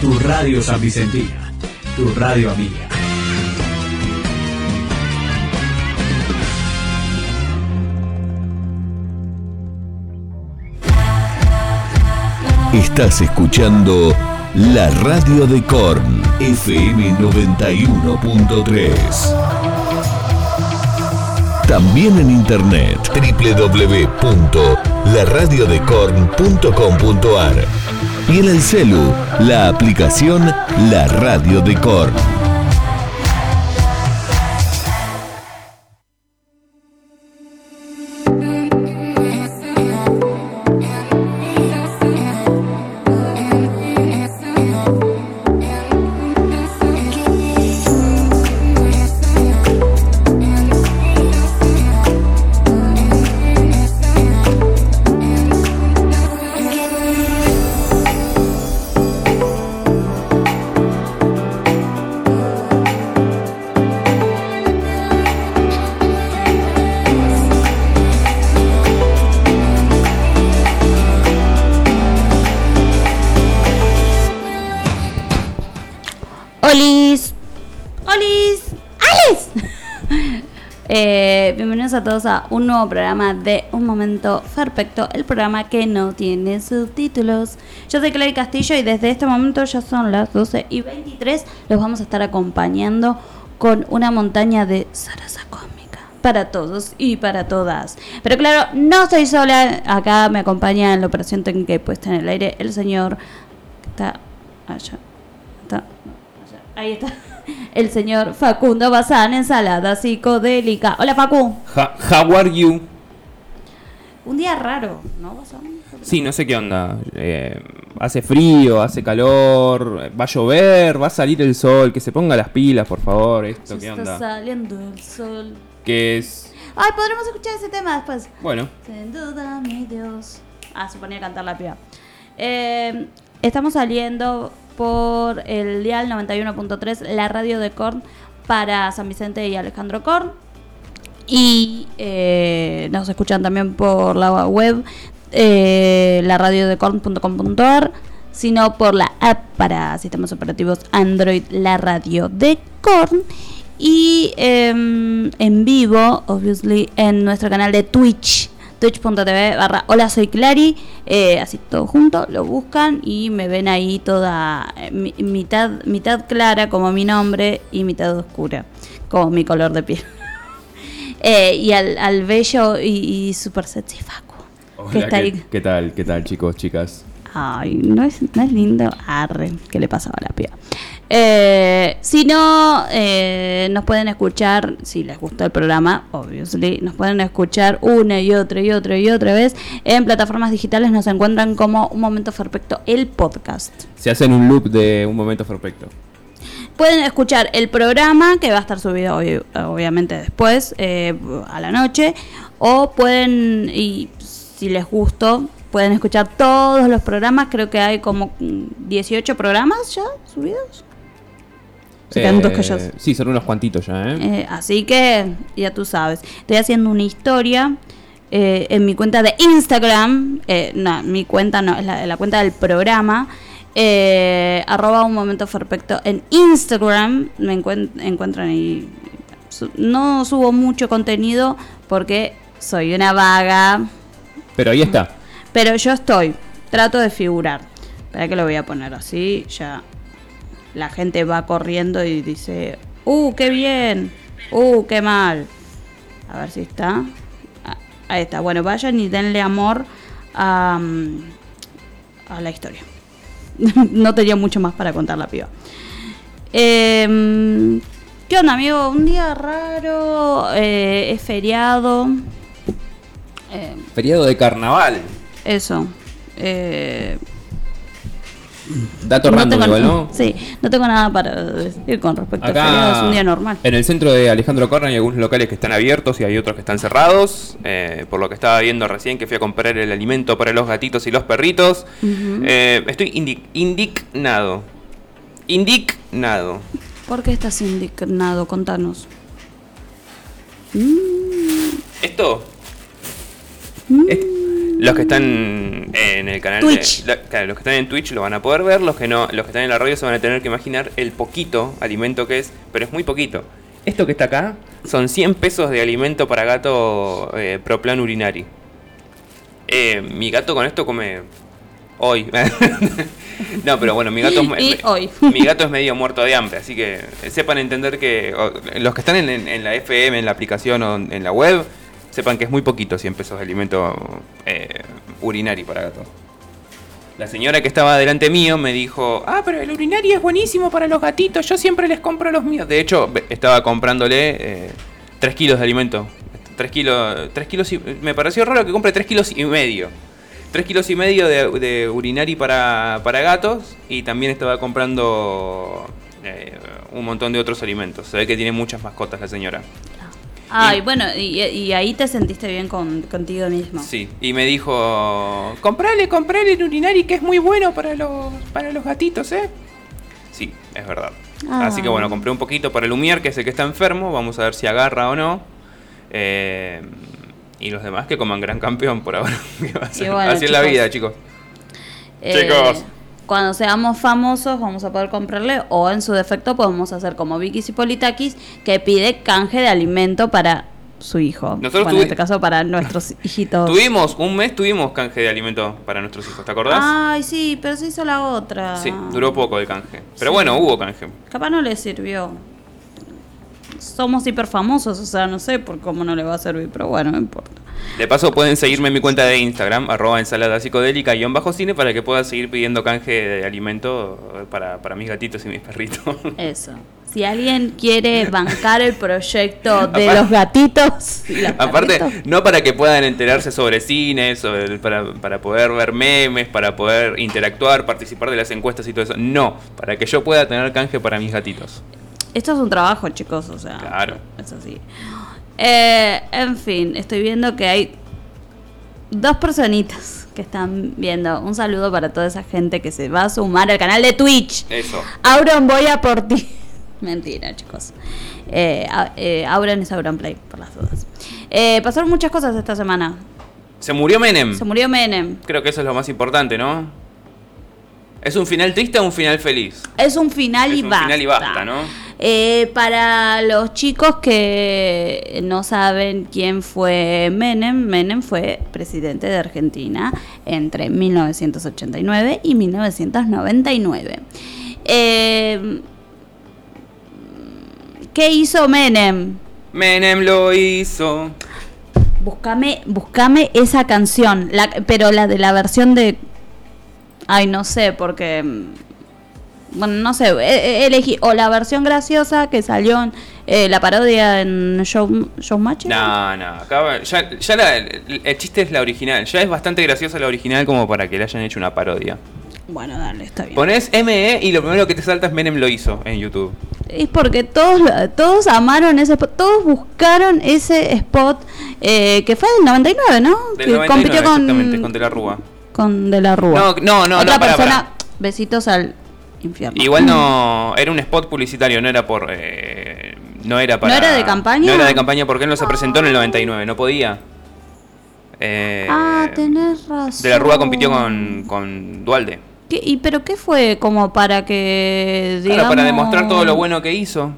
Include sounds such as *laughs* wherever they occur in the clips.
Tu radio San Vicentina. Tu radio amiga. Estás escuchando la radio de Korn, FM 91.3. También en internet www.laradiodecorn.com.ar y en el celu, la aplicación La Radio de Korn. A un nuevo programa de Un Momento Perfecto, el programa que no tiene subtítulos. Yo soy Clay Castillo y desde este momento ya son las 12 y 23. Los vamos a estar acompañando con una montaña de zaraza cósmica para todos y para todas. Pero claro, no soy sola. Acá me acompaña en la operación técnica y puesta en el aire el señor está allá. Está allá. Ahí está. El señor Facundo Bazán, ensalada psicodélica. Hola, Facu. Ha- how are you? Un día raro, ¿no, Bazán? Sí, no sé qué onda. Eh, hace frío, hace calor, va a llover, va a salir el sol. Que se ponga las pilas, por favor. Esto, Se ¿qué está onda? saliendo el sol. Que es. Ay, podremos escuchar ese tema después. Bueno, Sin duda, mi Dios. Ah, se ponía a cantar la piba. Eh, estamos saliendo por el dial 91.3, la radio de Korn, para San Vicente y Alejandro Korn. Y eh, nos escuchan también por la web, eh, la radio de Korn.com.ar, sino por la app para sistemas operativos Android, la radio de Korn. Y em, en vivo, obviously, en nuestro canal de Twitch, twitch.tv barra hola soy Clary, eh, así todo junto, lo buscan y me ven ahí toda eh, mi- mitad, mitad clara como mi nombre y mitad oscura como mi color de piel. *laughs* Eh, y al, al bello y, y super sexy Facu. que está ¿qué, ahí. qué tal? ¿Qué tal, chicos, chicas? Ay, no es, no es lindo. Arre, ¿qué le pasaba a la piba? Eh, si no, eh, nos pueden escuchar, si les gustó el programa, obviously, nos pueden escuchar una y otra y otra y otra vez. En plataformas digitales nos encuentran como Un Momento Perfecto, el podcast. Se hacen un loop de un momento perfecto. Pueden escuchar el programa que va a estar subido obvi- obviamente después eh, a la noche o pueden y si les gustó pueden escuchar todos los programas creo que hay como mm, 18 programas ya subidos Se quedan callados. sí, son unos cuantitos ya, ¿eh? Eh, así que ya tú sabes estoy haciendo una historia eh, en mi cuenta de Instagram eh, no mi cuenta no es la, la cuenta del programa eh, arroba un momento perfecto en Instagram me encuent- encuentran ahí Su- no subo mucho contenido porque soy una vaga Pero ahí está. pero yo estoy trato de figurar para que lo voy a poner así ya la gente va corriendo y dice uh qué bien uh qué mal a ver si está Ah, ahí está bueno vayan y denle amor a, mm, a la historia *laughs* no tenía mucho más para contar la piba Em, ¿Qué onda, amigo? Un día raro, eh, es feriado. Em, Feriado de carnaval. eso. Eh, Dato no random igual, ¿no? Sí, no tengo nada para decir con respecto Acá, al feriado. Es un día normal. En el centro de Alejandro Corna hay algunos locales que están abiertos y hay otros que están cerrados. eh, por lo que estaba viendo recién que fui a comprar el alimento para los gatitos y los perritos. Eh, estoy indi- indignado. Indignado. ¿Por qué estás indignado? Contanos. Esto. Mm. Los que están en el canal Twitch. de. la- claro, los que están en Twitch lo van a poder ver, los que no, los que están en la radio se van a tener que imaginar el poquito alimento que es, pero es muy poquito. Esto que está acá son 100 pesos de alimento para gato eh, Proplan Urinari. Eh, mi gato con esto come hoy. *laughs* no, pero bueno, mi gato, es, *laughs* hoy. *laughs* mi gato es medio muerto de hambre, así que sepan entender que los que están en, en- en la FM, en la aplicación o en la web, sepan que es muy poquito 100 pesos de alimento eh, urinari para gato. La señora que estaba delante mío me dijo, ah, pero el urinari es buenísimo para los gatitos, yo siempre les compro los míos. De hecho, estaba comprándole 3 kilos de alimento. 3 kilos, 3 kilos y, me pareció raro que compre 3 kilos y medio. 3 kilos y medio de, de urinari para, para gatos y también estaba comprando eh, un montón de otros alimentos. Se ve que tiene muchas mascotas la señora. Ay, Y- bueno, y, y ahí te sentiste bien con, contigo mismo. Sí, y me dijo, comprale, comprale el urinari que es muy bueno para los, para los gatitos, ¿eh? Sí, es verdad. Ah. Así que bueno, compré un poquito para el Lumier, que es el que está enfermo, vamos a ver si agarra o no. Eh, y los demás que coman gran campeón por ahora. *laughs* ¿Qué va a ser? bueno, Así es la vida, chicos. Eh, Chicos. Cuando seamos famosos vamos a poder comprarle o en su defecto podemos hacer como Vicky Cipolitakis que pide canje de alimento para su hijo. Nosotros bueno, en este caso para nuestros *laughs* hijitos. Tuvimos, un mes tuvimos canje de alimento para nuestros hijos, ¿te acordás? Ay, sí, pero se hizo la otra. Sí, duró poco el canje. Pero Sí. bueno, hubo canje. Capaz no le sirvió. Somos hiper famosos, o sea, no sé por cómo no le va a servir, pero bueno, no importa. De paso pueden seguirme en mi cuenta de Instagram, arroba ensalada psicodélica guion bajo cine, para que pueda seguir pidiendo canje de alimento para, para mis gatitos y mis perritos. *laughs* Eso. Si alguien quiere bancar el proyecto *laughs* de Aparte- los gatitos. los *laughs* Aparte, no para que puedan enterarse sobre cine, sobre, para, para poder ver memes, para poder interactuar, participar de las encuestas y todo eso. No, para que yo pueda tener canje para mis gatitos. Esto es un trabajo, chicos, o sea. Claro. Es así. Eh, en fin, estoy viendo que hay dos personitas que están viendo. Un saludo para toda esa gente que se va a sumar al canal de Twitch. Eso. Auron, voy a por ti. *laughs* Mentira, chicos. Eh, eh, Auron es Auron Play, por las dudas. Eh, pasaron muchas cosas esta semana. Se murió Menem. Se murió Menem. Creo que eso es lo más importante, ¿no? ¿Es un final triste o un final feliz? Es un final Es y un basta. final y basta, ¿no? Eh, para los chicos que no saben quién fue Menem, Menem fue presidente de Argentina entre 1989 y 1999. Eh, ¿Qué hizo Menem? Menem lo hizo. Buscame, buscame esa canción, la- pero la de la versión de... Ay, no sé, porque... mm, Bueno, no sé, elegí o la versión graciosa que salió en eh, la parodia en Show, Showmatch. No, no, acá ya, ya la- el, el chiste es la original. Ya es bastante graciosa la original como para que le hayan hecho una parodia. Bueno, dale, está bien. Pones ME y lo primero que te salta es Menem lo hizo en YouTube. Es porque todos, todos amaron ese spot, todos buscaron ese spot eh, que fue del 99, ¿no? Del que 99, compitió con, con De la Rúa. Con De la Rúa. No, no, no, Otra no, pará, persona, pará. besitos al infierno. Igual no, era un spot publicitario, no era por... eh, no era para... ¿No era de campaña? No era de campaña porque él no se presentó en el 99, no podía. Eh, Ah, tenés razón. De la Rúa compitió con, con Dualde. ¿Qué- ¿Y pero qué fue como para que Claro, digamos, para demostrar todo lo bueno que hizo.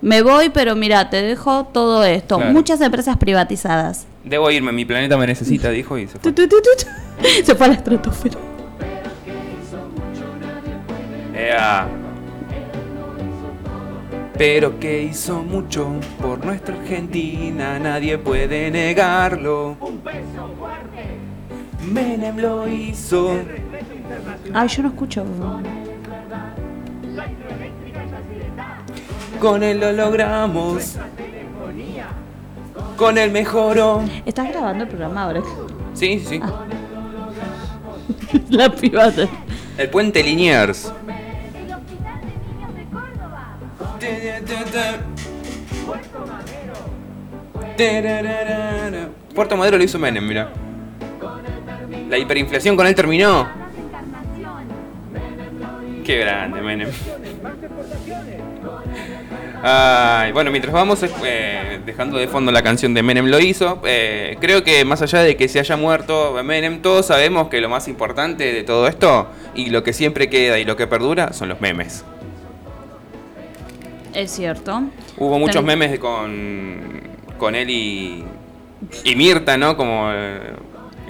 Me voy, pero mira, te dejo todo esto. Claro. Muchas empresas privatizadas. Debo irme, mi planeta me necesita, dijo y se fue. *laughs* Se fue a la estratosfera. Ea. Pero que hizo mucho por nuestra Argentina, nadie puede negarlo. Menem lo hizo. Ay, yo no escucho. Con él lo logramos. Con él mejoró. ¿Estás grabando el programa ahora? Sí, sí. la privada. El puente Liniers. Puerto Madero lo hizo Menem, mira. La hiperinflación con él terminó. Qué grande, Menem. Ay, bueno, mientras vamos eh, dejando de fondo la canción de Menem lo hizo, eh, creo que más allá de que se haya muerto Menem, todos sabemos que lo más importante de todo esto y lo que siempre queda y lo que perdura son los memes. Es cierto. Hubo muchos memes con, con él y, y Mirta, ¿no? Como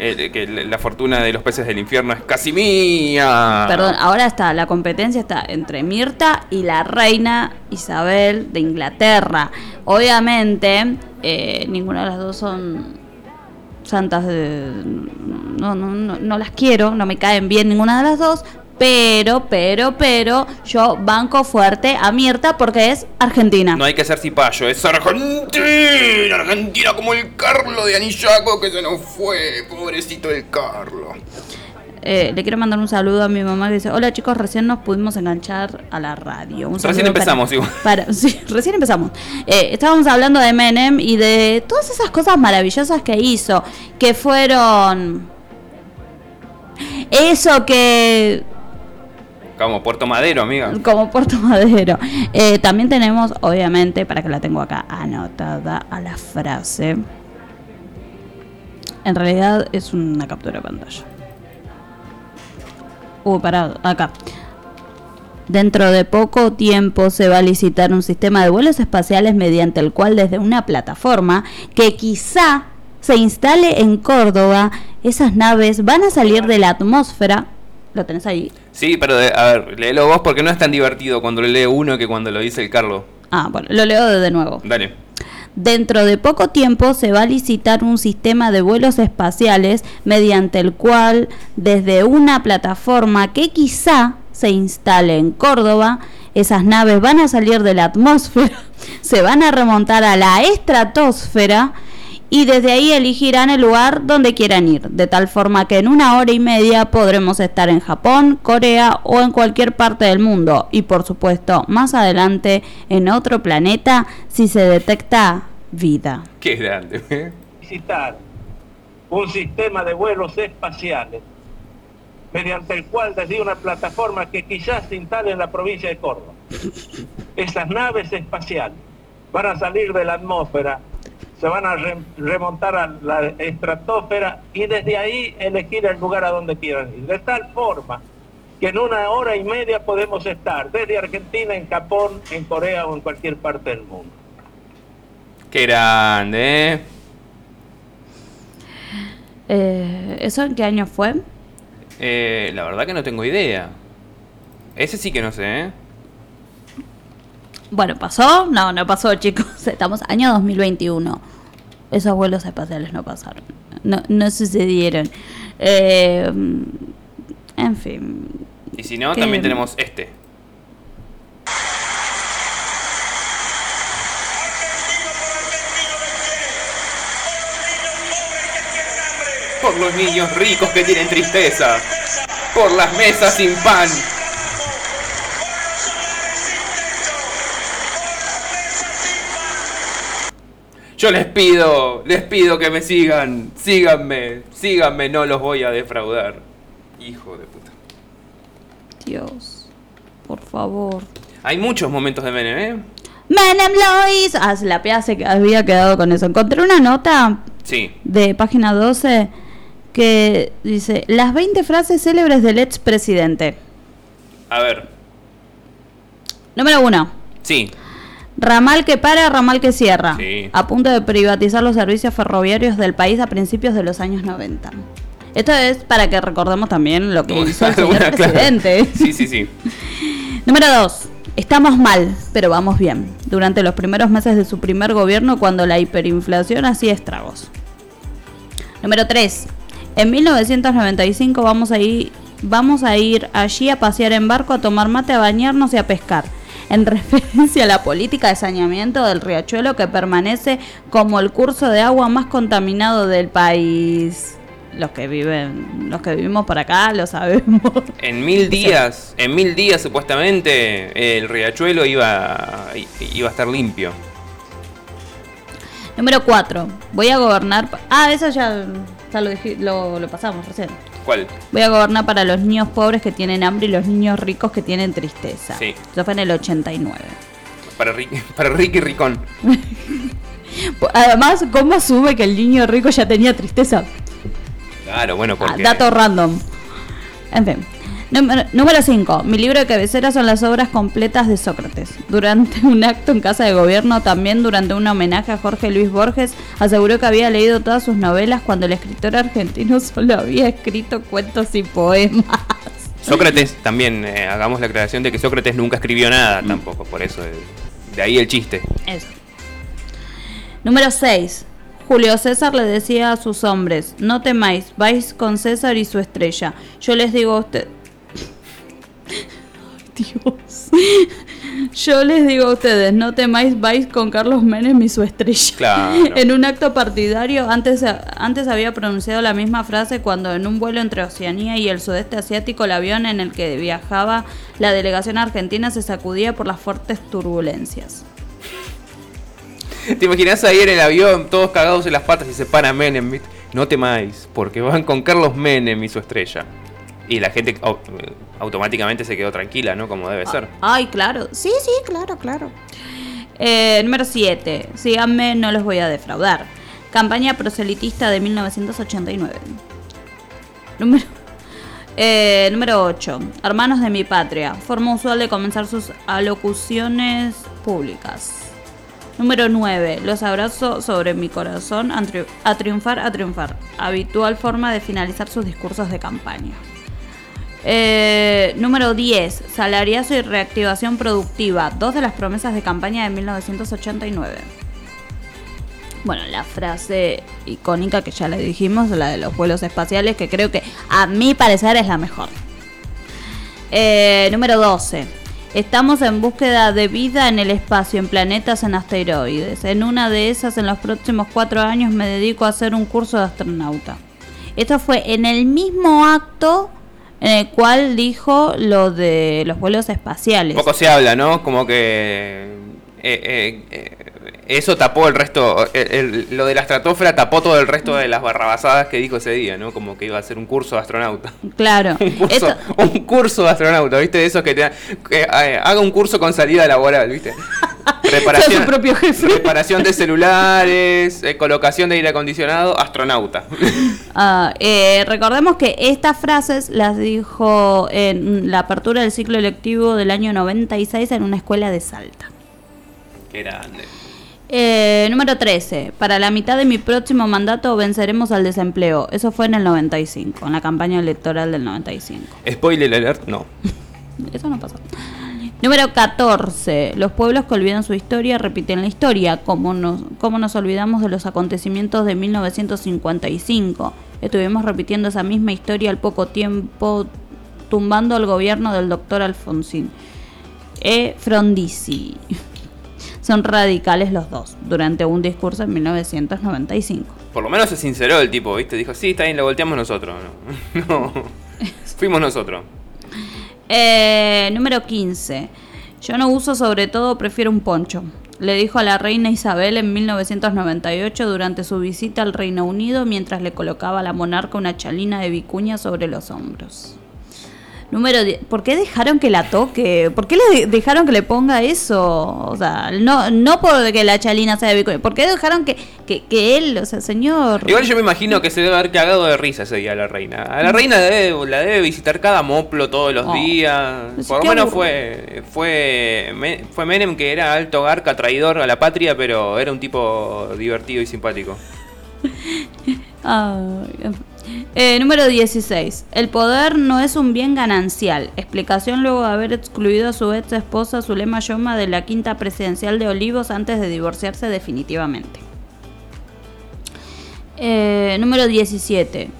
eh, que la fortuna de los peces del infierno es casi mía. Perdón, ahora está, la competencia está entre Mirta y la reina Isabel de Inglaterra. Obviamente, eh, ninguna de las dos son santas de... No, no, no, no las quiero, no me caen bien ninguna de las dos, pero, pero, pero, yo banco fuerte a Mirta porque es argentina. No hay que ser cipayo, es Argentina, Argentina como el Carlo de Anillaco que se nos fue, pobrecito el Carlo. Eh, le quiero mandar un saludo a mi mamá que dice, hola chicos, recién nos pudimos enganchar a la radio. Un Recién para- empezamos, igual. *laughs* para- sí, recién empezamos. Eh, estábamos hablando de Menem y de todas esas cosas maravillosas que hizo, que fueron... Eso que Como Puerto Madero, amiga. como Puerto *laughs* Madero. Eh, también tenemos, obviamente, para que la tengo acá anotada a la frase. En realidad es una captura de pantalla. Uh, pará, acá. Dentro de poco tiempo se va a licitar un sistema de vuelos espaciales mediante el cual desde una plataforma que quizá se instale en Córdoba, esas naves van a salir de la atmósfera. ¿Lo tenés ahí? Sí, pero de- a ver, léelo vos porque no es tan divertido cuando lo lee uno que cuando lo dice el Carlo. Ah, bueno, lo leo de nuevo. Dale. Dentro de poco tiempo se va a licitar un sistema de vuelos espaciales mediante el cual desde una plataforma que quizá se instale en Córdoba, esas naves van a salir de la atmósfera, *laughs* se van a remontar a la estratosfera y desde ahí elegirán el lugar donde quieran ir, de tal forma que en una hora y media podremos estar en Japón, Corea o en cualquier parte del mundo y por supuesto más adelante en otro planeta si se detecta vida. Qué grande. ¿eh? visitar un sistema de vuelos espaciales mediante el cual desde una plataforma que quizás se instale en la provincia de Córdoba. Esas naves espaciales van a salir de la atmósfera, se van a re- remontar a la estratosfera y desde ahí elegir el lugar a donde quieran ir. De tal forma que en una hora y media podemos estar desde Argentina, en Japón, en Corea o en cualquier parte del mundo. Qué grande, ¿eh? Eh, ¿Eso en qué año fue? Eh, La verdad que no tengo idea. Ese sí que no sé, ¿eh? Bueno, ¿pasó? No, no pasó, chicos. *laughs* Estamos año 2021. Esos vuelos espaciales no pasaron. No, no sucedieron. Eh, en fin. Y si no, Qué- también tenemos este. Por los niños ricos que tienen tristeza. Por las mesas sin pan. Yo les pido, les pido que me sigan. Síganme, síganme, no los voy a defraudar. Hijo de puta. Dios. Por favor. Hay muchos momentos de Menem, ¿eh? Menem lo hizo. Ah, la PEA se había quedado con eso. Encontré una nota Sí. de página 12 que dice las 20 frases célebres del expresidente. A ver. Número 1. Sí. Ramal que para, ramal que cierra. Sí. A punto de privatizar los servicios ferroviarios del país a principios de los años 90. Esto es para que recordemos también lo que hizo el *laughs* señor claro. presidente. Sí, sí, sí. *laughs* Número 2. Estamos mal, pero vamos bien. Durante los primeros meses de su primer gobierno, cuando la hiperinflación hacía estragos. Número 3. En 1995 vamos a, ir, vamos a ir allí a pasear en barco, a tomar mate, a bañarnos y a pescar. En *laughs* referencia a la política de saneamiento del riachuelo que permanece como el curso de agua más contaminado del país. Los que viven, los que vivimos por acá lo sabemos. *laughs* En mil días, en mil días supuestamente el riachuelo iba, iba a estar limpio. Número 4. Voy a gobernar. Ah, eso ya. Ya lo, dije- lo, lo pasamos recién. ¿Cuál? Voy a gobernar para los niños pobres que tienen hambre y los niños ricos que tienen tristeza. Sí. Eso fue en el 89. Para, Rick- *laughs* para Ricky Ricón. *laughs* Además, ¿cómo asume que el niño rico ya tenía tristeza? Claro, bueno, Ah, porque... dato random. En fin. Número 5. Mi libro de cabecera son las obras completas de Sócrates. Durante un acto en casa de gobierno, también durante un homenaje a Jorge Luis Borges, aseguró que había leído todas sus novelas cuando el escritor argentino *laughs* solo había escrito cuentos y poemas. Sócrates también, eh, hagamos la aclaración de que Sócrates nunca escribió nada tampoco, por eso, eh, de ahí el chiste. Eso. Número 6. Julio César le decía a sus hombres, no temáis, vais con César y su estrella. Yo les digo a usted... Dios. Yo les digo a ustedes, no temáis, vais con Carlos Menem y su estrella. Claro. En un acto partidario, antes, antes había pronunciado la misma frase cuando en un vuelo entre Oceanía y el sudeste asiático, el avión en el que viajaba la delegación argentina se sacudía por las fuertes turbulencias. ¿Te imaginas ahí en el avión, todos cagados en las patas y se para Menem? No temáis, porque van con Carlos Menem y su estrella. Y la gente au- automáticamente se quedó tranquila, ¿no? Como debe ser. Ay, claro. Sí, sí, claro, claro. Eh, número 7. Síganme, no los voy a defraudar. Campaña proselitista de 1989. Número, eh, número 8. Hermanos de mi patria. Forma usual de comenzar sus alocuciones públicas. Número 9. Los abrazo sobre mi corazón a, tri- a triunfar, a triunfar. Habitual forma de finalizar sus discursos de campaña. Eh, número 10. Salariazo y reactivación productiva. Dos de las promesas de campaña de 1989. Bueno, la frase icónica que ya le dijimos, la de los vuelos espaciales, que creo que a mi parecer es la mejor. Eh, número 12. Estamos en búsqueda de vida en el espacio, en planetas, en asteroides. En una de esas, en los próximos cuatro años, me dedico a hacer un curso de astronauta. Esto fue en el mismo acto en el cual dijo lo de los vuelos espaciales. Poco se habla, ¿no? Como que eh, eh, eh, eso tapó el resto, el- el- lo de la estratosfera tapó todo el resto de las barrabasadas que dijo ese día, ¿no? Como que iba a ser un curso de astronauta. Claro. *laughs* Un curso, Esto- un curso de astronauta, ¿viste? De esos que te que, eh, haga un curso con salida laboral, ¿viste? *laughs* Sea su propio jefe. reparación de celulares, eh, colocación de aire acondicionado, astronauta. *laughs* Ah, eh, recordemos que estas frases las dijo en la apertura del ciclo electivo del año 96 en una escuela de Salta. Qué grande. Eh, número 13. Para la mitad de mi próximo mandato venceremos al desempleo. Eso fue en el 95, en la campaña electoral del 95. Spoiler alert, no. *laughs* Eso no pasó. Número 14. Los pueblos que olvidan su historia repiten la historia. ¿Cómo nos, cómo nos olvidamos de los acontecimientos de 1955? Estuvimos repitiendo esa misma historia al poco tiempo, tumbando al gobierno del doctor Alfonsín. E. Frondizi. Son radicales los dos, durante un discurso en 1995. Por lo menos se sinceró el tipo, ¿viste? Dijo, sí, está bien, lo volteamos nosotros. *laughs* No, no. *laughs* fuimos nosotros. Eh, número 15. Yo no uso sobre todo, prefiero un poncho. Le dijo a la reina Isabel en 1998 durante su visita al Reino Unido mientras le colocaba a la monarca una chalina de vicuña sobre los hombros. Número 10. ¿Por qué dejaron que la toque? ¿Por qué le de- dejaron que le ponga eso? O sea, no, no porque la chalina sea de vicuña. ¿Por qué dejaron que, que, que él, o sea, señor... Igual yo me imagino que se debe haber cagado de risa ese día a la reina. A la reina debe- la debe visitar cada moplo todos los Oh. días. Pues Por lo menos fue, fue, Me- fue Menem que era alto garca, traidor a la patria, pero era un tipo divertido y simpático. *laughs* Ay, eh, número 16. El poder no es un bien ganancial. Explicación luego de haber excluido a su ex esposa Zulema Yoma de la quinta presidencial de Olivos antes de divorciarse definitivamente. Eh, número 17.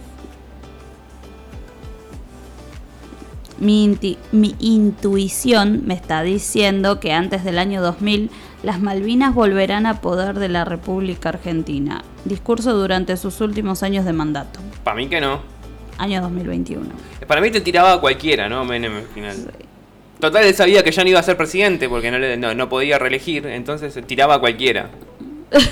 Mi, mi intuición me está diciendo que antes del año 2000 las Malvinas volverán a poder de la República Argentina. Discurso durante sus últimos años de mandato. Para mí que no. Año 2021. Para mí te tiraba a cualquiera, ¿no? Menem al final. Total, él sabía que ya no iba a ser presidente porque no, le- no, no podía reelegir, entonces tiraba a cualquiera. *laughs*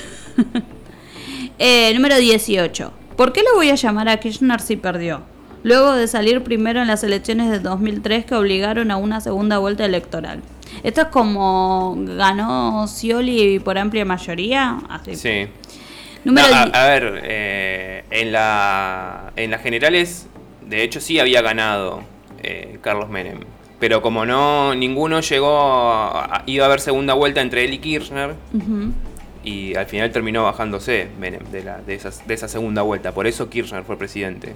Eh, número 18. ¿Por qué lo voy a llamar a Kirchner si perdió? Luego de salir primero en las elecciones de 2003 que obligaron a una segunda vuelta electoral. Esto es como ganó Scioli por amplia mayoría. Así. Sí. Número No, a, ver, eh, en, la, en las generales, de hecho sí había ganado eh, Carlos Menem. Pero como no, ninguno llegó, a- iba a haber segunda vuelta entre él y Kirchner, y al final terminó bajándose Menem de, la, de, esas- de esa segunda vuelta. Por eso Kirchner fue presidente.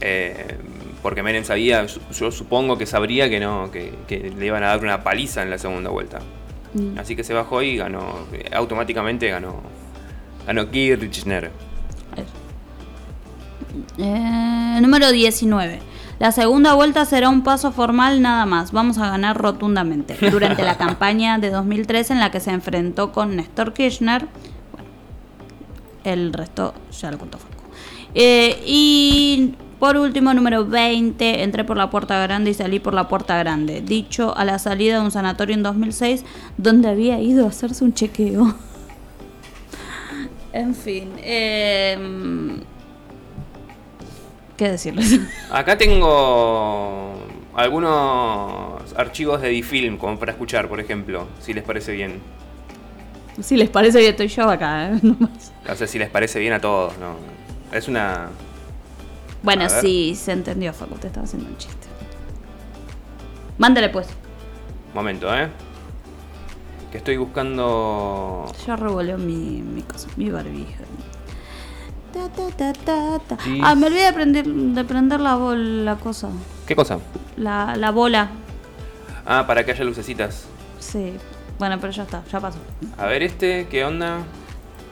Eh, porque Menem sabía, yo, yo supongo que sabría que no, que, que le iban a dar una paliza en la segunda vuelta. Mm. Así que se bajó y ganó, eh, automáticamente ganó, ganó Kirchner. Eh, número 19. La segunda vuelta será un paso formal nada más. Vamos a ganar rotundamente. *laughs* Durante la campaña de 2003 en la que se enfrentó con Néstor Kirchner. Bueno, el resto ya lo contó Facu. Eh, y por último, número 20. Entré por la puerta grande y salí por la puerta grande. Dicho a la salida de un sanatorio en 2006 donde había ido a hacerse un chequeo. *laughs* en fin. Eh, ¿Qué decirles? *laughs* Acá tengo algunos archivos de Difilm como para escuchar, por ejemplo, si les parece bien. si les parece que estoy yo acá. ¿eh? *laughs* Nomás. O sea, si les parece bien a todos, ¿no? Es una... bueno, sí, se entendió, Facu, te estaba haciendo un chiste. Mándale pues. Momento, ¿eh? Que estoy buscando... Ya revolvió mi, mi cosa, mi barbija. Ta, ta, ta, ta, ta. Sí. Ah, me olvidé de prender, de prender la, bol- la cosa. ¿Qué cosa? La, la bola. Ah, para que haya lucecitas. Sí. Bueno, pero ya está, ya pasó. A ver este, ¿qué onda?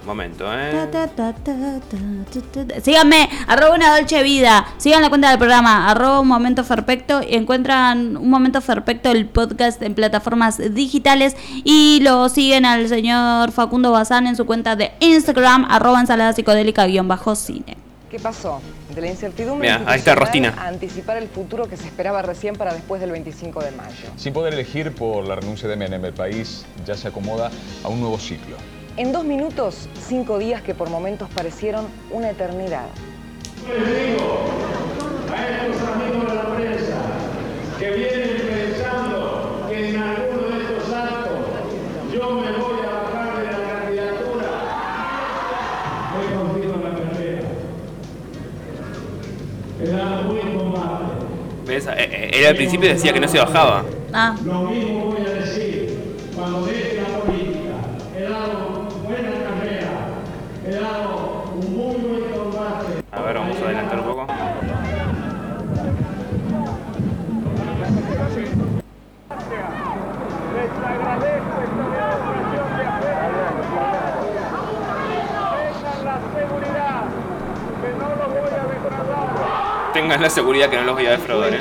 Momento, ¿eh? ta, ta, ta. Síganme, arroba una dolce vida. Sigan la cuenta del programa, arroba un momento perfecto. Y encuentran un momento perfecto el podcast en plataformas digitales. Y lo siguen al señor Facundo Bazán en su cuenta de Instagram, arroba ensalada psicodélica guion bajo cine. ¿Qué pasó? De la incertidumbre Mira, ahí está Rostina. a anticipar el futuro que se esperaba recién para después del 25 de mayo. Sin poder elegir por la renuncia de Menem, el país ya se acomoda a un nuevo ciclo. En dos minutos, cinco días que por momentos parecieron una eternidad. que vienen pensando que en alguno de estos actos yo me voy a bajar de la candidatura. He confiado en la buen combate. ¿Ves? Eh, eh, Él al principio decía que no se bajaba. Ah, Lo mismo Tengan la seguridad que no los voy a defraudar, ¿eh?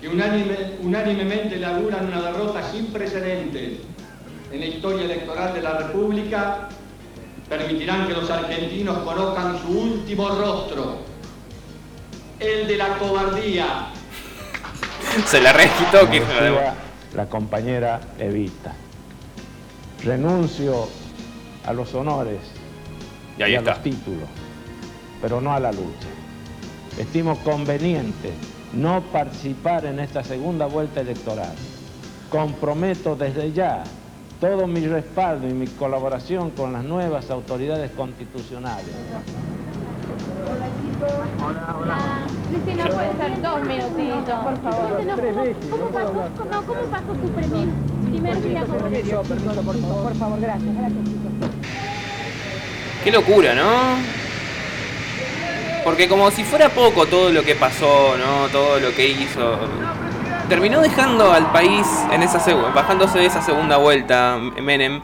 Que unánime- unánimemente le auguran una derrota sin precedentes en la historia electoral de la República, permitirán que los argentinos conozcan su último rostro, el de la cobardía. *laughs* Se la requitó que la compañera Evita. Renuncio a los honores Y ahí a está. los títulos, pero no a la lucha. Estimo conveniente no participar en esta segunda vuelta electoral. Comprometo desde ya todo mi respaldo y mi colaboración con las nuevas autoridades constitucionales. Cristina, puede ser dos minutitos, por favor. ¿Cómo, pasó, no, ¿Cómo pasó tu primer, primer día como Por favor, gracias. gracias. Qué locura, ¿no? Porque como si fuera poco todo lo que pasó, ¿no? Todo lo que hizo. Terminó dejando al país en esa bajándose de esa segunda vuelta, Menem,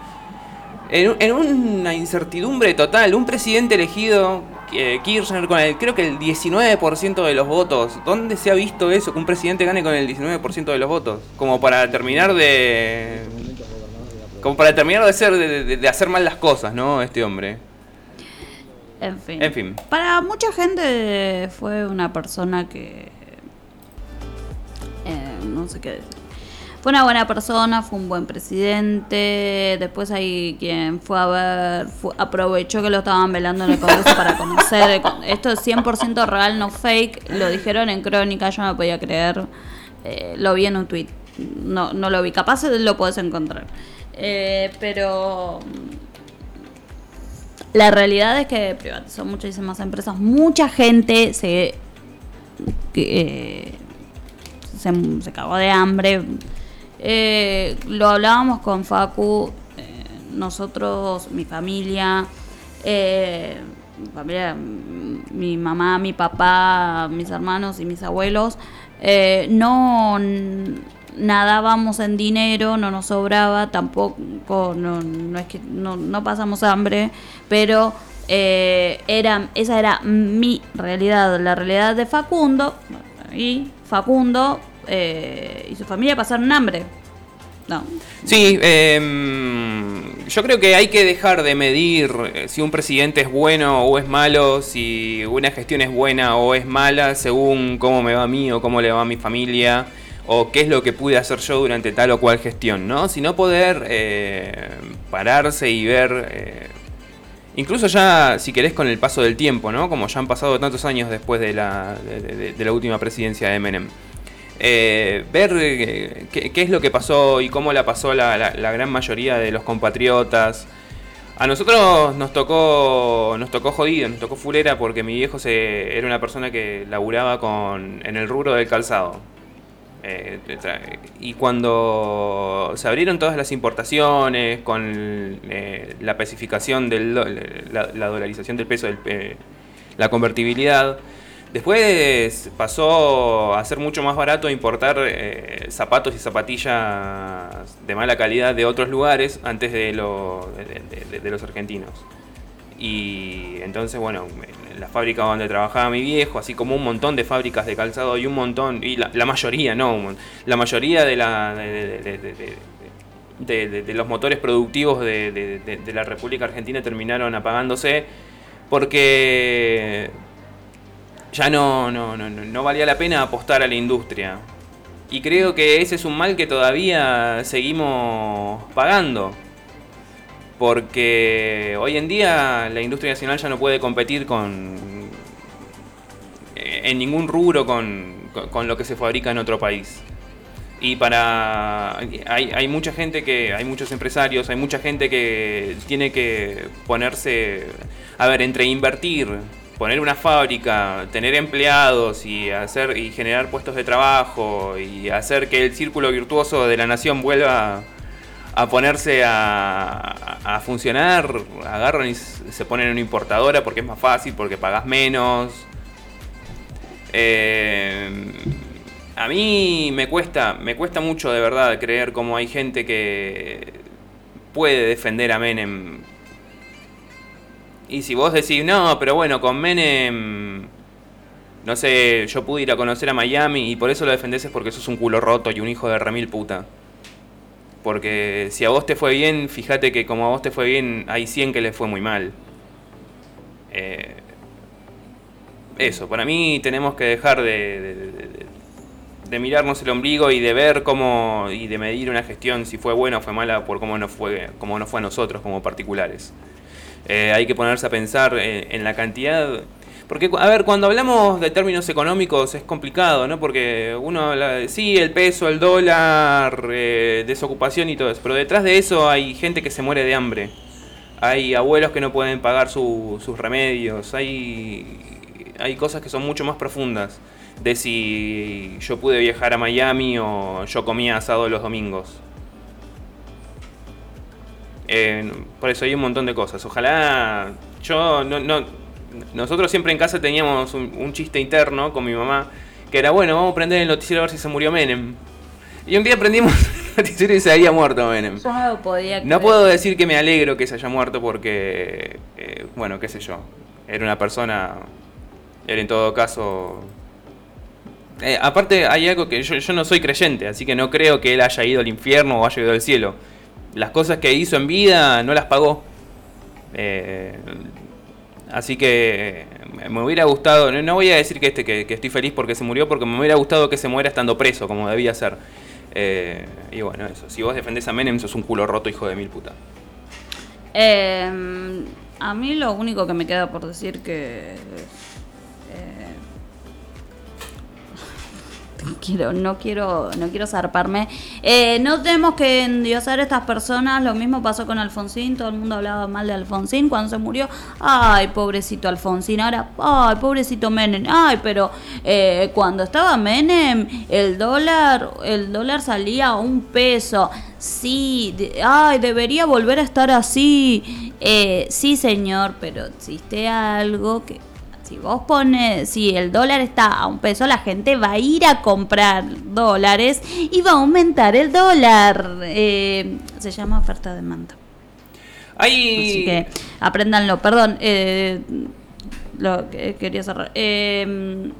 en, en una incertidumbre total. Un presidente elegido, eh, Kirchner, con el, creo que el 19% de los votos. ¿Dónde se ha visto eso? Que un presidente gane con el 19% de los votos. Como para terminar de... Como para terminar de, de- de hacer mal las cosas, ¿no? Este hombre. En fin. En fin. Para mucha gente fue una persona que... eh, no sé qué decir. fue una buena persona, fue un buen presidente. Después hay quien fue a ver, fue- aprovechó que lo estaban velando en el Congreso para conocer. *laughs* Esto es 100% real, no fake. Lo dijeron en crónica, yo no podía creer. Eh, lo vi en un tweet. No, no lo vi. Capaz lo podés encontrar. Eh, pero la realidad es que privatizó muchísimas empresas. Mucha gente se, eh, se, se cagó de hambre. Eh, lo hablábamos con Facu, eh, nosotros, mi familia, eh, mi familia, mi mamá, mi papá, mis hermanos y mis abuelos, no nadábamos en dinero, no nos sobraba, tampoco, no, no es que no, no pasamos hambre, pero eh, era, esa era mi realidad, la realidad de Facundo, y Facundo eh, y su familia pasaron hambre. No. Sí, em, yo creo que hay que dejar de medir eh, si un presidente es bueno o es malo, si una gestión es buena o es mala, según cómo me va a mí o cómo le va a mi familia, o qué es lo que pude hacer yo durante tal o cual gestión, ¿no? Sino poder eh, pararse y ver, eh, incluso ya, si querés, con el paso del tiempo, ¿no? Como ya han pasado tantos años después de la, de- la última presidencia de Menem. Eh, ver qué, es lo que pasó y cómo la pasó la gran mayoría de los compatriotas. A nosotros nos tocó nos tocó jodido, nos tocó fulera porque mi viejo se, era una persona que laburaba con, en el rubro del calzado. Eh, y cuando se abrieron todas las importaciones, con eh, la especificación del la, la dolarización del peso, eh, la convertibilidad, después pasó a ser mucho más barato importar zapatos y zapatillas de mala calidad de otros lugares antes de, lo- de los argentinos. Y entonces, bueno, la fábrica donde trabajaba mi viejo, así como un montón de fábricas de calzado y un montón, y la, mayoría, no, la mayoría de, los motores productivos de, la República Argentina terminaron apagándose porque ya no, no, no, no valía la pena apostar a la industria. Y creo que ese es un mal que todavía seguimos pagando. Porque hoy en día la industria nacional ya no puede competir con eh, en ningún rubro con, con- lo que se fabrica en otro país. Y para hay, hay mucha gente que hay muchos empresarios, hay mucha gente que tiene que ponerse a ver entre invertir, poner una fábrica, tener empleados y hacer y generar puestos de trabajo y hacer que el círculo virtuoso de la nación vuelva a ponerse a, a funcionar, agarran y se ponen en una importadora porque es más fácil, porque pagas menos. Eh, a mí me cuesta, me cuesta mucho de verdad creer cómo hay gente que puede defender a Menem. Y si vos decís, no, pero bueno, con Menem, no sé, yo pude ir a conocer a Miami y por eso lo defendés es porque sos un culo roto y un hijo de remil puta. Porque si a vos te fue bien, fíjate que como a vos te fue bien, hay 100 que les fue muy mal. Eh, eso, para mí tenemos que dejar de, de- mirarnos el ombligo y de ver cómo y de medir una gestión si fue buena o fue mala por cómo nos fue, cómo nos fue a nosotros como particulares. Eh, hay que ponerse a pensar eh, en la cantidad. Porque, a ver, cuando hablamos de términos económicos es complicado, ¿no? Porque uno habla de, sí, el peso, el dólar, eh, desocupación y todo eso. Pero detrás de eso hay gente que se muere de hambre. Hay abuelos que no pueden pagar su- sus remedios. Hay, hay cosas que son mucho más profundas. De si yo pude viajar a Miami o yo comía asado los domingos. Eh, por eso hay un montón de cosas. Ojalá yo no, no nosotros siempre en casa teníamos un, un chiste interno con mi mamá que era bueno, vamos a prender el noticiero a ver si se murió Menem. Y un día prendimos *laughs* el noticiero y se había muerto Menem. Yo no podía puedo decir que me alegro que se haya muerto porque, eh, bueno, qué sé yo, era una persona, era en todo caso... Eh, aparte hay algo que yo, yo no soy creyente, así que no creo que él haya ido al infierno o haya ido al cielo. Las cosas que hizo en vida no las pagó. Eh, así que eh, me hubiera gustado, no, voy a decir que, este, que estoy feliz porque se murió, porque me hubiera gustado que se muera estando preso, como debía ser. Eh, y bueno, eso. Si vos defendés a Menem, sos un culo roto, hijo de mil puta. Eh, a mí lo único que me queda por decir que... *laughs* quiero, no quiero, no quiero zarparme. Eh, no tenemos que endiosar a estas personas. Lo mismo pasó con Alfonsín. Todo el mundo hablaba mal de Alfonsín cuando se murió. Ay, pobrecito Alfonsín. Ahora, ay, pobrecito Menem. Ay, pero eh, cuando estaba Menem, el dólar, el dólar salía a un peso. Sí, ay, debería volver a estar así. Eh, sí, señor, pero existe algo que si vos pones, si el dólar está a un peso, la gente va a ir a comprar dólares y va a aumentar el dólar. Eh, se llama oferta-demanda. Así que apréndanlo. Perdón, eh, lo que quería cerrar. Eh,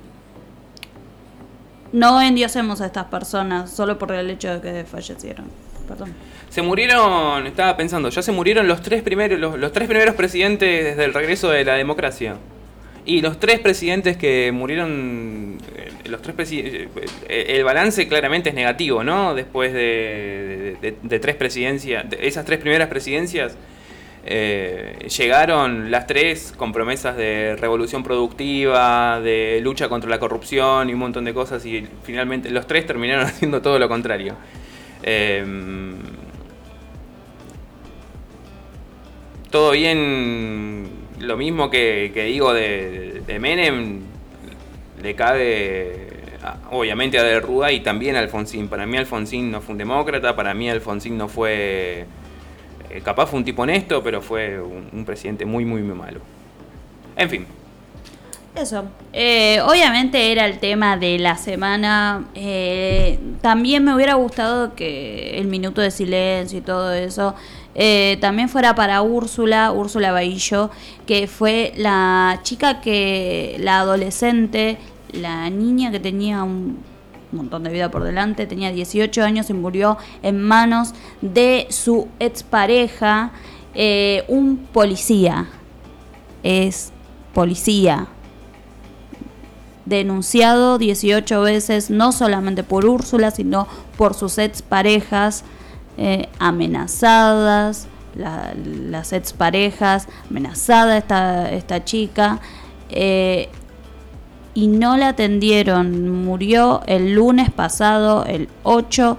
no endiosemos a estas personas solo por el hecho de que fallecieron. Perdón. Se murieron, estaba pensando, ya se murieron los tres primeros, los, los tres primeros presidentes desde el regreso de la democracia. Y los tres presidentes que murieron, eh, los tres eh, eh, el balance claramente es negativo, ¿no? Después de, de- tres presidencias, de esas tres primeras presidencias, llegaron las tres con promesas de revolución productiva, de lucha contra la corrupción y un montón de cosas y finalmente los tres terminaron *laughs* haciendo todo lo contrario. Em, todo bien, lo mismo que, que digo de, de Menem, le cabe a- obviamente a De y también a Alfonsín. Para mí Alfonsín no fue un demócrata, para mí Alfonsín no fue... eh, capaz fue un tipo honesto, pero fue un, un presidente muy, muy, muy malo. En fin, Eso. Eh, obviamente era el tema de la semana. Eh, también me hubiera gustado que el minuto de silencio y todo eso eh, también fuera para Úrsula, Úrsula Bahillo, que fue la chica que, la adolescente, la niña que tenía un montón de vida por delante, tenía 18 años y murió en manos de su expareja, eh, un policía. Es policía denunciado 18 veces, no solamente por Úrsula, sino por sus exparejas eh, amenazadas, la- las exparejas, amenazada esta, esta chica, eh, y no la atendieron. Murió el lunes pasado, el 8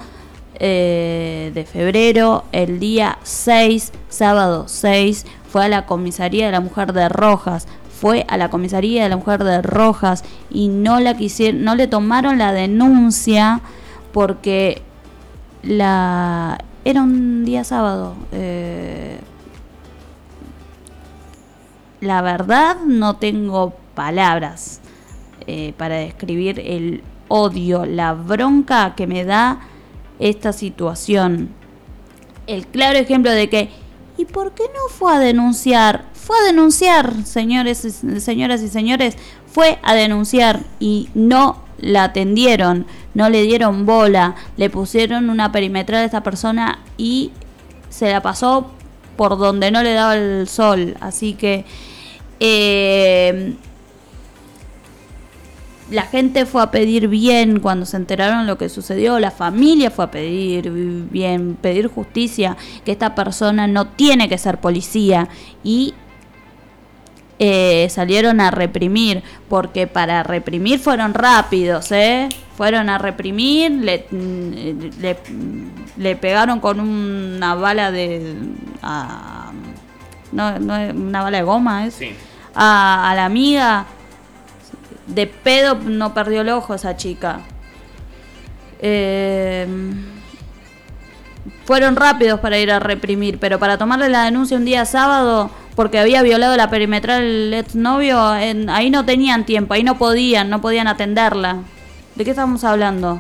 eh, de febrero, el día 6, sábado 6, fue a la comisaría de la mujer de Rojas. Fue a la comisaría de la mujer de Rojas y no la quisieron, no le tomaron la denuncia porque la era un día sábado. eh, la verdad no tengo palabras eh, para describir el odio, la bronca que me da esta situación. El claro ejemplo de que, ¿y por qué no fue a denunciar? Fue a denunciar, señores, señoras y señores, fue a denunciar y no la atendieron, no le dieron bola, le pusieron una perimetral a esta persona y se la pasó por donde no le daba el sol. Así que eh, la gente fue a pedir bien cuando se enteraron lo que sucedió, la familia fue a pedir bien, pedir justicia, que esta persona no tiene que ser policía y eh, salieron a reprimir, porque para reprimir fueron rápidos, ¿eh? Fueron a reprimir, le, le, le pegaron con una bala de... a- no, no, una bala de goma, ¿es? Sí. A, a la amiga, de pedo no perdió el ojo esa chica. Eh, fueron rápidos para ir a reprimir, pero para tomarle la denuncia un día sábado, porque había violado la perimetral el exnovio, en- ahí no tenían tiempo, ahí no podían, no podían atenderla. ¿De qué estamos hablando?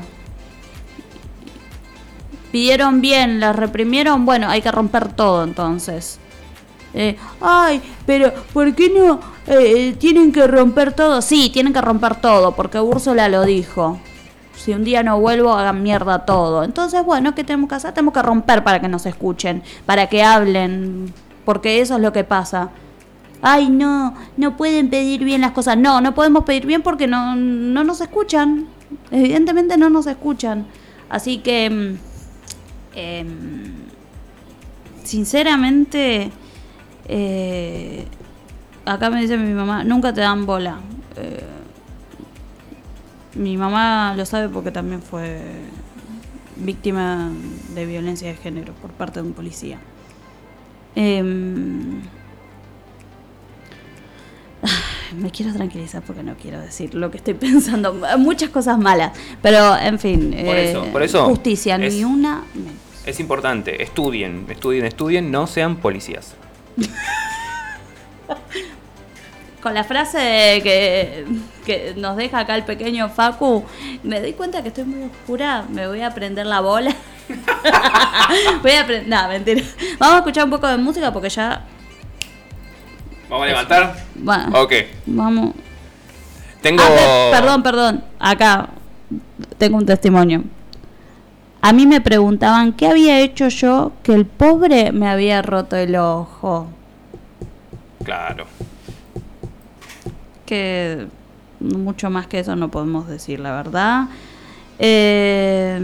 Pidieron bien, las reprimieron, bueno, hay que romper todo entonces. Eh, ay, pero ¿por qué no eh, tienen que romper todo? Sí, tienen que romper todo, porque Úrsula lo dijo. Si un día no vuelvo, hagan mierda todo. Entonces, bueno, ¿qué tenemos que hacer? Tenemos que romper para que nos escuchen, para que hablen, porque eso es lo que pasa. Ay, no, no pueden pedir bien las cosas. No, no podemos pedir bien porque no, no nos escuchan. Evidentemente no nos escuchan. Así que, mm, em, sinceramente, eh, acá me dice mi mamá, nunca te dan bola. Eh, mi mamá lo sabe porque también fue víctima de violencia de género por parte de un policía. Em, *sighs* me quiero tranquilizar porque no quiero decir lo que estoy *laughs* pensando. Muchas cosas malas. Pero, en fin. Por eso, eh, por eso Justicia, es- ni una menos. Es importante, estudien, estudien, estudien, no sean policías. *laughs* Con la frase que, que nos deja acá el pequeño Facu, me doy cuenta que estoy muy oscura. Me voy a prender la bola. *laughs* voy a prender. No, mentira. Vamos a escuchar un poco de música porque ya. ¿Vamos a levantar? Bueno, Ok. Vamos. Tengo. Ah, per- perdón, perdón. Acá tengo un testimonio. A mí me preguntaban qué había hecho yo que el pobre me había roto el ojo. Claro. Que mucho más que eso no podemos decir, la verdad. Eh,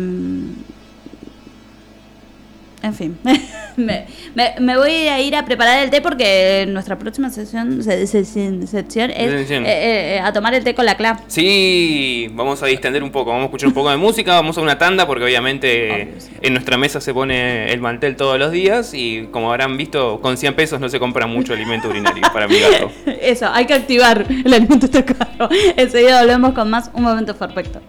en fin, *laughs* me, me- me voy a ir a preparar el té porque nuestra próxima sesión, se- se- se- sección es Sesión. eh, eh, a tomar el té con la clave. Sí, vamos a distender un poco, vamos a escuchar un poco de música, vamos a una tanda porque obviamente en nuestra mesa se pone el mantel todos los días y como habrán visto, con 100 pesos no se compra mucho alimento urinario para mi gato. *laughs* Eso, hay que activar el alimento está caro. Enseguida volvemos con más un momento perfecto.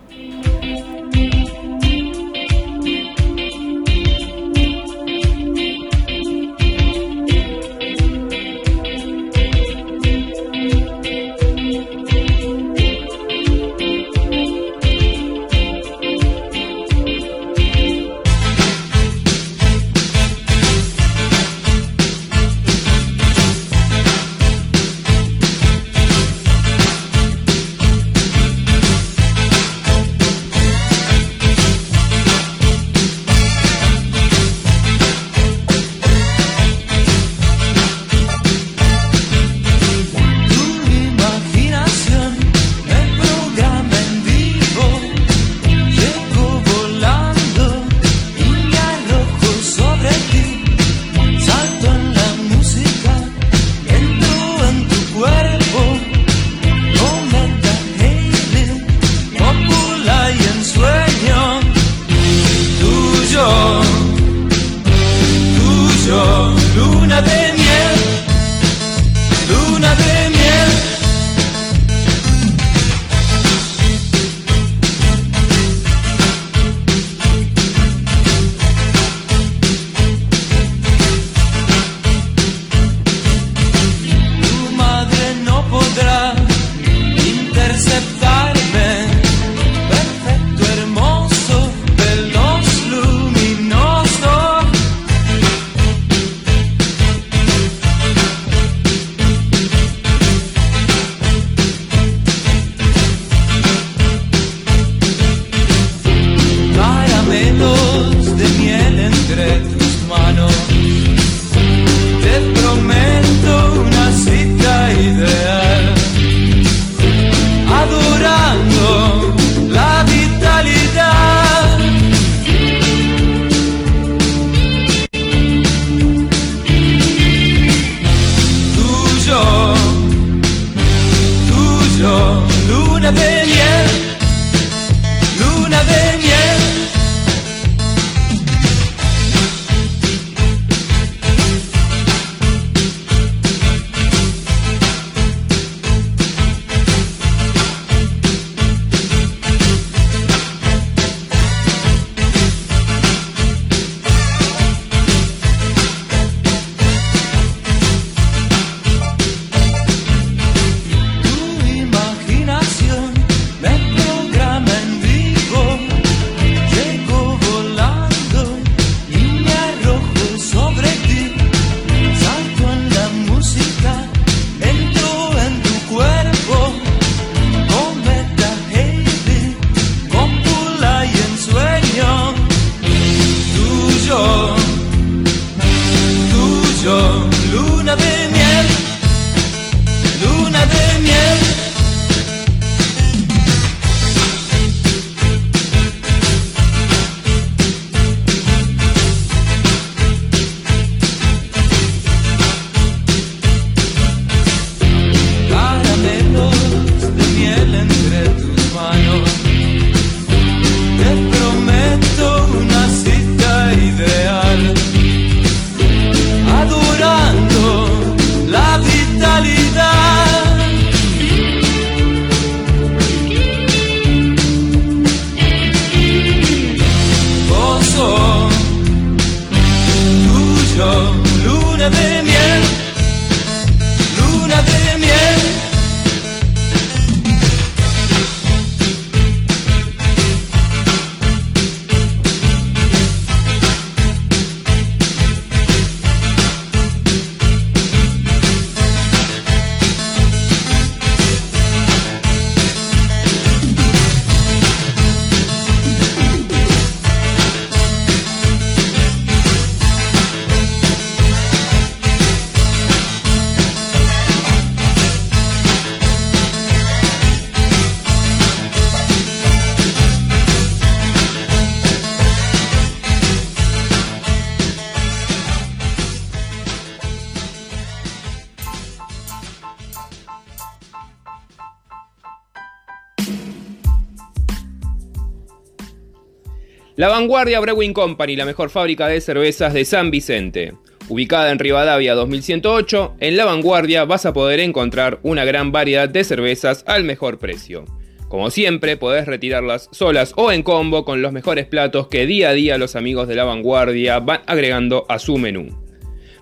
Vanguardia Brewing Company, la mejor fábrica de cervezas de San Vicente. Ubicada en Rivadavia 2108, en La Vanguardia vas a poder encontrar una gran variedad de cervezas al mejor precio. Como siempre, podés retirarlas solas o en combo con los mejores platos que día a día los amigos de La Vanguardia van agregando a su menú.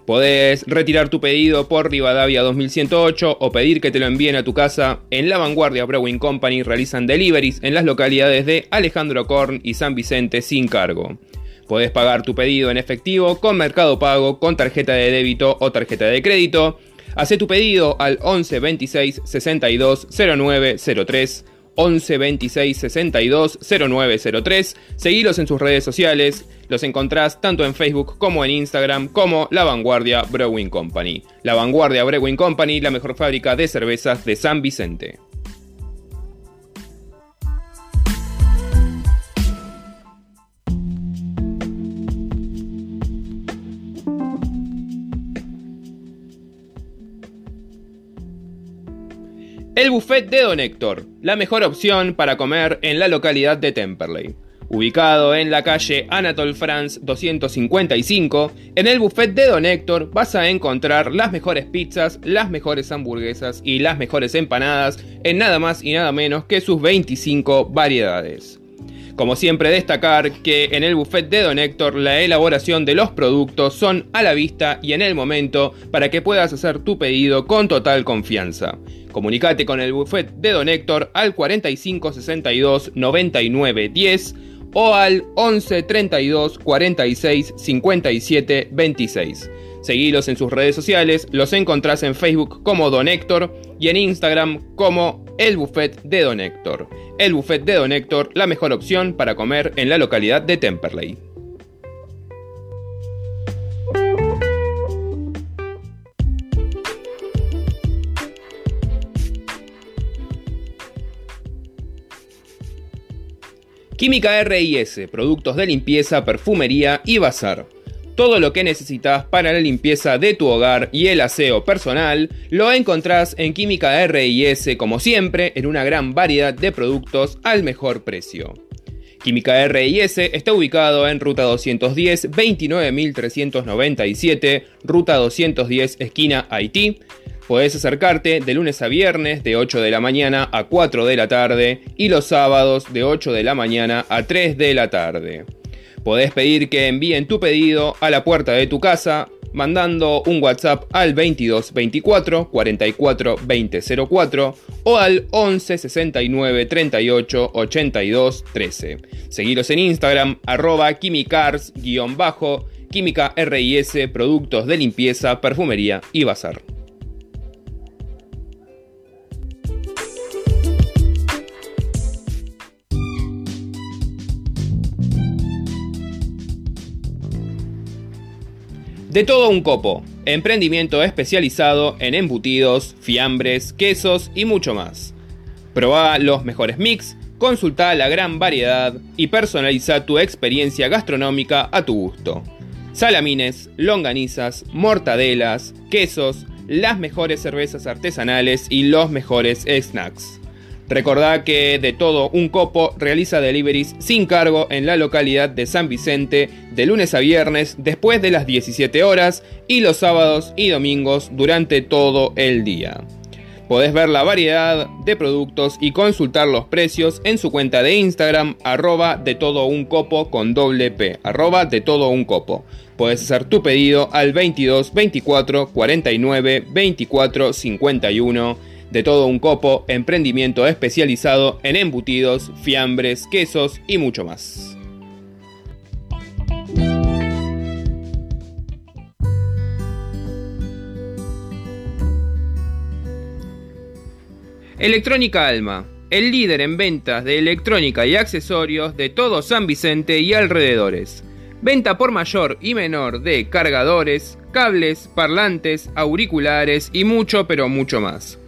Podés retirar tu pedido por Rivadavia 2108 o pedir que te lo envíen a tu casa. En La Vanguardia Brewing Company realizan deliveries en las localidades de Alejandro Korn y San Vicente sin cargo. Podés pagar tu pedido en efectivo, con Mercado Pago, con tarjeta de débito o tarjeta de crédito. Haz tu pedido al 11 26 62 09 03 11 26 62 0903. Seguilos en sus redes sociales. Los encontrás tanto en Facebook como en Instagram como La Vanguardia Brewing Company. La Vanguardia Brewing Company, la mejor fábrica de cervezas de San Vicente. El buffet de Don Héctor, la mejor opción para comer en la localidad de Temperley. Ubicado en la calle Anatole France 255, en el buffet de Don Héctor vas a encontrar las mejores pizzas, las mejores hamburguesas y las mejores empanadas en nada más y nada menos que sus 25 variedades. Como siempre destacar que en el buffet de Don Héctor la elaboración de los productos son a la vista y en el momento para que puedas hacer tu pedido con total confianza. Comunicate con el buffet de Don Héctor al 45 62 99 10 o al 11 32 46 57 26. Seguilos en sus redes sociales, los encontrás en Facebook como Don Héctor y en Instagram como El Buffet de Don Héctor. El Buffet de Don Héctor, la mejor opción para comer en la localidad de Temperley. Química RIS, productos de limpieza, perfumería y bazar. Todo lo que necesitas para la limpieza de tu hogar y el aseo personal lo encontrás en Química RIS como siempre en una gran variedad de productos al mejor precio. Química RIS está ubicado en Ruta 210 29397, Ruta 210 esquina Haití. Podés acercarte de lunes a viernes de 8 de la mañana a 4 de la tarde y los sábados de 8 de la mañana a 3 de la tarde. Podés pedir que envíen tu pedido a la puerta de tu casa mandando un WhatsApp al 22 24 44 20 04 o al 11 69 38 82 13. Seguiros en Instagram arroba quimicars-bajo, química RIS, productos de limpieza, perfumería y bazar. De todo un copo, emprendimiento especializado en embutidos, fiambres, quesos y mucho más. Proba los mejores mix, consulta la gran variedad y personaliza tu experiencia gastronómica a tu gusto. Salamines, longanizas, mortadelas, quesos, las mejores cervezas artesanales y los mejores snacks. Recordá que de todo un copo realiza deliveries sin cargo en la localidad de San Vicente de lunes a viernes después de las 17 horas y los sábados y domingos durante todo el día. Podés ver la variedad de productos y consultar los precios en su cuenta de Instagram arroba de todo un copo con doble P, arroba de todo un copo. Podés hacer tu pedido al 22 24 49 24 51 de todo un copo, emprendimiento especializado en embutidos, fiambres, quesos y mucho más. Electrónica Alma, el líder en ventas de electrónica y accesorios de todo San Vicente y alrededores. Venta por mayor y menor de cargadores, cables, parlantes, auriculares y mucho pero mucho más.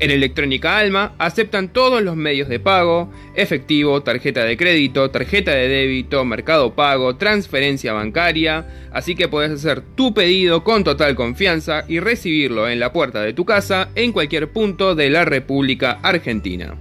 En Electrónica Alma aceptan todos los medios de pago, efectivo, tarjeta de crédito, tarjeta de débito, mercado pago, transferencia bancaria, así que puedes hacer tu pedido con total confianza y recibirlo en la puerta de tu casa en cualquier punto de la República Argentina.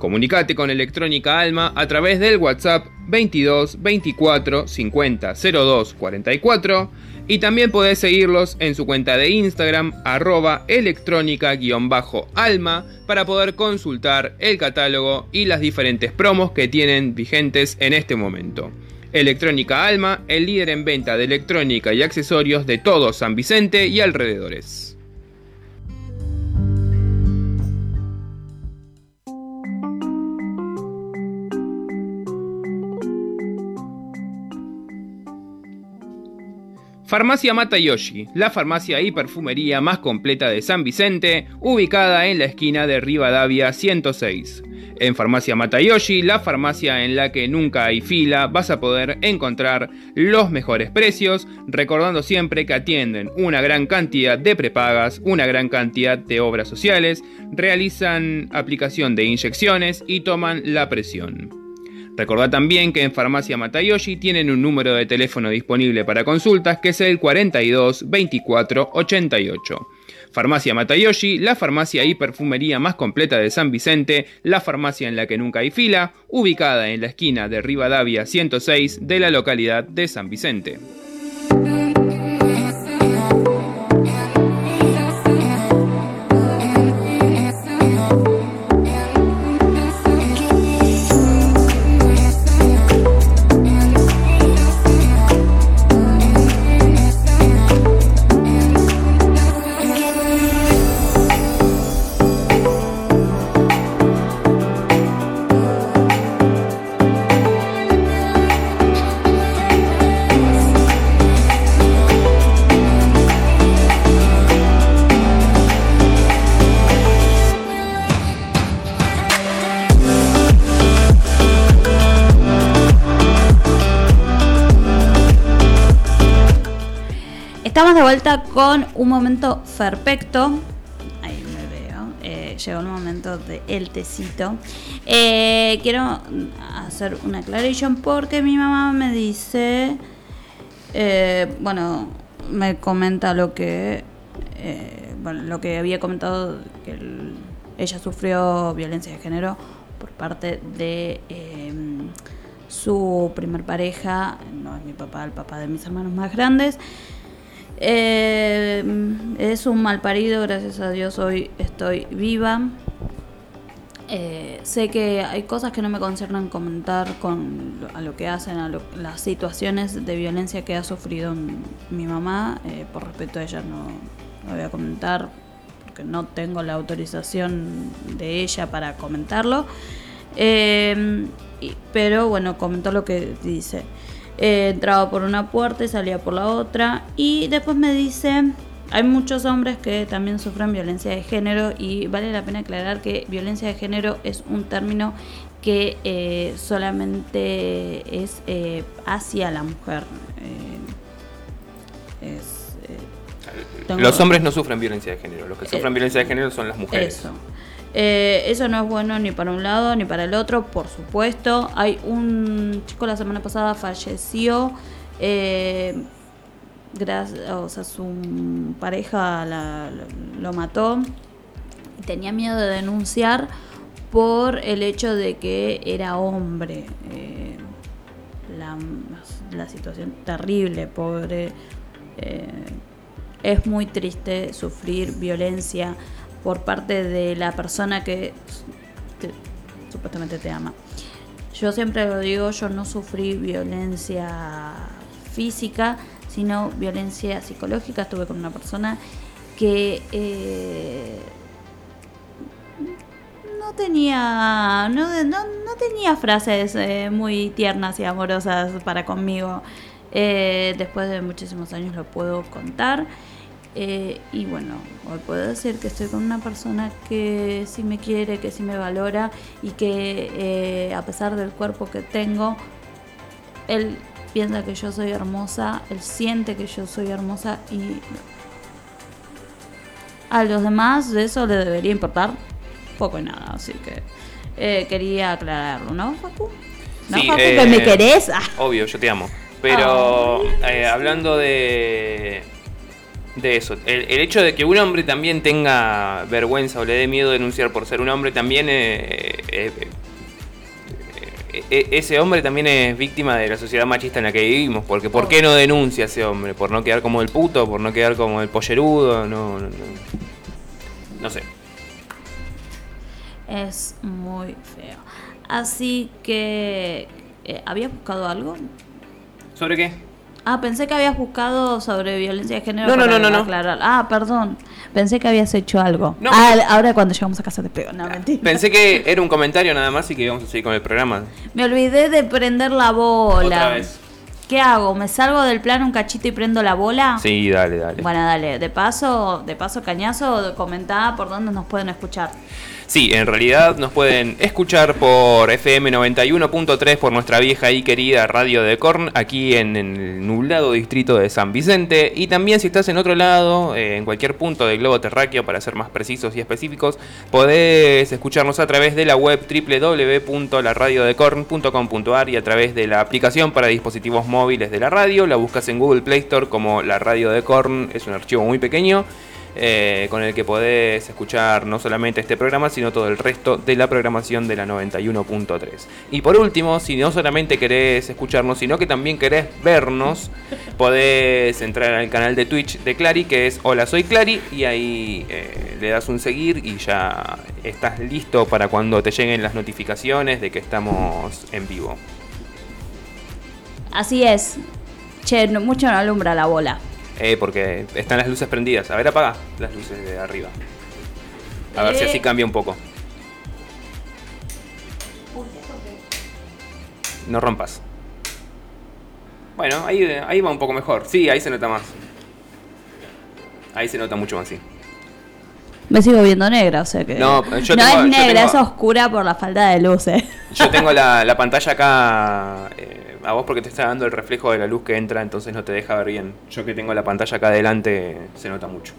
Comunicate con Electrónica Alma a través del WhatsApp 22 24 50 02 44 y también podés seguirlos en su cuenta de Instagram arroba electrónica-alma para poder consultar el catálogo y las diferentes promos que tienen vigentes en este momento. Electrónica Alma, el líder en venta de electrónica y accesorios de todo San Vicente y alrededores. Farmacia Matayoshi, la farmacia y perfumería más completa de San Vicente, ubicada en la esquina de Rivadavia 106. En Farmacia Matayoshi, la farmacia en la que nunca hay fila, vas a poder encontrar los mejores precios, recordando siempre que atienden una gran cantidad de prepagas, una gran cantidad de obras sociales, realizan aplicación de inyecciones y toman la presión. Recordad también que en Farmacia Matayoshi tienen un número de teléfono disponible para consultas que es el 42 24 88. Farmacia Matayoshi, la farmacia y perfumería más completa de San Vicente, la farmacia en la que nunca hay fila, ubicada en la esquina de Rivadavia 106 de la localidad de San Vicente. Con un momento perfecto. Ahí me veo. Eh, llegó el momento del tecito. Eh, quiero hacer una aclaración porque mi mamá me dice. eh, bueno, me comenta lo que. eh, bueno, lo que había comentado que el- ella sufrió violencia de género por parte de eh, su primer pareja, no es mi papá, el papá de mis hermanos más grandes. Eh, es un mal parido, gracias a Dios hoy estoy viva. Eh, sé que hay cosas que no me conciernen comentar con a lo que hacen, a lo- las situaciones de violencia que ha sufrido mi mamá. Eh, por respeto a ella no, no voy a comentar porque no tengo la autorización de ella para comentarlo. Eh, pero bueno, comentó lo que dice. Eh, entraba por una puerta y salía por la otra. Y después me dice, hay muchos hombres que también sufren violencia de género y vale la pena aclarar que violencia de género es un término que eh, solamente es eh, hacia la mujer. Eh, es, eh, Los hombres no sufren violencia de género, los que sufren Eh, violencia de género son las mujeres. Eso. Eh, eso no es bueno ni para un lado ni para el otro, por supuesto. Hay un chico la semana pasada falleció. eh, gracias, o sea, su pareja lo mató. Tenía miedo de denunciar por el hecho de que era hombre. Eh, la, la situación terrible, pobre. Eh, es muy triste sufrir violencia por parte de la persona que te- supuestamente te ama. Yo siempre lo digo, yo no sufrí violencia física, sino violencia psicológica. Estuve con una persona que eh, no tenía no, no tenía frases eh, muy tiernas y amorosas para conmigo. Eh, después de muchísimos años lo puedo contar. Eh, y bueno, hoy puedo decir que estoy con una persona que sí me quiere, que sí me valora y que eh, a pesar del cuerpo que tengo, él piensa que yo soy hermosa, él siente que yo soy hermosa y a los demás de eso le debería importar poco y nada. Así que eh, quería aclararlo, ¿no, Facu? ¿No, Sí, Facu, que me querés? Ah. Obvio, yo te amo. Pero hablando de de eso. El, el hecho de que un hombre también tenga vergüenza o le dé miedo denunciar por ser un hombre también eh, eh, eh, ese hombre también es víctima de la sociedad machista en la que vivimos. Porque ¿por qué no denuncia ese hombre? ¿Por no quedar como el puto? ¿Por no quedar como el pollerudo? No, no, no. No sé. Es muy feo. Así que... ¿Habías buscado algo? ¿Sobre qué? Ah, pensé que habías buscado sobre violencia de género. No, no, no, no, no. Ah, perdón. Pensé que habías hecho algo. No, ah, ahora cuando llegamos a casa te pego. No, mentira. Pensé que era un comentario nada más y que íbamos a seguir con el programa. Me olvidé de prender la bola. Otra vez. ¿Qué hago? ¿Me salgo del plano un cachito y prendo la bola? Sí, dale, dale. Bueno, dale. De paso, de paso cañazo, comentá por dónde nos pueden escuchar. Sí, en realidad nos pueden escuchar por FM 91.3 por nuestra vieja y querida radio de Korn, aquí en, el nublado distrito de San Vicente. Y también si estás en otro lado, eh, en cualquier punto del globo terráqueo, para ser más precisos y específicos, podés escucharnos a través de la web www.laradiodecorn.com.ar y a través de la aplicación para dispositivos móviles de la radio. La buscas en Google Play Store como La Radio de Korn, es un archivo muy pequeño eh, con el que podés escuchar no solamente este programa, sino todo el resto de la programación de la 91.3. Y por último, si no solamente querés escucharnos, sino que también querés vernos, podés entrar al canal de Twitch de Clary, que es Hola Soy Clary, y ahí eh, le das un seguir y ya estás listo para cuando te lleguen las notificaciones de que estamos en vivo. Así es. Che, mucho no alumbra la bola. Eh, porque están las luces prendidas. A ver, apaga las luces de arriba. A ver si Eh. así cambia un poco. No rompas. Bueno, ahí, ahí va un poco mejor. Sí, ahí se nota más. Ahí se nota mucho más, sí. Me sigo viendo negra, o sea que. No, yo no tengo- es yo negra, tengo- es oscura por la falta de luces. Yo tengo la, la pantalla acá eh, a vos porque te está dando el reflejo de la luz que entra, entonces no te deja ver bien. Yo que tengo la pantalla acá adelante se nota mucho.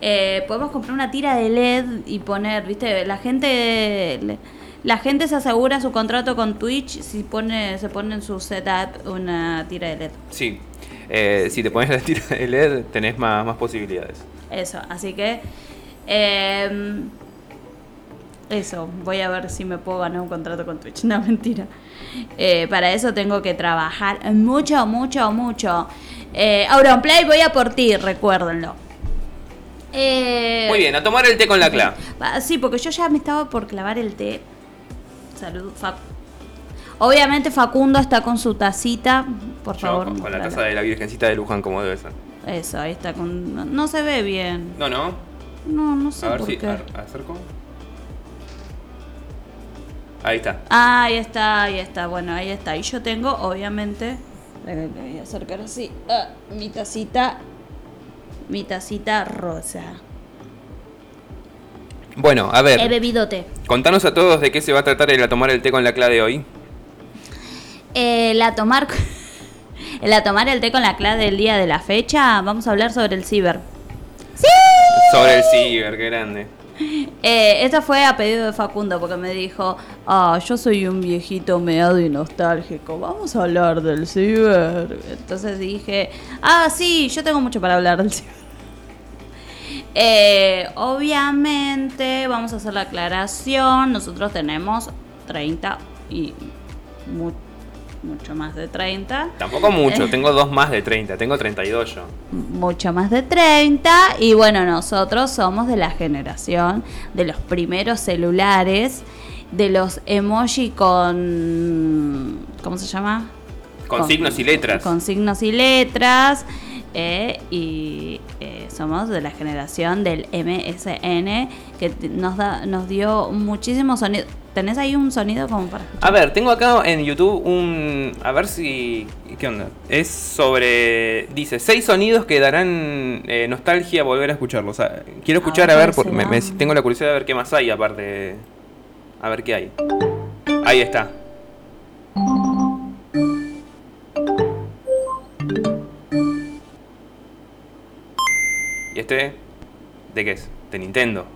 Eh, podemos comprar una tira de LED y poner, viste, la gente la gente se asegura su contrato con Twitch si pone se pone en su setup una tira de LED. Sí, eh, si te pones la tira de LED tenés más, más posibilidades. Eso, así que eh, eso, voy a ver si me puedo ganar un contrato con Twitch. *laughs* No, mentira. Eh, para eso tengo que trabajar mucho, mucho, mucho. Eh, Auronplay, voy a por ti, recuérdenlo. Eh, Muy bien, a tomar el té con la cla. Sí, porque yo ya me estaba por clavar el té. Salud, Fac. Obviamente Facundo está con su tacita, por Yo favor. con, con la taza de la Virgencita de Luján como debe ser. Eso, ahí está con... No, no se ve bien. No, no. No, no sé A ver por si qué. acerco. Ahí está. Ah, ahí está, ahí está. Bueno, ahí está. Y yo tengo, obviamente, le voy a acercar así, ah, mi tacita, mi tacita rosa. Bueno, a He ver, bebido té. contanos a todos de qué se va a tratar el a tomar el té con la cla de hoy. Eh, la tomar, la *laughs* tomar el té con la clave del día de la fecha. Vamos a hablar sobre el ciber. Sobre el ciber, qué grande. *laughs* Eh, esto fue a pedido de Facundo porque me dijo, ah, yo soy un viejito meado y nostálgico, vamos a hablar del ciber. Entonces dije, ah, sí, yo tengo mucho para hablar del ciber. *laughs* Eh, obviamente vamos a hacer la aclaración, nosotros tenemos 30 y mu- mucho más de 30. Tampoco mucho, Eh. tengo dos más de 30, tengo 32 yo. mucho más de 30 y bueno, nosotros somos de la generación de los primeros celulares, de los emoji con... ¿Cómo se llama? Con signos y letras. Con signos y letras. Eh, y eh, somos de la generación del MSN que nos, da, nos dio muchísimo sonido. ¿Tenés ahí un sonido como para escuchar? A ver, tengo acá en YouTube un... A ver si... ¿Qué onda? Es sobre... Dice, seis sonidos que darán eh, nostalgia volver a escucharlos. O sea, quiero escuchar Ah, a ver, ¿cuál por- me- tengo la curiosidad de ver qué más hay aparte. A ver qué hay. Ahí está. Este? ¿De qué es? De Nintendo.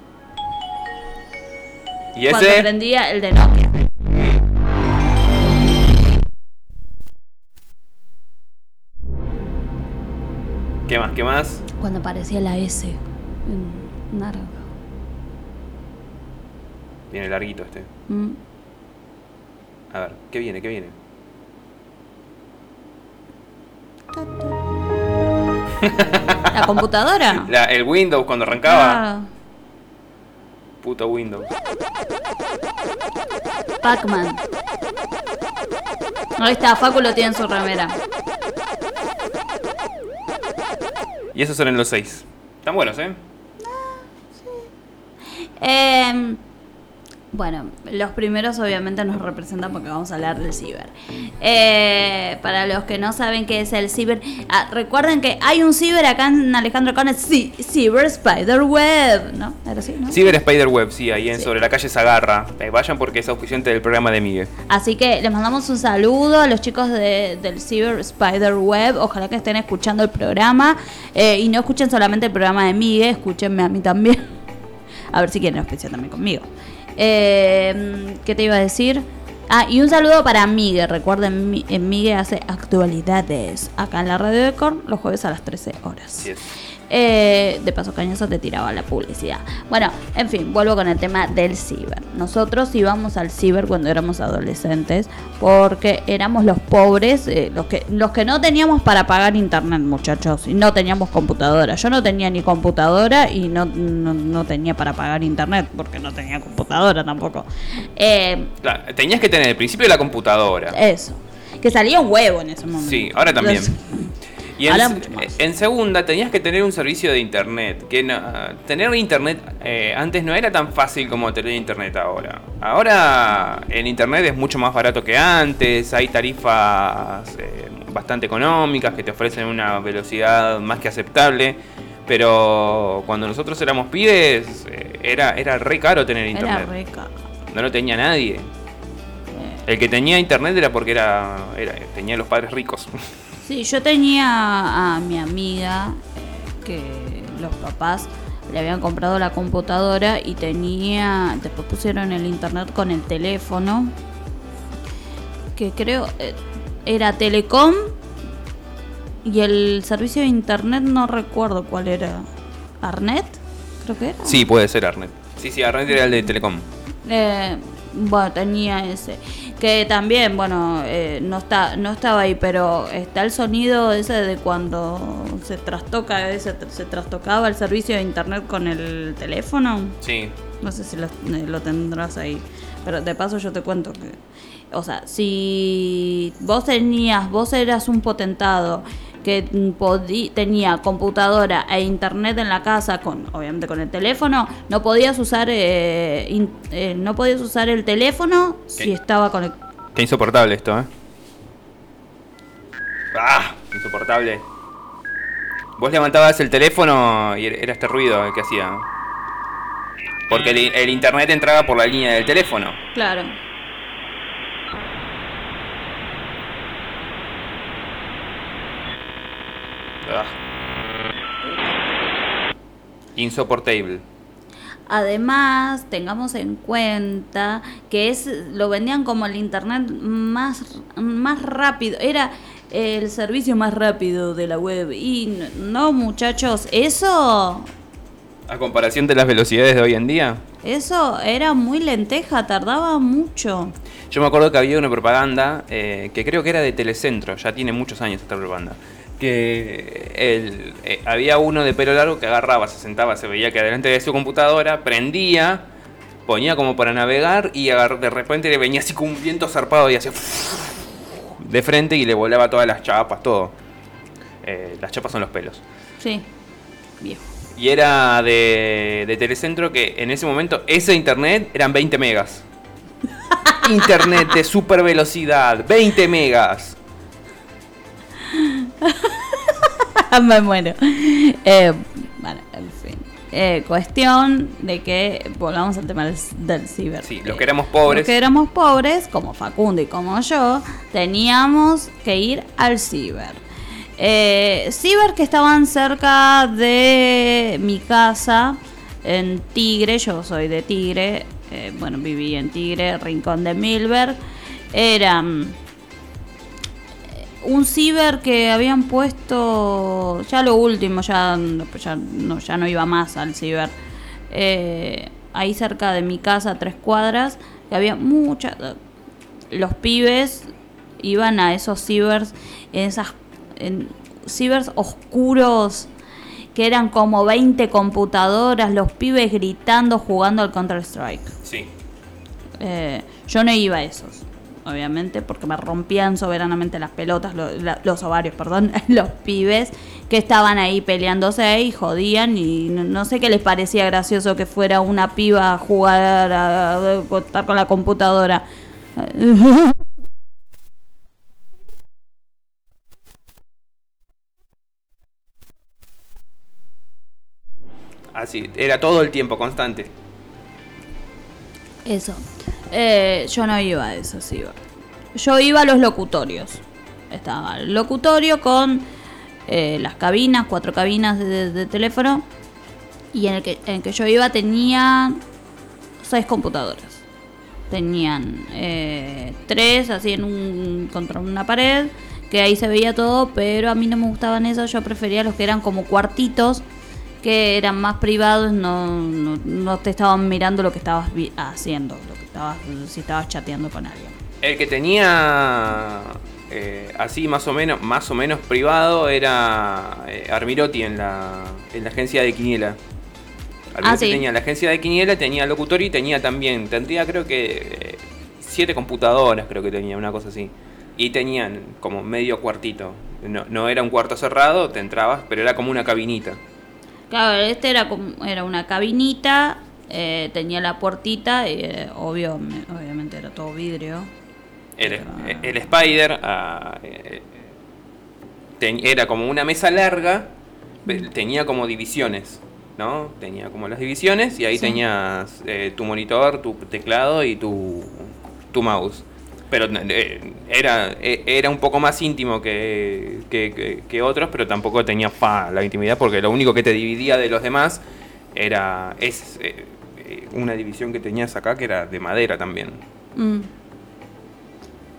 ¿Y Cuando ese? prendía el de Nokia. ¿Qué más? ¿Qué más? Cuando aparecía la S en naranja. Viene larguito este. Mm. A ver, ¿qué viene? ¿Qué viene? *laughs* ¿La computadora? La- el Windows cuando arrancaba. Claro. Puto Windows. Pac-Man. Ahí está, Facu lo tiene en su remera. Y esos eran los seis. Están buenos, ¿eh? Eh, bueno, los primeros obviamente nos representan porque vamos a hablar del ciber. Eh, para los que no saben qué es el ciber, ah, recuerden que hay un ciber acá en Alejandro Cones, sí, Ciber Spider Web, ¿no? Era así, ¿no? Cyber Spiderweb, sí, ahí en, sobre la calle Zagarra. Eh, vayan porque es auspiciante del programa de Miguel. Así que les mandamos un saludo a los chicos de- del Cyber Spider Web. Ojalá que estén escuchando el programa eh, y no escuchen solamente el programa de Miguel, escúchenme a mí también. *laughs* A ver si quieren auspiciar también conmigo. Eh, ¿Qué te iba a decir? Ah, y un saludo para Miguel. Recuerden, eh, Miguel hace actualidades acá en la radio de Corn los jueves a las 13 horas. Eh, de paso, Cañoso te tiraba la publicidad. Bueno, en fin, vuelvo con el tema del ciber. Nosotros íbamos al ciber cuando éramos adolescentes porque éramos los pobres, eh, los, que, los que no teníamos para pagar internet, muchachos, y no teníamos computadora. Yo no tenía ni computadora y no, no, no tenía para pagar internet porque no tenía computadora tampoco. Eh, Claro, tenías que tener el principio de la computadora. eso. Que salía un huevo en ese momento. Sí, ahora también. Los- Y en, segunda tenías que tener un servicio de internet. Que no- tener internet eh, antes no era tan fácil como tener internet ahora. Ahora el internet es mucho más barato que antes. Hay tarifas eh, bastante económicas que te ofrecen una velocidad más que aceptable. Pero cuando nosotros éramos pibes eh, era, era re caro tener Era internet. re caro. No lo tenía nadie. El que tenía internet era porque era, era tenía los padres ricos. *laughs* Sí, yo tenía a mi amiga que los papás le habían comprado la computadora y tenía, después pusieron el internet con el teléfono, que creo eh, era Telecom y el servicio de internet no recuerdo cuál era, Arnet, creo que era. Sí, puede ser Arnet. Sí, sí, Arnet era el de Telecom. Eh, bueno, tenía ese. Que también, bueno, eh, no está no estaba ahí, pero está el sonido ese de cuando se trastoca, ese, se trastocaba el servicio de internet con el teléfono. Sí. No sé si lo, eh, lo tendrás ahí. Pero de paso yo te cuento que... O sea, si vos tenías, vos eras un potentado que tenía computadora e internet en la casa, con obviamente con el teléfono, no podías usar eh, eh, no podías usar el teléfono si ¿Qué? estaba conectado. Qué insoportable esto, ¿eh? ¡Ah! Insoportable. Vos levantabas el teléfono y era este ruido el que hacía. Porque el, el internet entraba por la línea del teléfono. Claro. Ah. Insoportable. Además, tengamos en cuenta que es lo vendían como el internet más, más rápido, era el servicio más rápido de la web. Y no, muchachos, eso, A comparación de las velocidades de hoy en día. eso era muy lenteja, tardaba mucho. Yo me acuerdo que había una propaganda eh, que creo que era de Telecentro, ya tiene muchos años esta propaganda. Que el- eh, había uno de pelo largo que agarraba, se sentaba, se veía que delante de su computadora, prendía, ponía como para navegar y agar- de repente le venía así con un viento zarpado y hacía *laughs* de frente y le volaba todas las chapas, todo. Eh, las chapas son los pelos. Sí, viejo. Y era de, de Telecentro que en ese momento ese internet eran 20 megas. *laughs* Internet de super velocidad, 20 megas. *laughs* Me muero. Eh, bueno, en fin. Eh, cuestión de que volvamos al tema del, del ciber. Sí, los que éramos pobres. Los que éramos pobres, como Facundo y como yo, teníamos que ir al ciber. Eh, ciber que estaban cerca de mi casa en Tigre, yo soy de Tigre, eh, bueno, viví en Tigre, Rincón de Milberg. Eran un ciber que habían puesto ya lo último, ya, ya, no, ya no iba más al ciber. Eh, ahí cerca de mi casa, a tres cuadras, que había muchas... Los pibes iban a esos cibers, en esas en cibers oscuros que eran como 20 computadoras, los pibes gritando jugando al Counter-Strike. Sí. Eh, yo no iba a esos, obviamente, porque me rompían soberanamente las pelotas, lo- la- los ovarios, perdón, *laughs* los pibes que estaban ahí peleándose y jodían y no, no sé qué les parecía gracioso que fuera una piba a jugar a, a- a estar con la computadora. Así, era todo el tiempo, constante. Eso. Eh, yo no iba a eso, sí. Yo iba a los locutorios. Estaba el locutorio con eh, las cabinas, cuatro cabinas de, teléfono. Y en el, que, en el que yo iba tenía seis computadoras. Tenían eh, tres así en un contra una pared, que ahí se veía todo, pero a mí no me gustaban esos, yo prefería los que eran como cuartitos, que eran más privados, no, no, no te estaban mirando lo que estabas haciendo, estabas, si estabas chateando con alguien. El que tenía eh, así más o menos, más o menos privado era eh, Armirotti en la, en la agencia de Quiniela. Armirotti sí. tenía la agencia de Quiniela, tenía locutorio y tenía también, tendría creo que eh, siete computadoras, creo que tenía, una cosa así. Y tenían como medio cuartito. No, no era un cuarto cerrado, te entrabas, pero era como una cabinita. Claro, este era como era una cabinita, eh, tenía la puertita, y, eh, obvio, me- obviamente era todo vidrio. El, el Spider ah, eh, ten- era como una mesa larga, tenía como divisiones, ¿no? Tenía como las divisiones y ahí Sí. tenías eh, tu monitor, tu teclado y tu, tu mouse. Pero eh, era, eh, era un poco más íntimo que, que, que- que otros, pero tampoco tenía fa, la intimidad porque lo único que te dividía de los demás era es, eh, una división que tenías acá que era de madera también. Mm.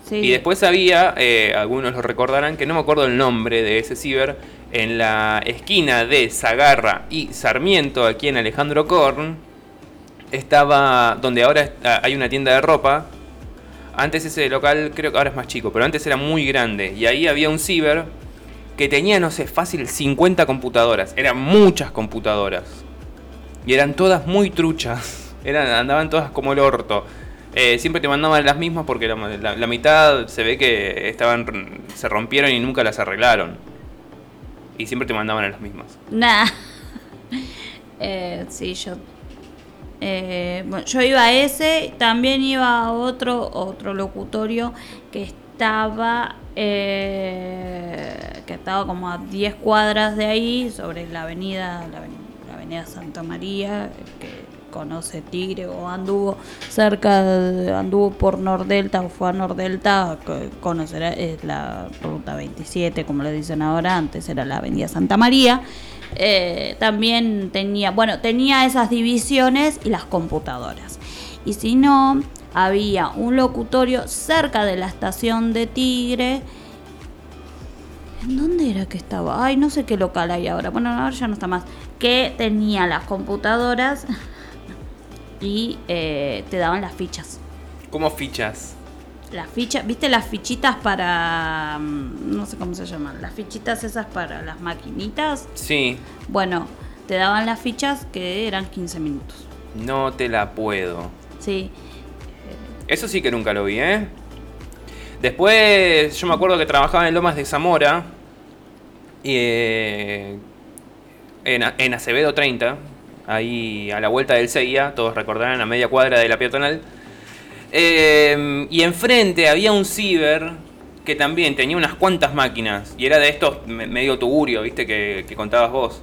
Sí. Y después había, eh, algunos lo recordarán, que no me acuerdo el nombre de ese ciber, en la esquina de Zagarra y Sarmiento, aquí en Alejandro Korn, estaba donde ahora está- hay una tienda de ropa. Antes ese local creo que ahora es más chico, pero antes era muy grande. Y ahí había un ciber que tenía, no sé, fácil 50 computadoras. Eran muchas computadoras. Y eran todas muy truchas. *laughs* Eran, andaban todas como el orto. Eh, siempre te mandaban las mismas porque la, la- mitad se ve que estaban se rompieron y nunca las arreglaron. Y siempre te mandaban a las mismas. Nah. *laughs* Eh, sí, yo. eh, bueno, yo iba a ese, también iba a otro, otro locutorio que estaba. eh, que estaba como a 10 cuadras de ahí, sobre la avenida, Santa María, que conoce Tigre o anduvo cerca, de- anduvo por Nordelta o fue a Nordelta, co- conocerá, es la ruta 27, como le dicen ahora, antes era la avenida Santa María. Eh, también tenía, bueno, tenía esas divisiones y las computadoras. Y si no, había un locutorio cerca de la estación de Tigre. ¿En dónde era que estaba? Ay, no sé qué local hay ahora. Bueno, ahora ya no está más. Que tenía las computadoras *laughs* y eh, te daban las fichas. Como fichas. Las fichas, ¿viste las fichitas para... mm, no sé cómo se llaman? Las fichitas esas para las maquinitas. Sí, Bueno, te daban las fichas que eran 15 minutos. no te la puedo. Sí. Eso sí que nunca lo vi, ¿eh? Después, yo me acuerdo que trabajaba en Lomas de Zamora. Eh, en, Acevedo 30. Ahí a la vuelta del CIA. Todos recordarán a media cuadra de la peatonal. Eh, y enfrente había un ciber que también tenía unas cuantas máquinas. Y era de estos me- medio tugurio, viste, que, contabas vos.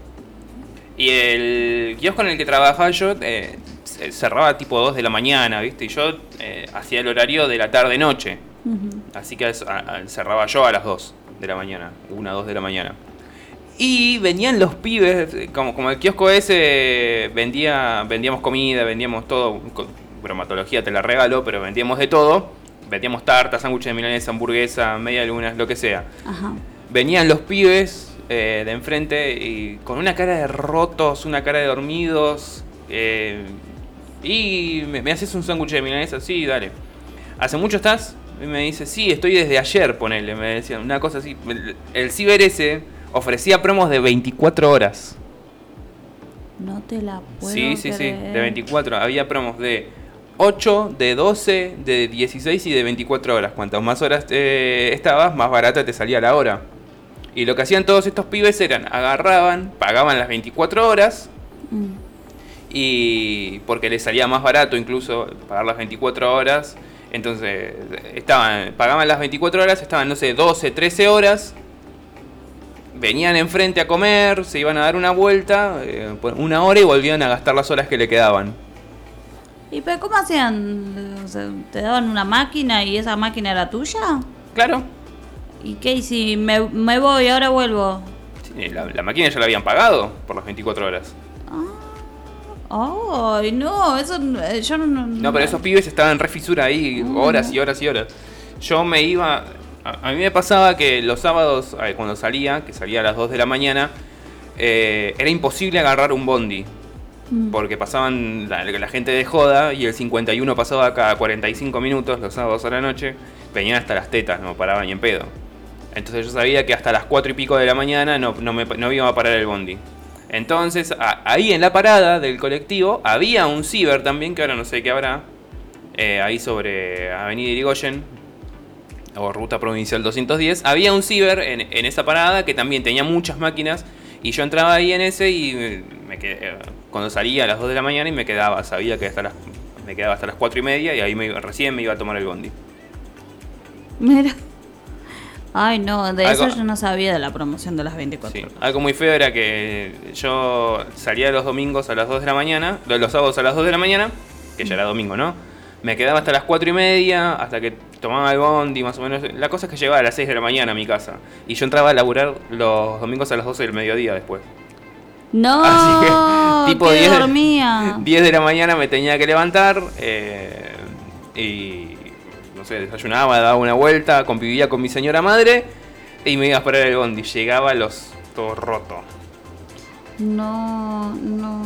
Y el kiosco en el que trabajaba yo eh, cerraba tipo 2 de la mañana, ¿viste? Y yo eh, hacía el horario de la tarde-noche. Así que a- a- cerraba yo a las 2 de la mañana, 1 2 de la mañana. Y venían los pibes, eh, como, como el kiosco ese vendía, vendíamos comida, vendíamos todo, bromatología te la regalo, pero vendíamos de todo. vendíamos tartas, sándwiches de milanesa, hamburguesa, media lunas, lo que sea. Ajá. Venían los pibes eh, de enfrente y con una cara de rotos, una cara de dormidos. eh, y me, me haces un sándwich de milanesa, sí, dale. ¿Hace mucho estás? Y me dice, sí, estoy desde ayer, ponele. Me decían una cosa así. El, el ciber ese ofrecía promos de 24 horas. No te la puedo Sí, sí, sí, creer. de 24. Había promos de 8, de 12, de 16 y de 24 horas. Cuantas más horas eh, estabas, más barata te salía la hora. Y lo que hacían todos estos pibes eran, agarraban, pagaban las 24 horas, Mm. y porque les salía más barato incluso pagar las 24 horas. Entonces, estaban, pagaban las 24 horas, estaban, no sé, 12, 13 horas. Venían enfrente a comer, se iban a dar una vuelta, eh, por una hora y volvían a gastar las horas que le quedaban. ¿Y pero cómo hacían? O sea, ¿Te daban una máquina y esa máquina era tuya? Claro, ¿Y qué? ¿Y si me, me voy y ahora vuelvo? sí, la, la máquina ya la habían pagado por las 24 horas. Ay, no, eso eh, yo no... No, No, pero esos pibes estaban re fisura ahí, horas y horas y horas. Yo me iba. A, a mí me pasaba que los sábados, eh, cuando salía, que salía a las 2 de la mañana, eh, era imposible agarrar un bondi. Mm. Porque pasaban la, la gente de joda y el 51 pasaba cada 45 minutos los sábados a la noche. Venían hasta las tetas, no paraban ni en pedo. Entonces yo sabía que hasta las 4 y pico de la mañana no, no, me, no iba a parar el bondi. Entonces ahí en la parada del colectivo había un ciber también, que ahora no sé qué habrá. eh, ahí sobre Avenida Irigoyen o Ruta Provincial 210. Había un ciber en, en esa parada que también tenía muchas máquinas. Y yo entraba ahí en ese y me quedé- eh, cuando salía a las 2 de la mañana y me quedaba, sabía que hasta las, me quedaba hasta las 4 y media y ahí me recién me iba a tomar el bondi. Mira. Ay, no, de Algo- eso yo no sabía de la promoción de las 24 Sí, horas. algo muy feo era que yo salía los domingos a las 2 de la mañana, los sábados a las 2 de la mañana, que ya era domingo, ¿no? Me quedaba hasta las 4 y media, hasta que tomaba el bondi, más o menos. La cosa es que llegaba a las 6 de la mañana a mi casa. Y yo entraba a laburar los domingos a las 12 del mediodía después. No, *laughs* Así que, tipo que 10 de- dormía. 10 de la mañana me tenía que levantar eh, y, sé, desayunaba, daba una vuelta, convivía con mi señora madre y me iba a esperar el bondi. Llegaba los todo roto. No, no.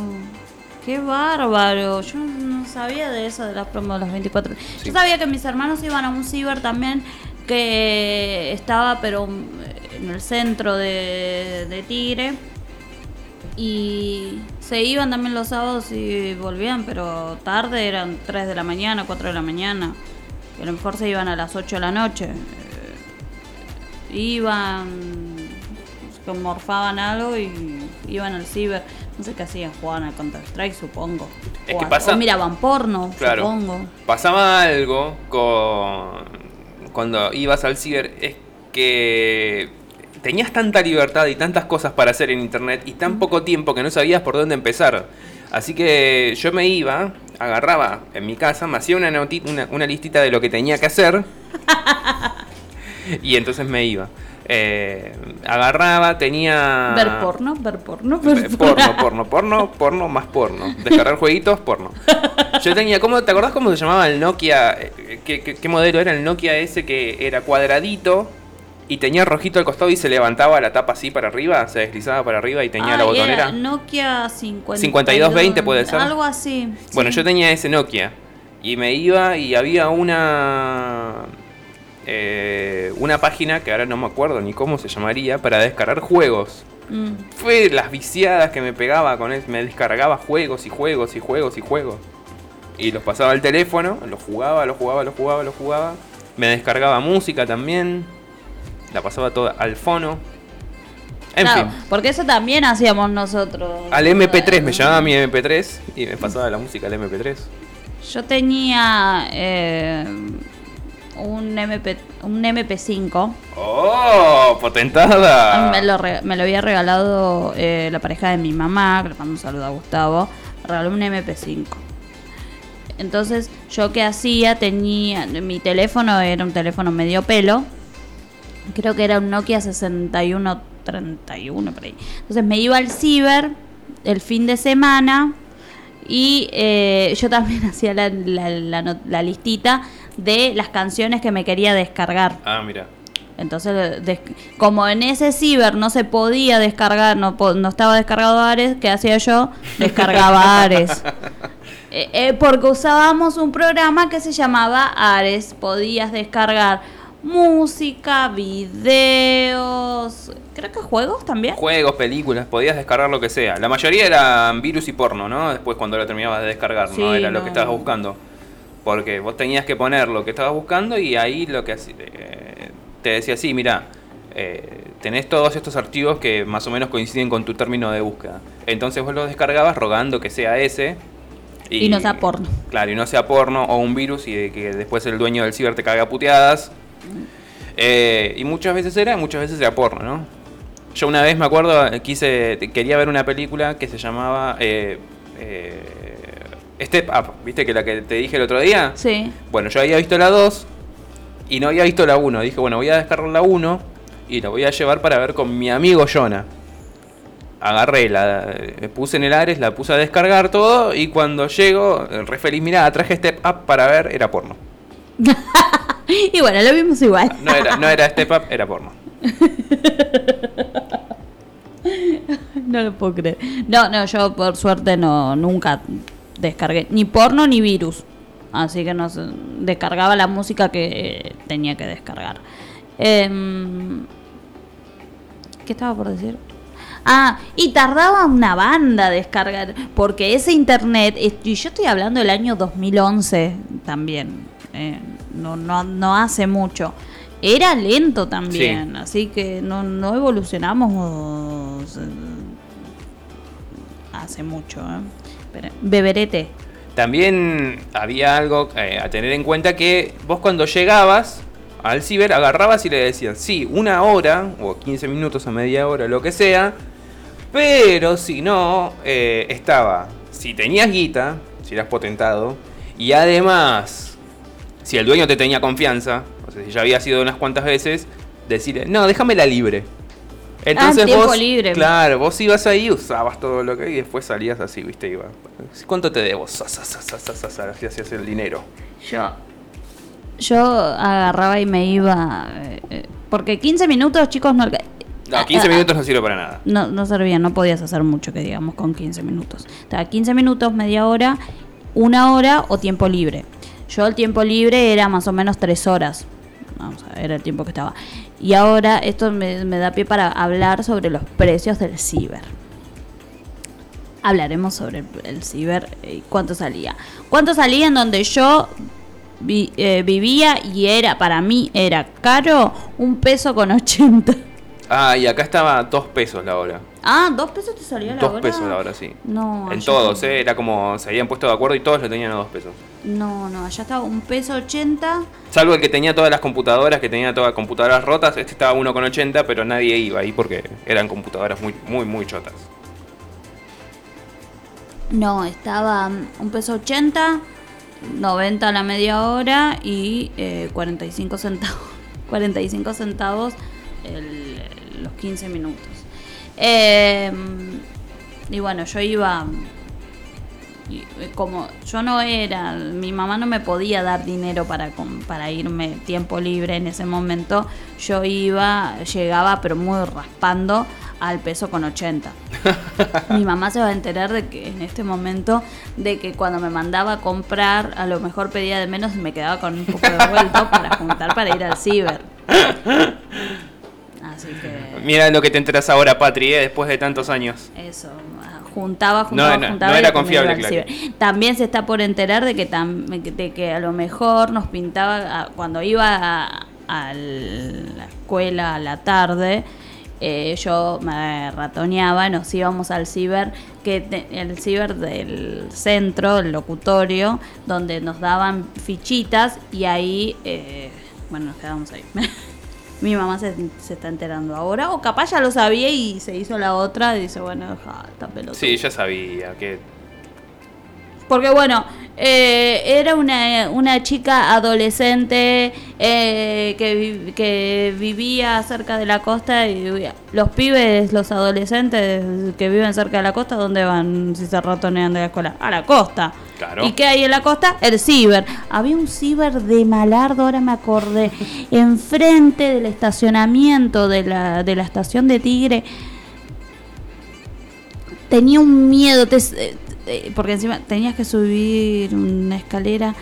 Qué bárbaro. Yo no sabía de eso de las promos de las 24 horas. Sí. Yo sabía que mis hermanos iban a un ciber también que estaba, pero mm, en el centro de, de Tigre. Y se iban también los sábados y volvían, pero tarde, eran 3 de la mañana, 4 de la mañana. Y a lo mejor se iban a las 8 de la noche. Eh, iban, que morfaban algo y iban al ciber. No sé qué hacían, jugaban al Counter Strike, supongo. Es que pasa- o miraban porno, Claro. supongo. Pasaba algo con cuando ibas al ciber es que tenías tanta libertad y tantas cosas para hacer en internet y tan poco tiempo que no sabías por dónde empezar. Así que yo me iba, agarraba en mi casa, me hacía una, una, una listita de lo que tenía que hacer *laughs* y entonces me iba. Eh, agarraba, tenía... Ver porno, ver porno, ver Eh, Porno, porno, porno, porno, más porno. *laughs* Descargar jueguitos, porno. Yo tenía, ¿cómo, ¿te acordás cómo se llamaba el Nokia? Eh, ¿Qué, qué, qué modelo era el Nokia ese que era cuadradito y tenía rojito al costado y se levantaba la tapa así para arriba? Se deslizaba para arriba y tenía la Ay, botonera. era Nokia 52, 5220 puede ser. Algo así. Bueno, sí. yo tenía ese Nokia y me iba y había una eh, una página que ahora no me acuerdo ni cómo se llamaría para descargar juegos. Mm. Fue las viciadas que me pegaba con él. Me descargaba juegos y juegos y juegos y juegos. Y los pasaba al teléfono, los jugaba, los jugaba, los jugaba, los jugaba. Me descargaba música también. La pasaba toda al fono. En Claro, fin. porque eso también hacíamos nosotros. Al MP3 me llamaba mi MP3 y me pasaba la música al MP3. Yo tenía eh, un, MP, un MP5. ¡Oh! ¡Potentada! Me lo, re- me lo había regalado eh, la pareja de mi mamá, que le mando un saludo a Gustavo. Regaló un MP5. Entonces, yo qué hacía, tenía. Mi teléfono era un teléfono medio pelo. Creo que era un Nokia 6131 por ahí. Entonces me iba al ciber el fin de semana y eh, yo también *laughs* hacía la, la- la not- la listita de las canciones que me quería descargar. Ah, mira. Entonces, des- como en ese ciber no se podía descargar, no, no estaba descargado Ares, ¿qué hacía yo? Descargaba *laughs* Ares. Eh, eh, porque usábamos un programa que se llamaba Ares. Podías descargar música, videos, creo que juegos también. Juegos, películas, podías descargar lo que sea. La mayoría eran virus y porno, ¿no? Después cuando lo terminabas de descargar, Sí, no era lo que estabas buscando. Porque vos tenías que poner lo que estabas buscando y ahí lo que eh, te decía, sí, mira, eh, tenés todos estos archivos que más o menos coinciden con tu término de búsqueda. Entonces vos los descargabas rogando que sea ese. Y no sea porno. Claro, y no sea porno o un virus y de que después el dueño del ciber te caga puteadas. Eh, y muchas veces era, muchas veces era porno, ¿no? Yo una vez me acuerdo, eh, quise, quería ver una película que se llamaba eh, eh, Step Up, ¿viste? Que la que te dije el otro día. Sí. Bueno, yo había visto la 2 y no había visto la 1. Dije, bueno, voy a descargar la 1 y la voy a llevar para ver con mi amigo Jonah. Agarré, la puse en el Ares, la puse a descargar todo y cuando llego, re feliz, mirá, traje Step Up para ver, era porno. *laughs* *laughs* Y bueno, lo vimos igual. No era, no era Step Up, era porno. *laughs* No lo puedo creer. No, no, yo por suerte no nunca descargué ni porno ni virus. Así que no descargaba la música que tenía que descargar. Em, ¿Qué estaba por decir? Ah, y tardaba una banda descargar, porque ese internet, y yo estoy hablando del año 2011 también, eh, no, no, no hace mucho. Era lento también, así que no, no evolucionamos eh, hace mucho. ¿eh? Beberete. También había algo eh, a tener en cuenta que vos cuando llegabas al ciber agarrabas y le decías, sí, una hora o 15 minutos a media hora, lo que sea, pero si no, eh, estaba, si tenías guita, si eras potentado, y además, si el dueño te tenía confianza, o sea, si ya había sido unas cuantas veces, decirle, no, déjamela libre. Entonces Ah, tiempo vos, libre. claro, vos ibas ahí, usabas todo lo que y después salías así, viste, iba. ¿Cuánto te debo? Sa, sa, sa, sa, sa, sa, sa, Así hacías el dinero. Yo. Yo agarraba y me iba. eh, eh, porque 15 minutos, chicos, no, No, 15 minutos no sirve para nada. no, no servía, no podías hacer mucho, que digamos, con 15 minutos. Estaba 15 minutos, media hora, una hora o tiempo libre. Yo el tiempo libre era más o menos 3 horas. Vamos a ver, era el tiempo que estaba. Y ahora esto me, me da pie para hablar sobre los precios del ciber. Hablaremos sobre el, el ciber y cuánto salía. ¿Cuánto salía en donde yo vi- eh, vivía y era, para mí era caro, un peso con 80? Ah, y acá estaba 2 pesos la hora. Ah, ¿dos pesos te salía la 2 hora? pesos la hora, sí. No, En todos, ¿eh? Era como se habían puesto de acuerdo y todos lo tenían a 2 pesos. No, no, allá estaba un peso 80. Salvo el que tenía todas las computadoras, que tenía todas las computadoras rotas, este estaba 1,80, pero nadie iba ahí porque eran computadoras muy, muy, muy chotas. No, estaba mm, un peso 80, 90 a la media hora y eh, 45 centavos. 45 centavos el- los 15 minutos. Eh, y bueno, yo iba. eh, como yo no era, mi mamá no me podía dar dinero para, para irme tiempo libre en ese momento, yo iba, llegaba pero muy raspando al peso con 80. *laughs* Mi mamá se va a enterar de que en este momento, de que cuando me mandaba a comprar, a lo mejor pedía de menos y me quedaba con un poco de vuelto para juntar para ir al ciber. *laughs* Así que Mira lo que te enteras ahora, Patri, ¿eh? después de tantos años. eso, juntaba, juntaba, No, no, juntaba. no era confiable, claro. ciber. También se está por enterar de que, tam- de que a lo mejor nos pintaba, a- cuando iba a, a la escuela a la tarde, eh, yo me ratoneaba, nos íbamos al ciber, que te- el ciber del centro, el locutorio, donde nos daban fichitas y ahí, eh, bueno, nos quedamos ahí. *laughs* Mi mamá se, se está enterando ahora, o capaz ya lo sabía y se hizo la otra y dice, bueno, deja esta pelota. Sí, ya sabía que Porque bueno, eh, era una, una chica adolescente eh, que, que vivía cerca de la costa y vivía- los pibes, los adolescentes que viven cerca de la costa, ¿dónde van si se ratonean de la escuela? A la costa. Claro. ¿Y qué hay en la costa? El ciber. Había un ciber de Malardo, ahora me acordé, enfrente del estacionamiento de la, de la estación de Tigre. Tenía un miedo, te- eh, porque encima tenías que subir una escalera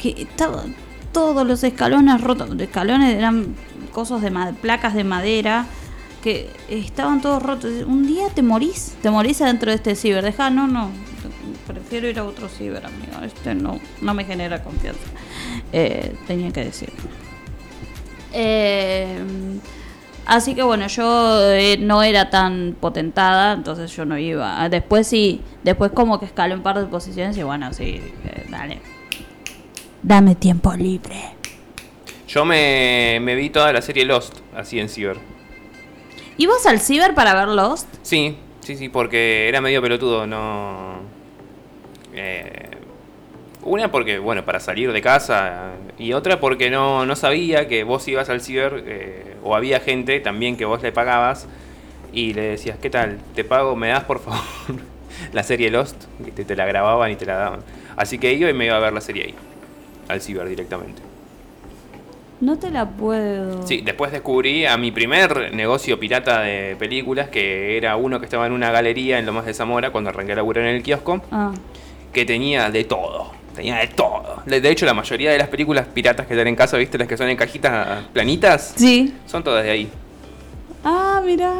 que estaba todos los escalones rotos. Los escalones eran cosas de placas de madera que estaban todos rotos. Un día te morís, te morís adentro de este ciber. Deja, no, no, prefiero ir a otro ciber, amigo. Este no, no me genera confianza. Eh, tenía que decir. Eh, así que bueno, yo eh, no era tan potentada, entonces yo no iba. Después sí, después como que escalé un par de posiciones y bueno, sí, dije, dale. Dame tiempo libre. Yo me, me vi toda la serie Lost, así en Ciber. ¿Ibas al ciber para ver Lost? Sí, sí, sí, porque era medio pelotudo, no... Eh, una porque, bueno, para salir de casa y otra porque no, no sabía que vos ibas al ciber eh, o había gente también que vos le pagabas y le decías, ¿qué tal? Te pago, me das por favor *laughs* la serie Lost, y te, te la grababan y te la daban. Así que iba y me iba a ver la serie ahí, al ciber directamente. No te la puedo. Sí, después descubrí a mi primer negocio pirata de películas, que era uno que estaba en una galería en Lomas de Zamora, cuando arranqué a laburar en el kiosco, Ah, que tenía de todo. Tenía de todo. De hecho, la mayoría de las películas piratas que están en casa, ¿viste? Las que son en cajitas planitas, sí. son todas de ahí. Ah, mira.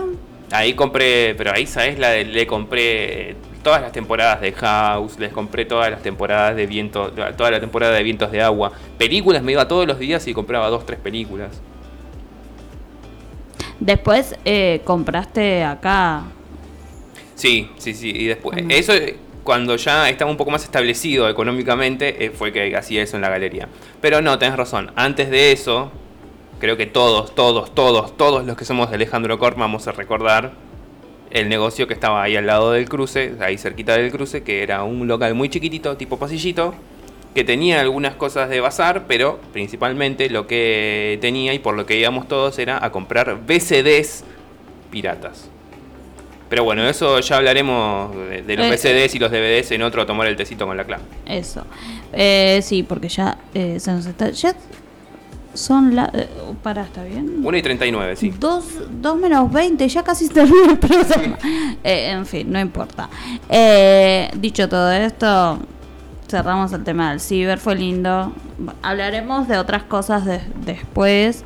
Ahí compré, pero ahí, ¿sabes? La de- le compré todas las temporadas de House, les compré todas las temporadas de viento, toda la temporada de vientos de agua. Películas me iba todos los días y compraba dos, tres películas. Después eh, compraste acá. Sí, sí, sí. Y después, eso cuando ya estaba un poco más establecido económicamente, eh, fue que hacía eso en la galería. Pero no, tenés razón. Antes de eso, creo que todos, todos, todos, todos los que somos de Alejandro Corp vamos a recordar el negocio que estaba ahí al lado del cruce, ahí cerquita del cruce, que era un local muy chiquitito, tipo pasillito, que tenía algunas cosas de bazar, pero principalmente lo que tenía y por lo que íbamos todos era a comprar VCDs piratas. Pero bueno, eso ya hablaremos de, de los Eh, VCDs y los DVDs en otro tomar el tecito con la clave. Eso. Eh, sí, porque ya eh, se nos está. Ya son la. Eh, para, ¿está bien? 1 y 39, sí. 2, menos 20, ya casi termina el programa. *laughs* Eh, en fin, no importa. Eh, dicho todo esto, cerramos el tema del ciber, fue lindo. Hablaremos de otras cosas de- después.